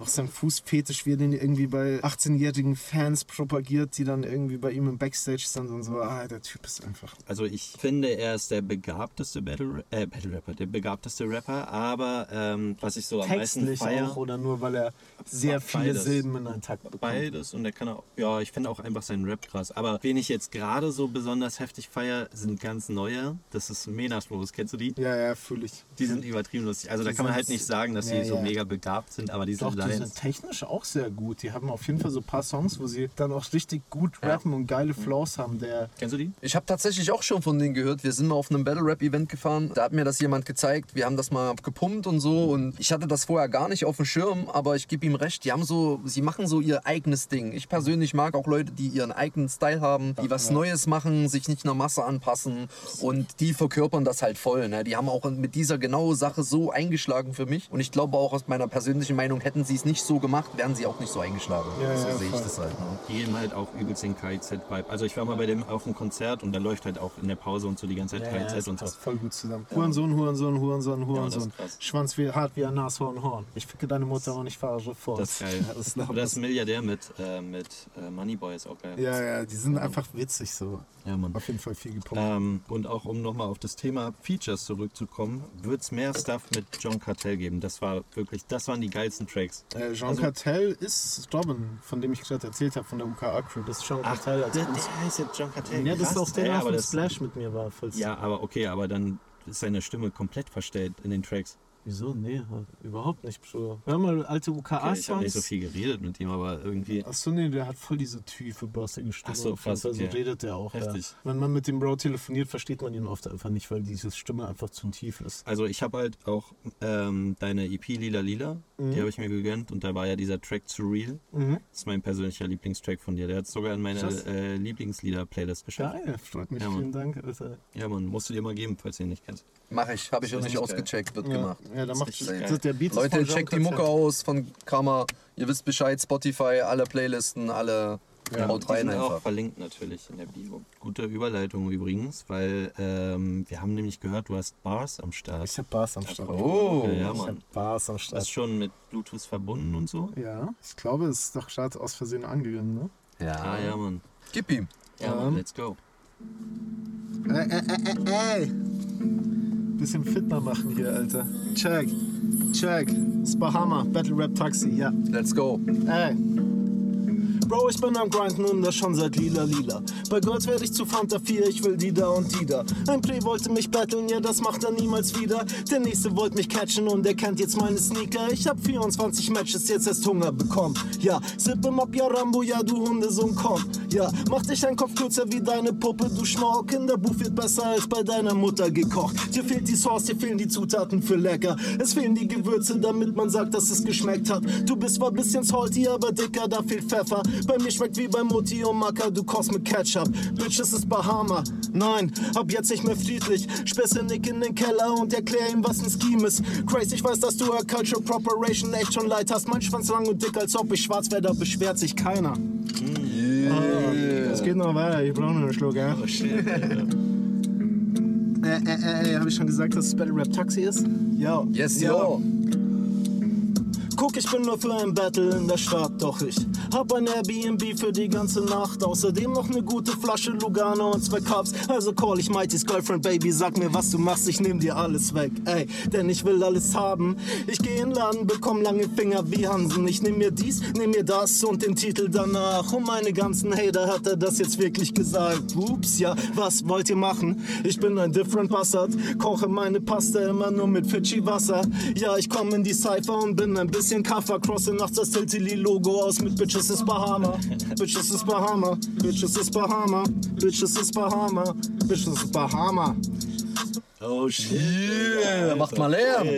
B: Auch sein Fußfetisch, wie er den irgendwie bei 18-jährigen Fans propagiert, die dann irgendwie bei ihm im Backstage sind und so. Ah, der Typ ist einfach.
A: Also ich finde, er ist der begabteste Battle, äh, Battle Rapper, der begabteste Rapper, aber ähm, was ich so am meisten feiere,
B: auch oder nur weil er sehr viele
A: Beides.
B: Silben in einen Takt bekommt.
A: beides und er kann auch, ja, ich finde auch einfach seinen Rap krass. Aber wen ich jetzt gerade so besonders heftig feiere, sind ganz neue. Das ist Menas-Modus, kennst du die?
B: Ja, ja, fühle ich.
A: Die sind übertrieben lustig. Also da kann man halt nicht sagen, dass
B: Ja,
A: sie so
B: ja.
A: mega begabt sind, aber die
B: Doch,
A: sind
B: die sind technisch auch sehr gut. Die haben auf jeden Fall so ein paar Songs, wo sie dann auch richtig gut rappen und geile Flows haben. Der
A: Kennst du die?
C: Ich habe tatsächlich auch schon von denen gehört. Wir sind mal auf einem Battle Rap Event gefahren. Da hat mir das jemand gezeigt. Wir haben das mal gepumpt und so. Und ich hatte das vorher gar nicht auf dem Schirm, aber ich gebe ihm recht. Die haben so, sie machen so ihr eigenes Ding. Ich persönlich mag auch Leute, die ihren eigenen Style haben, die was Neues machen, sich nicht einer Masse anpassen und die verkörpern das halt voll. Ne? Die haben auch mit dieser genauen Sache so eingeschlagen für mich. Und ich glaube auch aus meiner persönlichen Meinung, hätten sie es nicht so gemacht, wären sie auch nicht so eingeschlagen.
B: Ja,
C: so
B: ja,
C: sehe ich das halt. Ne?
A: Die geben halt auch übelst den KIZ-Vibe. Also ich war mal bei dem auf einem Konzert und da läuft halt auch in der Pause und so die ganze Zeit
B: ja,
A: KIZ
B: das
A: und so.
B: passt voll gut zusammen. Hurensohn, Hurensohn, Hurensohn,
A: das
B: Hurensohn.
A: ist krass.
B: Schwanz wie, hart wie ein Nashorn, Horn. Ich ficke deine Mutter und ich fahre fort.
A: Das ist geil.
B: Ja, das ist
A: das Milliardär mit, äh, mit äh, Moneyboy ist auch geil.
B: ja, ja, die sind einfach witzig so.
A: Ja, Mann.
B: Auf jeden Fall viel gepumpt.
A: Ähm, und auch um nochmal auf das Thema Features zurückzukommen, wird es mehr Stuff mit John Cartell geben. Das war wirklich, das waren die geilsten Tracks.
B: Äh, Jean
A: also-
B: Cartel ist Robin, von dem ich gerade erzählt habe, von der UKA Crew. Das ist Jean Cartel als
A: der, der heißt jetzt John Cartell.
B: Ja, das ist auch der, der auf dem Splash mit mir war.
A: Ja, aber okay, aber dann ist seine Stimme komplett verstellt in den Tracks.
B: Wieso? Nee, überhaupt nicht, Bruder. Hör mal alte
A: Okay, ich habe nicht so
B: UKA-Songs.
A: viel geredet mit ihm, aber irgendwie.
B: Achso, nee, der hat voll diese tiefe, bossige Stimme.
A: Ach so,
B: Auf jeden
A: krass,
B: Fall, so
A: okay.
B: redet der auch. Ja.
A: Heftig.
B: Wenn man mit dem Bro telefoniert, versteht man ihn oft einfach nicht, weil diese Stimme einfach zu tief ist.
A: Also ich habe halt auch ähm, deine EP Lila Lila,
B: Mhm.
A: die habe ich mir gegönnt und da war ja dieser Track Surreal.
B: Mhm.
A: Das ist mein persönlicher Lieblingstrack von dir. Der hat sogar in meine äh, Lieblingslieder-Playlist geschafft.
B: Geil, freut mich.
A: Ja, Mann.
B: Vielen Dank, Alter.
A: Ja, man, musst du dir mal geben, falls du ihn nicht kennst.
C: Mach ich, habe ich noch
A: ist
C: nicht ausgecheckt, wird
B: Ja,
C: gemacht.
B: Ja da macht das, der Beat
C: Leute, checkt die Mucke aus von Karma. Ihr wisst Bescheid, Spotify, alle Playlisten, alle haut
A: Die
C: rein
A: sind auch
C: einfach.
A: verlinkt natürlich in der Bio. Gute Überleitung übrigens, weil ähm, wir haben nämlich gehört, du hast Bars am Start.
B: Ich hab Bars am Start.
C: Oh,
A: Okay, ja,
B: ich
A: Mann.
B: hab Bars am
A: Das ist
B: Start.
A: schon mit Bluetooth verbunden und so?
B: Ja, ich glaube, es ist doch gerade aus Versehen angegangen, ne?
C: ja.
A: Ah, ja, Mann.
C: Gib ihm.
A: Ja, Mann, let's go.
B: Ey, ey, ey, ey, ey. Bisschen fitner machen hier, Alter. Check, check. Spahama, Battle Rap Taxi, ja.
C: Let's go.
B: Ey. Bro, ich bin am Grinden und das schon seit lila lila. Bei Girls werde ich zu Fanta 4, ich will die da und die da. Ein Pre wollte mich battlen, ja, das macht er niemals wieder. Der nächste wollte mich catchen und er kennt jetzt meine Sneaker. Ich hab 24 Matches, jetzt erst Hunger bekommen. Ja, sipp im ja Rambo, ja, du Hundesohn, komm. Ja, mach dich dein Kopf kürzer wie deine Puppe, du Schmauk. Kinderbuch wird besser als bei deiner Mutter gekocht. Dir fehlt die Sauce, dir fehlen die Zutaten für lecker. Es fehlen die Gewürze, damit man sagt, dass es geschmeckt hat. Du bist zwar bisschen salty, aber dicker, da fehlt Pfeffer. Bei mir schmeckt wie bei Mutti und Macker, du kochst mit Ketchup. Bitch, es ist Bahama. Nein, ab jetzt nicht mehr friedlich. Späße Nick in den Keller und erklär ihm, was ein Scheme ist. Crazy, ich weiß, dass du a Culture Preparation echt schon leid hast. Mein Schwanz lang und dick, als ob ich schwarz wäre, da beschwert sich keiner. Es geht noch weiter, ich brauche noch einen Schluck, ja?
A: Oh shit.
B: Äh, äh, äh, hab ich schon gesagt, dass es Battle Rap Taxi ist? Ja.
C: Yes,
B: ja.
C: yo.
B: Guck, ich bin nur für ein Battle in der Stadt, doch ich hab ein Airbnb für die ganze Nacht. Außerdem noch eine gute Flasche Lugano und zwei Cups. Also call ich Mighty's Girlfriend, Baby, sag mir, was du machst, ich nehm dir alles weg, ey. Denn ich will alles haben. Ich geh in den Laden, bekomm lange Finger wie Hansen. Ich nehm mir dies, nehm mir das und den Titel danach. Und meine ganzen Hater hat er das jetzt wirklich gesagt. Ups, ja, was wollt ihr machen? Ich bin ein Different Bastard, koche meine Pasta immer nur mit Fidschi-Wasser. Ja, ich komm in die Cypher und bin ein bisschen Kaffer. Crosse nachts das Tiltili-Logo aus mit Bitches ist Bahama. Bitches ist Bahama. Bitches ist Bahama. Bitches ist Bahama. Bitches ist Bahama.
A: Oh shit.
C: Yeah, macht mal Lärm.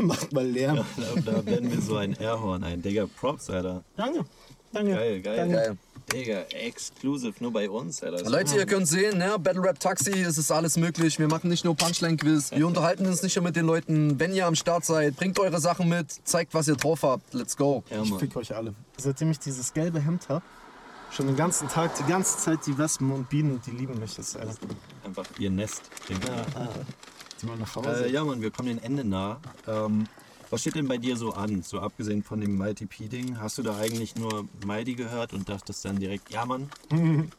C: <laughs>
B: Macht mal Lärm.
A: Da, da werden wir so ein Airhorn ein. Digga, Props, Alter.
B: Danke. Danke.
A: Geil, geil.
B: Danke.
C: Geil.
A: Digga, exclusive nur bei uns, Alter.
C: Leute, ihr könnt sehen, ne? Battle Rap Taxi, es ist alles möglich. Wir machen nicht nur Punchline-Quiz. Wir unterhalten uns nicht nur mit den Leuten. Wenn ihr am Start seid, bringt eure Sachen mit, zeigt, was ihr drauf habt. Let's go.
A: Ja,
B: Ich fick euch alle. Seitdem ich dieses gelbe Hemd hab, schon den ganzen Tag, die ganze Zeit die Wespen und Bienen, die lieben mich. Das ist, Alter.
A: Einfach ihr Nest. Digga.
B: Die wollen nach Hause.
A: Äh, ja, Mann, wir kommen dem Ende nah. Ähm, was steht denn bei dir so an? So abgesehen von dem Mighty P-Ding, hast du da eigentlich nur Mighty gehört und dachtest dann direkt, ja, Mann? <laughs>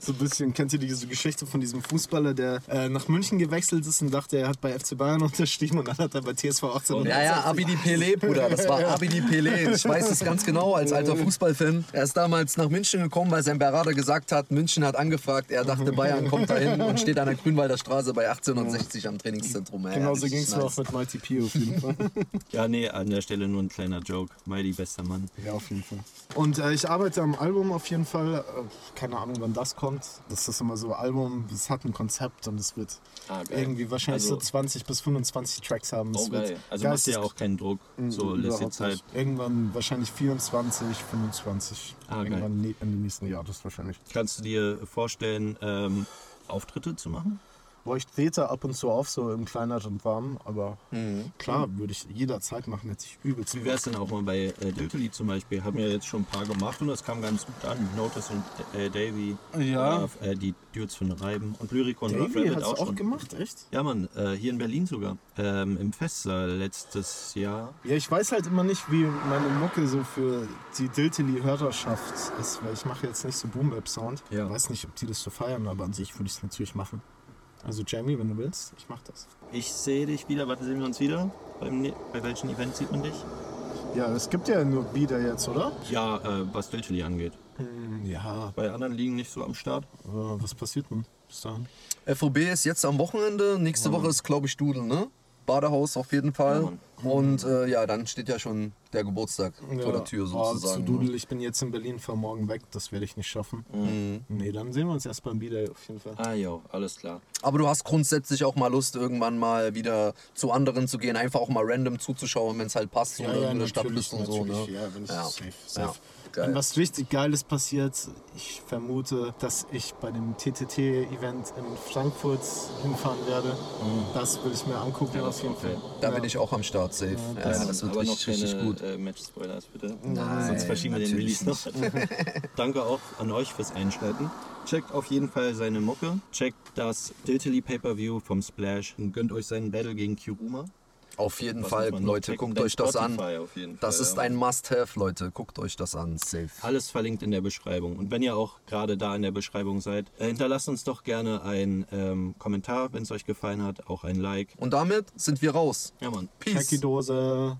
B: So ein bisschen, kennt ihr diese Geschichte von diesem Fußballer, der äh, nach München gewechselt ist und dachte, er hat bei FC Bayern unterschrieben und dann hat er bei TSV 18
C: Ja, ja, Abidi <laughs> Pele, Bruder. Das war Abidi Pele. Ich weiß es ganz genau als alter Fußballfan. Er ist damals nach München gekommen, weil sein Berater gesagt hat, München hat angefragt. Er dachte, Bayern kommt dahin und steht an der <laughs> Grünwalder Straße bei 1860 am Trainingszentrum. Ja,
B: Genau so
C: richtig
B: ging es mir
C: nice.
B: auch mit Mighty P auf jeden Fall. <laughs>
A: Ja, nee, an der Stelle nur ein kleiner Joke. Mighty, bester Mann.
B: ja, auf jeden Fall. Und äh, ich arbeite am Album auf jeden Fall. Äh, keine Ahnung, wann das kommt. Das ist immer so Album, es hat ein Konzept und es wird
A: Ah, geil.
B: irgendwie wahrscheinlich
A: Also-
B: so 20 bis 25 Tracks haben.
A: Oh, geil. Also machst du ja auch keinen Druck. So lässt
B: Überhaupt
A: Zeit.
B: Irgendwann wahrscheinlich 24, 25.
A: Ah, geil.
B: Irgendwann ne- Ende nächsten Jahres wahrscheinlich.
A: Kannst du dir vorstellen, ähm, Auftritte zu machen?
B: Ich trete ab und zu auf, so im kleineren Rahmen, aber
A: Mhm.
B: klar, würde ich jederzeit machen, hätte ich übelst.
A: Wie wäre es denn auch mal bei äh, Diltily zum Beispiel? Haben ja jetzt schon ein paar gemacht und das kam ganz gut an. Notice und äh, Davy,
B: Ja.
A: äh, die Dudes von Reiben und Lyrico und
B: Davy hat
A: auch
B: auch, gemacht, echt?
A: Ja, Mann, äh, hier in Berlin sogar. Ähm, Im Festsaal letztes Jahr.
B: Ja, ich weiß halt immer nicht, wie meine Mucke so für die Diltily-Hörerschaft ist, weil ich mache jetzt nicht so Boom-Bap-Sound.
A: Ja.
B: Ich weiß nicht, ob die das so feiern, aber an sich würde ich es natürlich machen. Also Jamie, wenn du willst, ich mach das.
A: Ich sehe dich wieder. Warte, sehen wir uns wieder? Beim, ne- bei welchen Events sieht man dich?
B: Ja, es gibt ja nur Bieder jetzt, oder?
A: Ja, äh, was Diltily angeht.
B: Ja,
A: Bei anderen liegen nicht so am Start.
B: aber was passiert denn bis dahin?
C: FOB ist jetzt am Wochenende. Nächste Woche ist, glaube ich, Dudel, ne? Badehaus auf jeden Fall.
A: Ja,
C: und äh, ja, dann steht ja schon der Geburtstag vor der Tür
B: Oh,
C: sozusagen.
B: zu
C: ne?
B: Dudel, ich bin jetzt in Berlin, fahr morgen weg, das werde ich nicht schaffen.
C: Mhm.
B: Nee, dann sehen wir uns erst beim Bieder auf jeden Fall.
A: Ah, jo, alles klar.
C: Aber du hast grundsätzlich auch mal Lust, irgendwann mal wieder zu anderen zu gehen, einfach auch mal random zuzuschauen, wenn es halt passt, so
B: Ja,
C: oder
B: ja,
C: in der Stadt bist und so. Ne?
B: Ja, wenn ich
C: Ja.
B: safe,
C: Ja.
B: safe.
C: Geil.
B: Wenn was richtig Geiles passiert, ich vermute, dass ich bei dem TTT-Event in Frankfurt hinfahren werde. Das will ich mir angucken
A: Ja,
B: auf jeden. Fall.
C: Da
B: ja.
C: bin ich auch am Start, safe. Ja,
B: das-
C: das wird
A: Aber
C: richtig,
A: noch keine
C: richtig gut.
A: Äh, Match-Spoilers, bitte.
C: Nein,
A: Sonst verschieben wir den Release noch. <laughs> Danke auch an euch fürs Einschalten. Checkt auf jeden Fall seine Mucke. Checkt das Diltily Pay-Per-View vom Splash und gönnt euch seinen Battle gegen Kiruma.
C: Auf jeden
A: Was
C: Fall, Leute,
A: checken?
C: guckt
A: Bei
C: euch das an.
A: Spotify auf jeden
C: Das ist
A: ja.
C: ein Must-Have, Leute. Guckt euch das an, safe.
A: Alles verlinkt in der Beschreibung. Und wenn ihr auch gerade da in der Beschreibung seid, äh, hinterlasst uns doch gerne einen ähm, Kommentar, wenn es euch gefallen hat, auch ein Like.
C: Und damit sind wir raus.
A: Ja, Mann.
C: Peace.
B: Check die Dose.